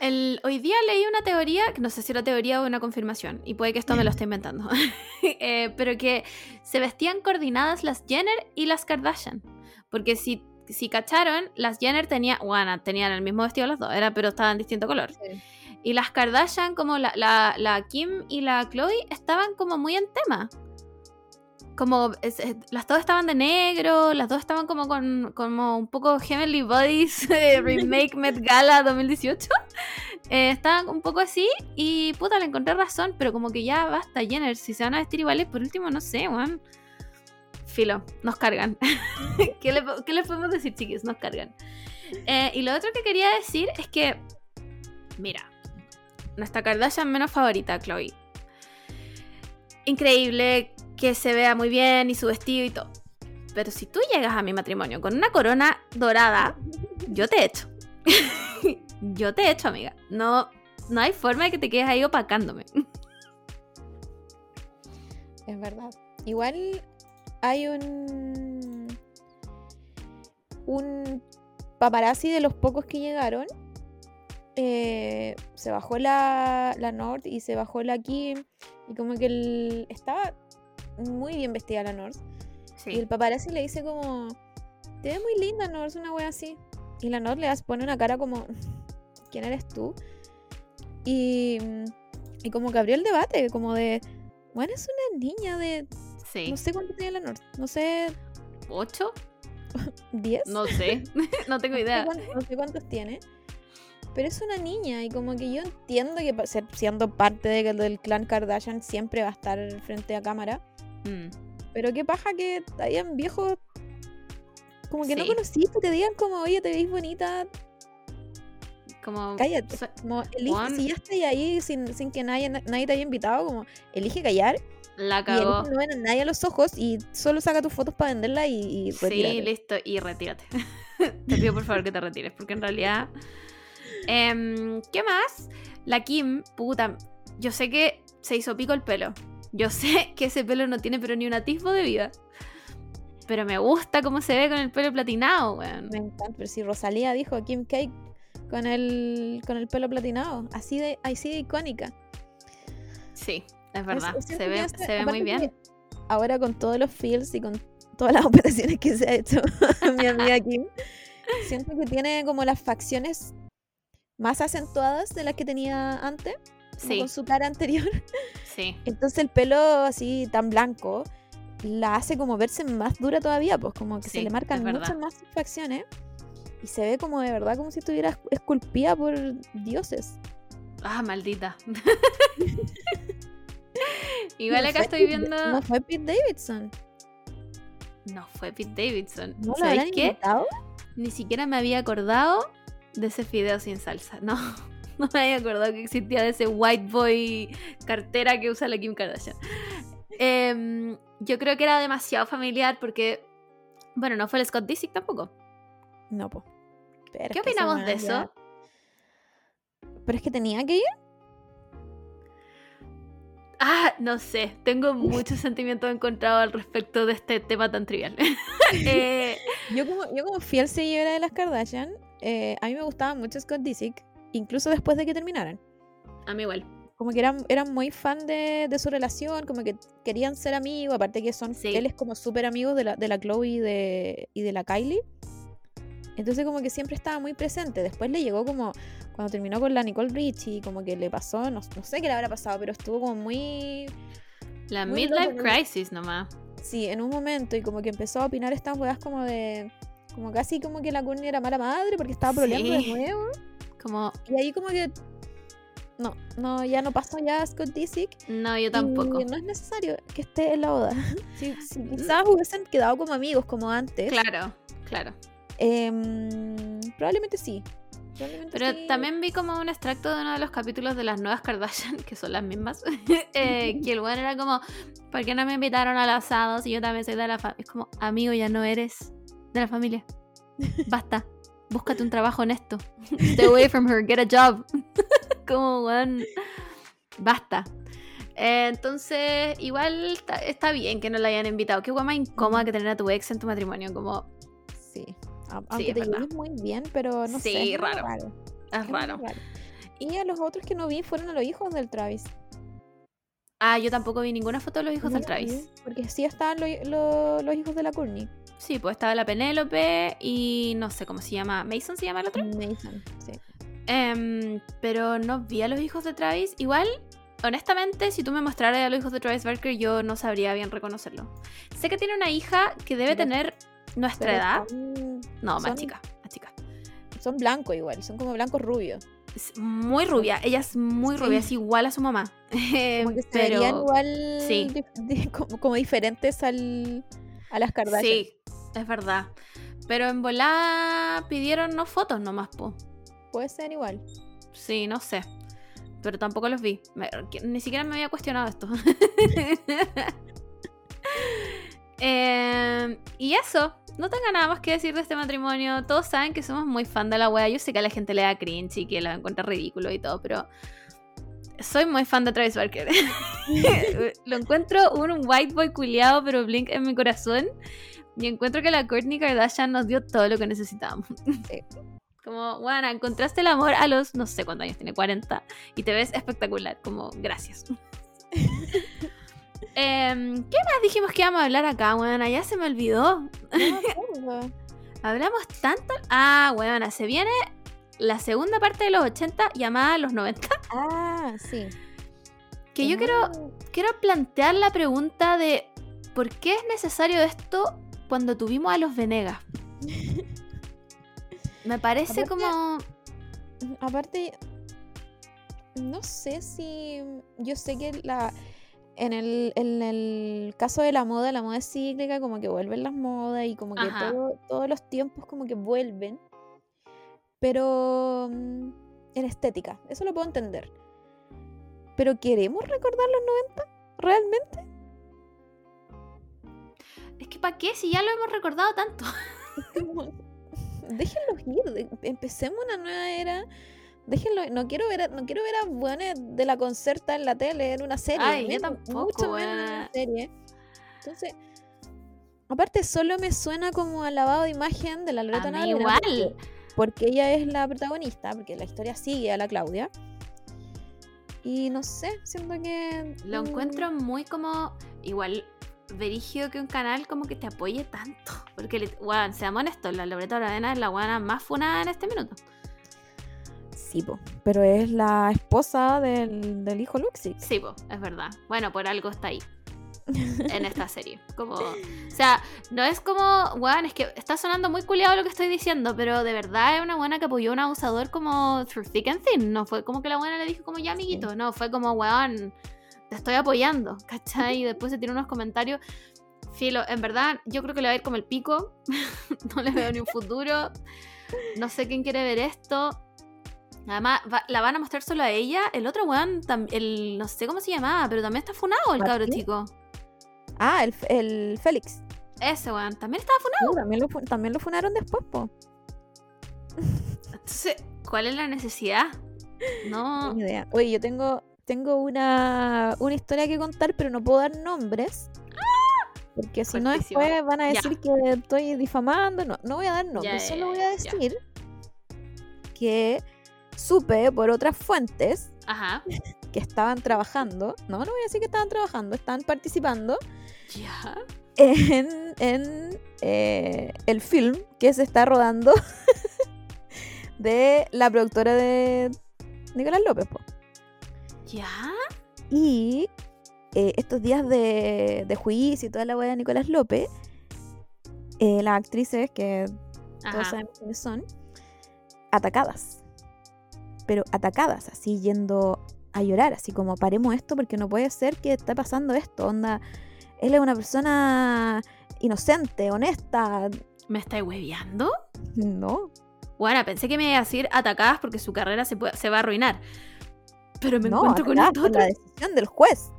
El, hoy día leí una teoría, que no sé si era teoría o una confirmación, y puede que esto me lo esté inventando, eh, pero que se vestían coordinadas las Jenner y las Kardashian. Porque si, si cacharon, las Jenner tenían, bueno, tenían el mismo vestido las dos, era, pero estaban en distinto color. Y las Kardashian, como la, la, la Kim y la Chloe, estaban como muy en tema. Como las dos estaban de negro, las dos estaban como con como un poco Heavenly Bodies Remake Met Gala 2018. Eh, estaban un poco así y puta, le encontré razón, pero como que ya basta, Jenner, si se van a vestir iguales, por último, no sé, weón. Filo, nos cargan. ¿Qué, le, qué les podemos decir, chiquis? Nos cargan. Eh, y lo otro que quería decir es que, mira, nuestra Kardashian menos favorita, Chloe. Increíble que se vea muy bien y su vestido y todo. Pero si tú llegas a mi matrimonio con una corona dorada, yo te echo. yo te echo, amiga. No, no hay forma de que te quedes ahí opacándome. Es verdad. Igual hay un. Un paparazzi de los pocos que llegaron. eh, se bajó la, la North y se bajó la Kim. Y como que el- estaba muy bien vestida la North. Y el paparazzi le dice como. Te ves muy linda, North, una wea así. Y la North le pone una cara como. ¿Quién eres tú? Y. Y como que abrió el debate, como de. Bueno, es una niña de Sí. no sé cuánto tiene la North. No sé, ¿Ocho? ¿10? No sé. no tengo sé idea. cuán- no sé cuántos tiene. Pero es una niña y como que yo entiendo que siendo parte de- del clan Kardashian siempre va a estar frente a cámara. Mm, Pero qué paja que hayan viejos como que no Sí. conociste, te digan como, oye, te veis bonita, Como. cállate. so- Como, elige, Juan. si ya estás ahí sin, sin que nadie, nadie te haya invitado, como, elige callar La y cagó. elige no ver a nadie a los ojos y solo saca tus fotos para venderla y, y Sí, retírate. listo. Y retírate. te pido por favor que te retires, porque en realidad. Em, ¿Qué más? La Kim, puta. Yo sé que se hizo pico el pelo. Yo sé que ese pelo no tiene pero ni un atisbo de vida. Pero me gusta cómo se ve con el pelo platinado, weón. Me encanta, pero si Rosalía dijo Kim K con el, con el pelo platinado, así de, así de icónica. Sí, es verdad. Es- Se ve, se ve muy bien. Ahora con todos los feels y con todas las operaciones que se ha hecho mi amiga Kim, siento que tiene como las facciones más acentuadas de las que tenía antes. Sí. con su cara anterior. Sí. Entonces el pelo así tan blanco la hace como verse más dura todavía, pues como que Sí, se le marcan muchas más facciones y se ve como de verdad como si estuviera esc- esculpida por dioses. Ah, maldita. Igual No acá estoy Pete- viendo. No fue Pete Davidson. No fue Pete Davidson. ¿No lo ¿Sabéis habrán qué? invitado? Ni siquiera me había acordado de ese fideo sin salsa. No, no me había acordado que existía de ese white boy cartera que usa la Kim Kardashian. Em, yo creo que era demasiado familiar porque, bueno, no fue el Scott Disick tampoco. No, pues. ¿Qué opinamos de eso? Pero es que tenía que ir. Ah, no sé, tengo muchos sentimientos encontrados al respecto de este tema tan trivial. Eh, Yo como, yo como fiel seguidora de las Kardashian, eh, a mí me gustaba mucho Scott Disick, incluso después de que terminaran. a mí igual. Como que eran, eran muy fan de, de su relación, como que querían ser amigos, aparte que son, Sí. él es como súper amigo de la, de la Chloe y de, y de la Kylie. Entonces como que siempre estaba muy presente. Después le llegó como, cuando terminó con la Nicole Richie, como que le pasó, no, no sé qué le habrá pasado, pero estuvo como muy, La Muy midlife loco, ¿no? crisis nomás. sí, en un momento y como que empezó a opinar estas weas como de, como casi como que la Courtney era mala madre porque estaba problemando de nuevo. Como, Y ahí como que, no, no, ya no pasó ya Scott Disick. no, yo tampoco. Y no es necesario que esté en la boda. Si, si quizás hubiesen quedado como amigos como antes, Claro, claro. em, probablemente sí. Probablemente Pero sí. también vi como un extracto de uno de los capítulos de las nuevas Kardashian, que son las mismas, eh, que el weón era como, ¿por qué no me invitaron al asado si yo también soy de la familia? Es como, amigo, ya no eres de la familia. Basta, búscate un trabajo honesto. Stay away from her, get a job. como, weón, basta. Eh, entonces, igual está, está bien que no la hayan invitado. Qué guay más incómoda que tener a tu ex en tu matrimonio, como, Sí. Aunque te lleves muy bien, pero no sé. Sí, es muy raro. es es muy raro. Y a los otros que no vi fueron a los hijos del Travis. Ah, yo tampoco vi ninguna foto de los hijos No del Travis. Porque sí estaban lo- lo- los hijos de la Courtney. Sí, pues estaba la Penélope y no sé cómo se llama. ¿Mason se llama el otro? Mason, sí. Em, pero no vi a los hijos de Travis. Igual, honestamente, si tú me mostraras a los hijos de Travis Barker, yo no sabría bien reconocerlo. Sé que tiene una hija que debe Pero- tener nuestra edad. Son, No, más son- chica, más chica. son blancos igual, son como blancos rubios. Es muy rubia, ella es muy Sí. rubia, es igual a su mamá. Como que se pero igual sí. dif- di- como, como diferentes al, a las Kardashian. sí, es verdad. Pero en volá pidieron no fotos nomás, po. Puede ser igual. Sí, no sé. Pero tampoco los vi. Me- ni siquiera me había cuestionado esto. Em, y eso. No tengo nada más que decir de este matrimonio. Todos saben que somos muy fan de la wea. Yo sé que a la gente le da cringe y que la encuentra ridículo y todo, pero soy muy fan de Travis Barker. Lo encuentro un white boy culiado, pero blink en mi corazón. Y encuentro que la Kourtney Kardashian nos dio todo lo que necesitábamos. Sí. Como, bueno, encontraste el amor a los, no sé cuántos años tiene, 40, y te ves espectacular. Como, gracias. Em, ¿Qué más dijimos que íbamos a hablar acá, weona? Ya se me olvidó. No. Hablamos tanto. Ah, weona, se viene la segunda parte de los 80 llamada los 90. ah, sí. Que yo quiero, quiero plantear la pregunta de ¿por qué es necesario esto cuando tuvimos a los Venegas? Me parece Aparte- como. Aparte, no sé si. Yo sé que la. En el, en el caso de la moda, la moda es cíclica, como que vuelven las modas y como que todo- todos los tiempos como que vuelven. Pero mm, en estética, eso lo puedo entender. Pero ¿queremos recordar los 90? ¿Realmente? Es que ¿para qué? Si ya lo hemos recordado tanto. Déjenlos ir, empecemos una nueva era. Déjenlo, no quiero ver, a- no quiero ver a buenas de la concerta en la tele, en una serie. Ay, yo menos, tampoco, mucho menos en una serie. Entonces, aparte solo me suena como al lavado de imagen de la Loreta Navarrete, igual. Porque, porque ella es la protagonista, porque la historia sigue a la Claudia. Y no sé, siento que. Lo mm, encuentro muy como. Igual, verigio que un canal como que te apoye tanto. Porque, le- weón, seamos honestos, la Loreto Aravena es la buena más funada en este minuto. Sí, po, pero es la esposa del, del hijo Luxix. Sí, po, es verdad. Bueno, por algo está ahí. en esta serie. Como, o sea, no es como, weón, es que está sonando muy culiado lo que estoy diciendo, pero de verdad es una buena que apoyó a un abusador como through thick and thin. No fue como que la buena le dijo como ya, amiguito. No, fue como, weón, te estoy apoyando, ¿cachai? Y después se tiene unos comentarios. Filo, en verdad, yo creo que le va a ir como el pico. no le veo ni un futuro. No sé quién quiere ver esto. Además, va- la van a mostrar solo a ella. El otro weón, el, no sé cómo se llamaba, pero también está funado el cabro chico. Ah, el, el Félix. Ese weón, también estaba funado. También, lo, también lo funaron después, po. Entonces, ¿cuál es la necesidad? No. Ni idea. Oye, yo tengo, tengo una, una historia que contar, pero no puedo dar nombres. Porque si no después van a Ya. decir que estoy difamando. No, no voy a dar nombres, ya, solo voy a decir que supe por otras fuentes Ajá. que estaban trabajando. No, no voy a decir que estaban trabajando, estaban participando Ya. en, en, eh, el film que se está rodando de la productora de Nicolás López. po. Ya. Y eh, estos días de, de juicio y toda la weá de Nicolás López, eh, las actrices, que todos sabemos quiénes son, atacadas. Pero atacadas, así yendo a llorar, así como paremos esto porque no puede ser que esté pasando esto. Onda, él es una persona inocente, honesta. ¿Me estáis hueveando? No, Bueno, pensé que me iba a decir atacadas porque su carrera se, puede- se va a arruinar. Pero me no, encuentro con esto otro. la decisión del juez.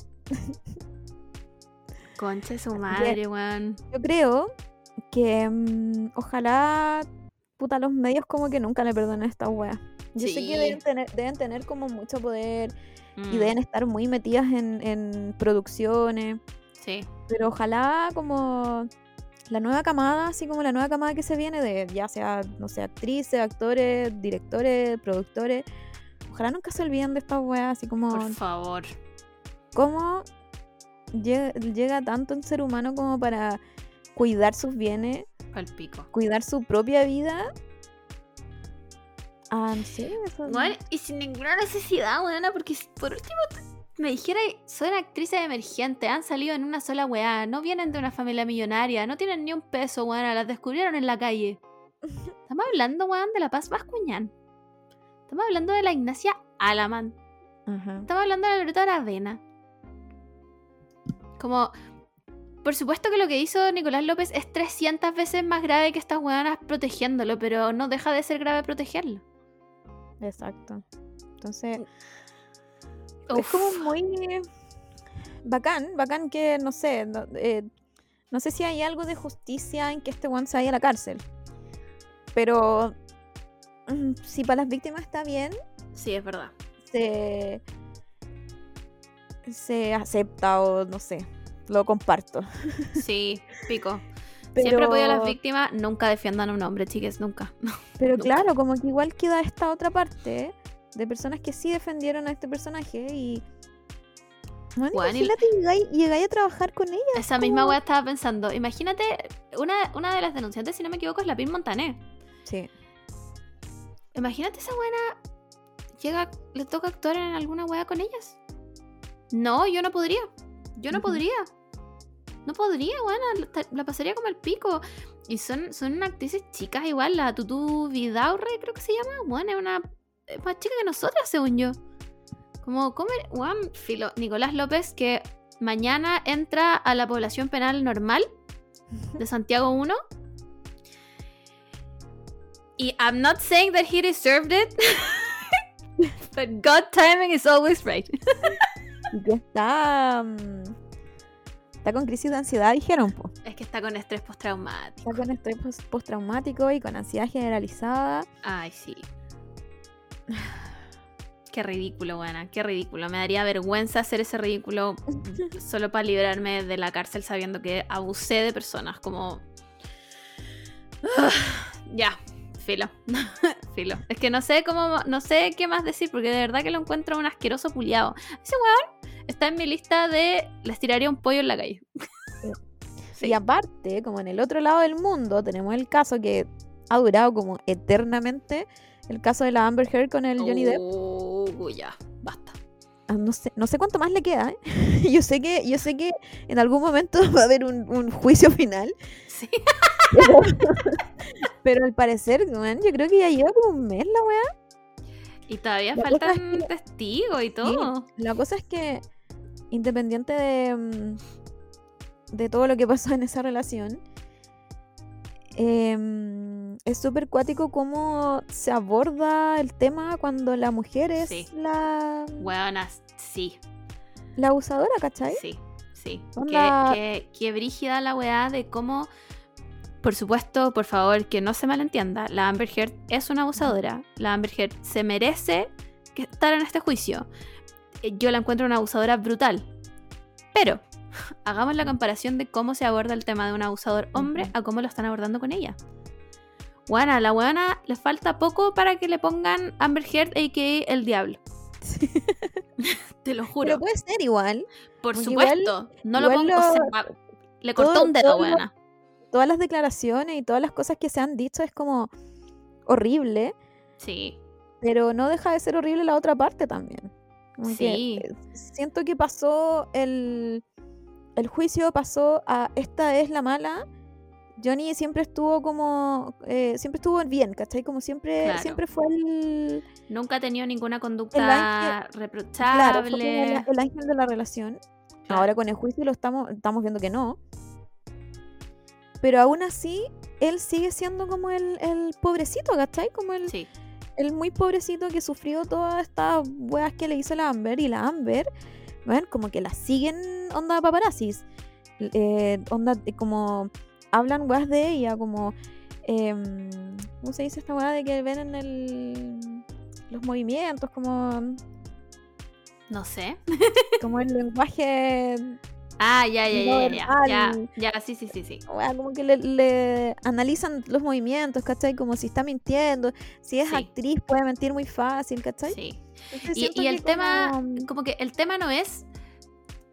Concha su madre, weón. Yo creo que mm, ojalá puta los medios como que nunca le perdonen a esta wea. Yo sé que deben tener, deben tener como mucho poder y Mm, deben estar muy metidas en, en producciones, Sí. pero ojalá como la nueva camada, así como la nueva camada que se viene de ya sea, no sé, actrices, actores, directores, productores, ojalá nunca se olviden de estas weas, así como Por favor. cómo llega, llega tanto un ser humano como para cuidar sus bienes Al pico. cuidar su propia vida. Ah, no sé, eso- Bueno, y sin ninguna necesidad, weona, porque por último me dijera, son actrices emergentes, han salido en una sola weá, no vienen de una familia millonaria, no tienen ni un peso, weona, las descubrieron en la calle. Estamos hablando, weón, de la Paz Bascuñán. Estamos hablando de la Ignacia Alaman. Estamos hablando de la Loreta Aravena. Como, por supuesto que lo que hizo Nicolás López es 300 veces más grave que estas weonas protegiéndolo, pero no deja de ser grave protegerlo. Exacto. Entonces, es Uf. como muy bacán, bacán que, no sé, no, eh, no sé si hay algo de justicia en que este one se vaya a la cárcel. Pero mm, si para las víctimas está bien, Sí, es verdad. se, se acepta o no sé, lo comparto. Sí, pico. Siempre apoyo a las víctimas, nunca defiendan a un hombre, chiques, nunca. Pero Nunca. claro, como que igual queda esta otra parte de personas que sí defendieron a este personaje y. Bueno, Bueno, y- imagínate, llegáis, llegáis a trabajar con ella. Esa misma weá estaba pensando. Imagínate, una, una de las denunciantes, si no me equivoco, es la Pim Montané. Sí. Imagínate esa buena llega, le toca actuar en alguna weá con ellas. No, yo no podría. Yo no podría. No podría, buena, la, la pasaría como el pico. Y son, son actrices chicas igual, la Tutu Vidaurre creo que se llama. Bueno, es una es más chica que nosotras, según yo. Como, come, weón, filo. Nicolás López, que mañana entra a la población penal normal de Santiago 1. Y I'm not saying that he deserved it, but God timing is always right. Y que está. mm, Está con crisis de ansiedad, dijeron, po. Es que está con estrés postraumático. Está con estrés pos- postraumático y con ansiedad generalizada. Ay, sí. Qué ridículo, buena, qué ridículo. Me daría vergüenza hacer ese ridículo solo para librarme de la cárcel sabiendo que abusé de personas. Como. Ah, ya, filo. filo. Es que no sé cómo. No sé qué más decir porque de verdad que lo encuentro un asqueroso puliado. Ese weón está en mi lista de. Les tiraría un pollo en la calle. Sí. Y aparte, como en el otro lado del mundo, tenemos el caso que ha durado como eternamente, El caso de la Amber Heard con el Johnny Depp. Oh, ya, basta. Ah, No sé, no sé cuánto más le queda, ¿eh? Yo sé que, yo sé que en algún momento va a haber un, un juicio final. Sí. Pero, pero al parecer, weón, yo creo que ya lleva como un mes la weá. Y todavía La faltan es que- testigos y todo. La cosa es que, independiente de, mm, de todo lo que pasó en esa relación, em, es súper cuático cómo se aborda el tema cuando la mujer es Sí. la, Buenas, sí, la abusadora, ¿cachai? sí, sí. Onda- brígida la weá de cómo. Por supuesto, por favor, que no se malentienda. La Amber Heard es una abusadora. La Amber Heard se merece que estar en este juicio. Yo la encuentro una abusadora brutal. Pero hagamos la comparación de cómo se aborda el tema de un abusador hombre a cómo lo están abordando con ella. Bueno, a la weona le falta poco para que le pongan Amber Heard, a.k.a. el diablo. Te lo juro. Pero puede ser igual. Por porque igual- supuesto. no lo pongo. sea, le cortó todo- un dedo, weona. Todas las declaraciones y todas las cosas que se han dicho es como horrible, Sí. pero no deja de ser horrible la otra parte también. Como Sí. eh, siento que pasó el, el juicio, pasó a esta es la mala. Johnny siempre estuvo como, eh, siempre estuvo bien, ¿cachai? Como siempre, Claro. siempre fue el, Nunca ha tenido ninguna ángel- conducta claro, fue como reprochable. el, el ángel de la relación. Claro. Ahora con el juicio lo estamos, estamos viendo que no. Pero aún así, él sigue siendo como el, el pobrecito, ¿cachai? Como el, Sí. El muy pobrecito que sufrió todas estas weas que le hizo la Amber. Y la Amber, ven, como que la siguen onda paparazzis. Eh, onda, eh, como hablan weas de ella, como. em, ¿Cómo se dice esta wea de que ven en el. los movimientos, como. No sé. como el lenguaje Ah, ya, ya, ya, ya, ya. Ya, verbal. ya, sí, sí, sí, sí. Como que le, le analizan los movimientos, ¿cachai? Como si está mintiendo, si es Sí. actriz puede mentir muy fácil, ¿cachai? Sí. Entonces Y, y el tema, como- como que el tema no es.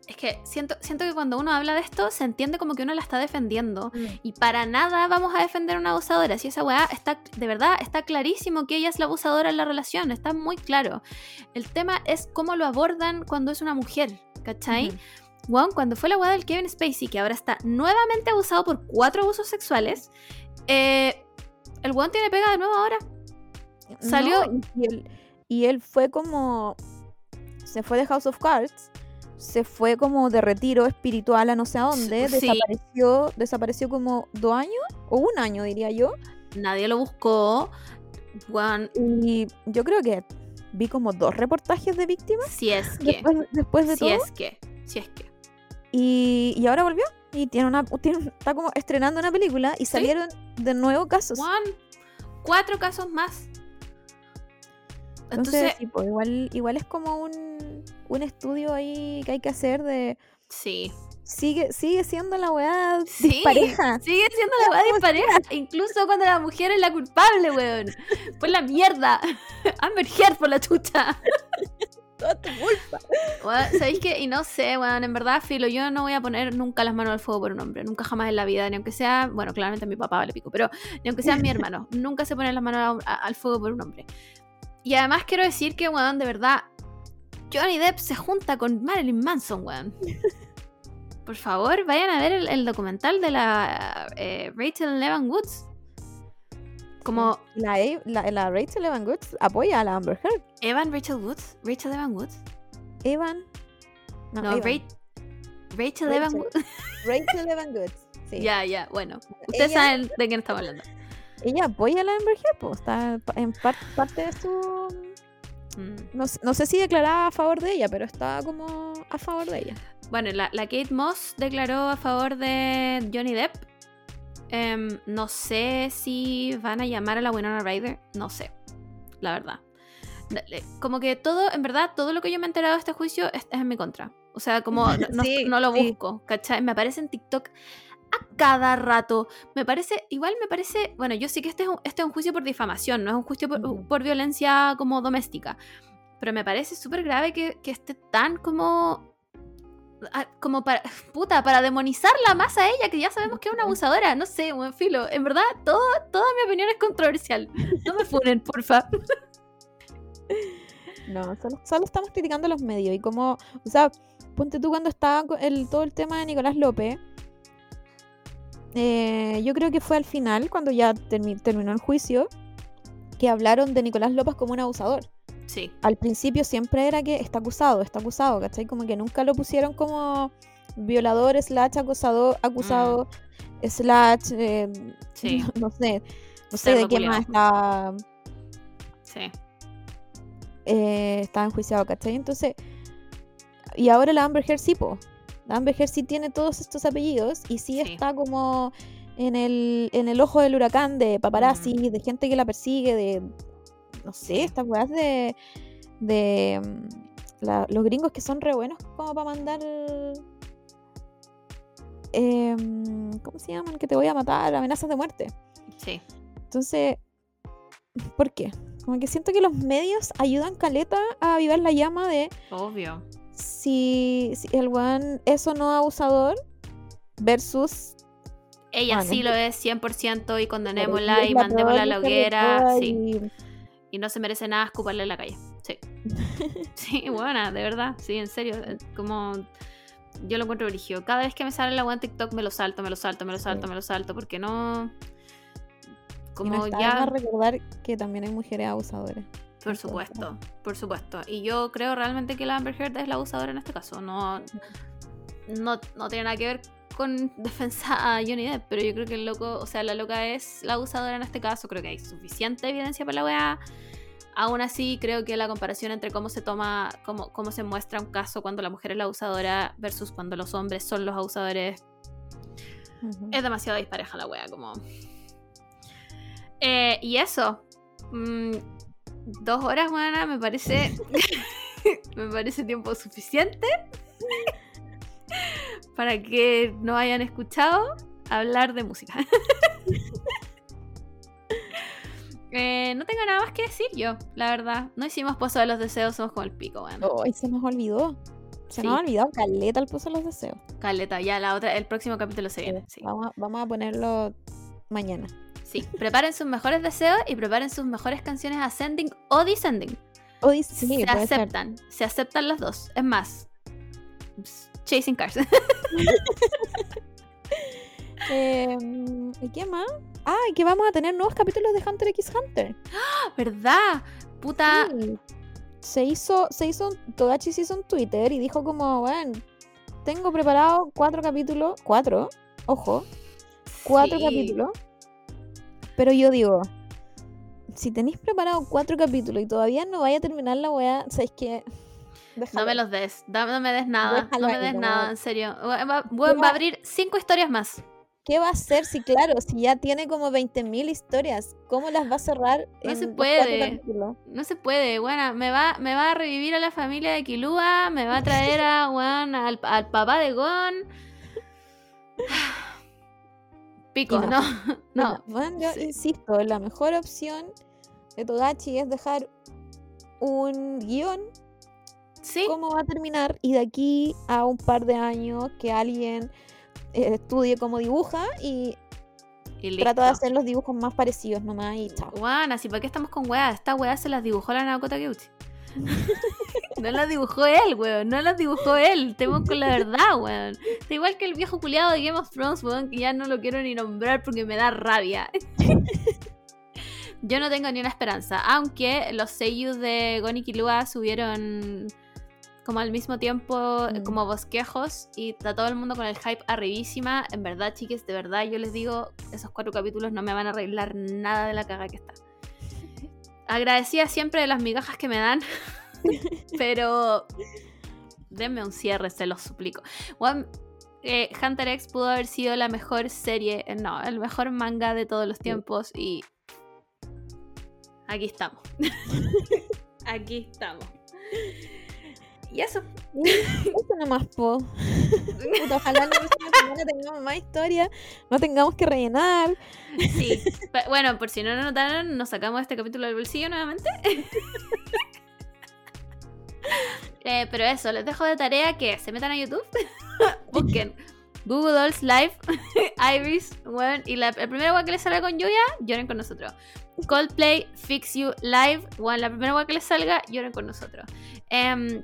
Es que siento, siento que cuando uno habla de esto se entiende como que uno la está defendiendo. Mm. Y para nada vamos a defender a una abusadora. Si esa weá está, de verdad, está clarísimo que ella es la abusadora en la relación. Está muy claro. El tema es cómo lo abordan cuando es una mujer. ¿Cachai? Ujú. Weón, cuando fue la weá del Kevin Spacey, que ahora está nuevamente abusado por cuatro abusos sexuales, eh, el weón tiene pega de nuevo ahora. Salió- No, y, él, y él fue como. Se fue de House of Cards, se fue como de retiro espiritual a no sé a dónde, Sí. desapareció, desapareció como dos años, o un año diría yo. Nadie lo buscó. Weón, Y yo creo que vi como dos reportajes de víctimas si es que. después, después de Si todo. es que. Si es que. Y, y ahora volvió. Y tiene una, tiene- está como estrenando una película y salieron de nuevo casos. Weón, cuatro casos más. Entonces, pues, igual, igual es como un, un estudio ahí que hay que hacer de. sí. Sigue, sigue siendo la weá Sí, pareja. sigue siendo la weá dispareja. Incluso cuando la mujer es la culpable, weón. Por la mierda. Amber Heard por la chucha. Toda tu culpa. ¿Sabéis qué? Y no sé, weón, en verdad, Filo, yo no voy a poner nunca las manos al fuego por un hombre, nunca jamás en la vida, ni aunque sea, bueno, claramente a mi papá vale pico, pero ni aunque sea mi hermano, nunca se ponen las manos a- a- al fuego por un hombre. Y además quiero decir que, weón, de verdad, Johnny Depp se junta con Marilyn Manson, weón. Por favor, vayan a ver el, el documental de la eh, Rachel Evan Woods. Como La, la, la Rachel Evan Woods apoya a la Amber Heard. Evan Rachel Woods, Rachel Evan Woods. Evan. No, No, Evan. Ra- Rachel Evan Rachel. Woods. Rachel Evan Woods. Sí. Ya, ya, bueno. Ustedes Ella- saben de quién estamos hablando. Ella apoya a la Amber Heard, pues, está en par- parte de su. Mm. No, sé- no sé si declaraba a favor de ella, pero estaba como a favor de ella. Bueno, la, la Kate Moss declaró a favor de Johnny Depp. Em, no sé si van a llamar a la Winona Ryder. No sé, la verdad. Como que todo, en verdad, todo lo que yo me he enterado de este juicio es, es en mi contra. O sea, como no, Sí, lo sí. busco, ¿cachai? Me aparece en TikTok a cada rato. Me parece, igual me parece, bueno, yo sé que este es un, este es un juicio por difamación, no es un juicio por, por violencia como doméstica. Pero me parece súper grave que, que esté tan como como para, puta, para demonizarla más a ella, que ya sabemos que es una abusadora. No sé, buen filo. En verdad, todo, toda mi opinión es controversial. No me funen, porfa. No, solo, solo estamos criticando los medios y como, o sea, ponte tú cuando estaba el, todo el tema de Nicolás López. eh, yo creo que fue al final, cuando ya termi- terminó el juicio, que hablaron de Nicolás López como un abusador. Sí, Al principio siempre era que está acusado, está acusado, ¿cachai? Como que nunca lo pusieron como violador, slash acosador, acusado, slash, eh, sí, no sé, no sé de qué más está sí. eh, estaba enjuiciado, ¿cachai? Entonces, y ahora la Amber Heard sí, po. La Amber Heard sí tiene todos estos apellidos y sí, Sí. está como en el, en el ojo del huracán de paparazzi, de gente que la persigue, de, no sé, estas weas de, de mm, la- los gringos que son re buenos como para mandar... em, ¿Cómo se llaman? Que te voy a matar, amenazas de muerte. Sí, Entonces, ¿por qué? Como que siento que los medios ayudan caleta a avivar la llama de obvio. si, si el weón es o no abusador versus Ella Bueno. sí lo es 100% y condenémosla y la mandémosla a la hoguera. Sí. Y- Y no se merece nada escuparle en la calle. Sí. Sí, buena, de verdad. Sí, en serio. eh, Como. Yo lo encuentro brígido. Cada vez que me sale la web en TikTok me lo salto, me lo salto, me lo salto, Sí. me lo salto. Porque no. y Como no está de ya. recordar que también hay mujeres abusadoras. Por supuesto, por supuesto. Y yo creo realmente que la Amber Heard es la abusadora en este caso. No, no, no tiene nada que ver con defensa a Johnny Depp, pero yo creo que el loco, o sea, la loca es la abusadora en este caso. Creo que hay suficiente evidencia para la weá. Aún así, creo que la comparación entre cómo se toma, cómo, cómo se muestra un caso cuando la mujer es la abusadora versus cuando los hombres son los abusadores Ujú. es demasiado dispareja la wea, como. Eh, y eso. mm, dos horas, buena, me parece. me parece tiempo suficiente. para que no hayan escuchado hablar de música. Eh, no tengo nada más que decir yo, la verdad. No hicimos pozo de los deseos, somos como el pico, bueno. Ay, se nos olvidó. Se Sí. nos ha olvidado caleta el puso los deseos. Caleta, ya la otra, el próximo capítulo se viene. Sí. Vamos, a, vamos a ponerlo mañana. Sí, preparen sus mejores deseos y preparen sus mejores canciones ascending o descending. O se ser. aceptan, se aceptan las dos. Es más, Chasing Cars. Em, ¿Y qué más? Ah, y que vamos a tener nuevos capítulos de Hunter x Hunter. ¿Verdad? Puta. Sí. Se hizo, se hizo, Togachi se hizo un Twitter y dijo como, bueno, tengo preparado cuatro capítulos, cuatro, ojo, cuatro sí. capítulos. Pero yo digo, si tenéis preparado cuatro capítulos y todavía no vaya a terminar la weá, ¿sabéis No me los des, no me des nada, Déjalo no me ahí, des no. nada, en serio. Va, va- va a abrir cinco historias más. ¿Qué va a hacer si, claro, si ya tiene como 20.000 historias? ¿Cómo las va a cerrar? No en se puede. No se puede, bueno, me va, me va a revivir a la familia de Kilua, me va a traer a, weón, al, al papá de Gon. Pico, no. no, no. Bueno, bueno, yo sí. insisto, la mejor opción de Togachi es dejar un guion, Sí, cómo va a terminar, y de aquí a un par de años que alguien eh, estudie cómo dibuja y y trata de hacer los dibujos más parecidos nomás y chao. Weón, así para qué estamos con weas. Esta wea se las dibujó la Naoko Takeuchi. no las dibujó él, weón. No las dibujó él. Tenemos con la verdad, weón. Está igual que el viejo culiado de Game of Thrones, weón, que ya no lo quiero ni nombrar porque me da rabia. Yo no tengo ni una esperanza. Aunque los seiyus de Gon y Killua subieron como al mismo tiempo, Mm. como bosquejos, y está todo el mundo con el hype arribísima. En verdad, chiques, de verdad, yo les digo, esos cuatro capítulos no me van a arreglar nada de la caga que está. Agradecida siempre de las migajas que me dan, pero denme un cierre, se los suplico. Weón, eh, Hunter X pudo haber sido la mejor serie, eh, no, el mejor manga de todos los tiempos y aquí estamos. aquí estamos. Y eso. Eso nomás, po. Puta, ojalá la próxima semana tengamos más historia, no tengamos que rellenar. Sí. Bueno, por si no lo notaron, nos sacamos este capítulo del bolsillo nuevamente. Eh, pero eso, les dejo de tarea que se metan a YouTube, busquen Google Dolls Live, Iris, bueno, y la, el primero que les salga con Yuya, lloren con nosotros. Coldplay, Fix You Live, bueno, la primera que les salga, lloren con nosotros. Em,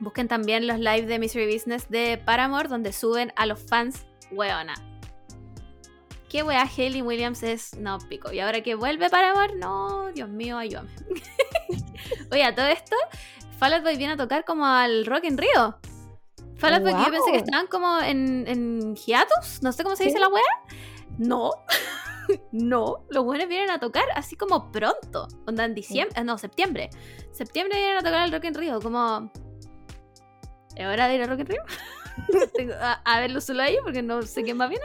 busquen también los live de Mystery Business de Paramore, donde suben a los fans, weona. Qué wea Hayley Williams es, no, pico. Y ahora que vuelve Paramore, no, Dios mío, ayúdame. Oye, a todo esto, Fall Out Boy viene a tocar como al Rock in Rio. Fall Out Boy, que yo pensé que Wow. estaban como en, en hiatus, no sé cómo se dice la wea. No, no, los buenos vienen a tocar así como pronto, onda en diciembre, eh, no, septiembre. Septiembre vienen a tocar al Rock in Rio, como... ¿Es hora de ir al Rock in Rio? A, a verlo solo ahí porque no sé quién más viene.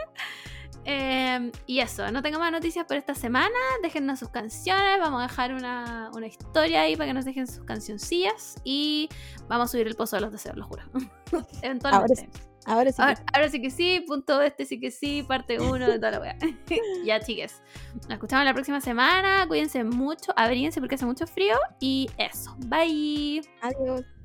Eh, y eso, no tengo más noticias por esta semana. Déjennos sus canciones. Vamos a dejar una, una historia ahí para que nos dejen sus cancioncillas. Y vamos a subir el pozo de los deseos, lo juro. Eventualmente. Ahora sí. Ahora, ahora sí que sí, punto este sí que sí, parte uno de toda la wea. ya, chiques. Nos escuchamos la próxima semana. Cuídense mucho, abríguense porque hace mucho frío. Y eso. Bye. Adiós.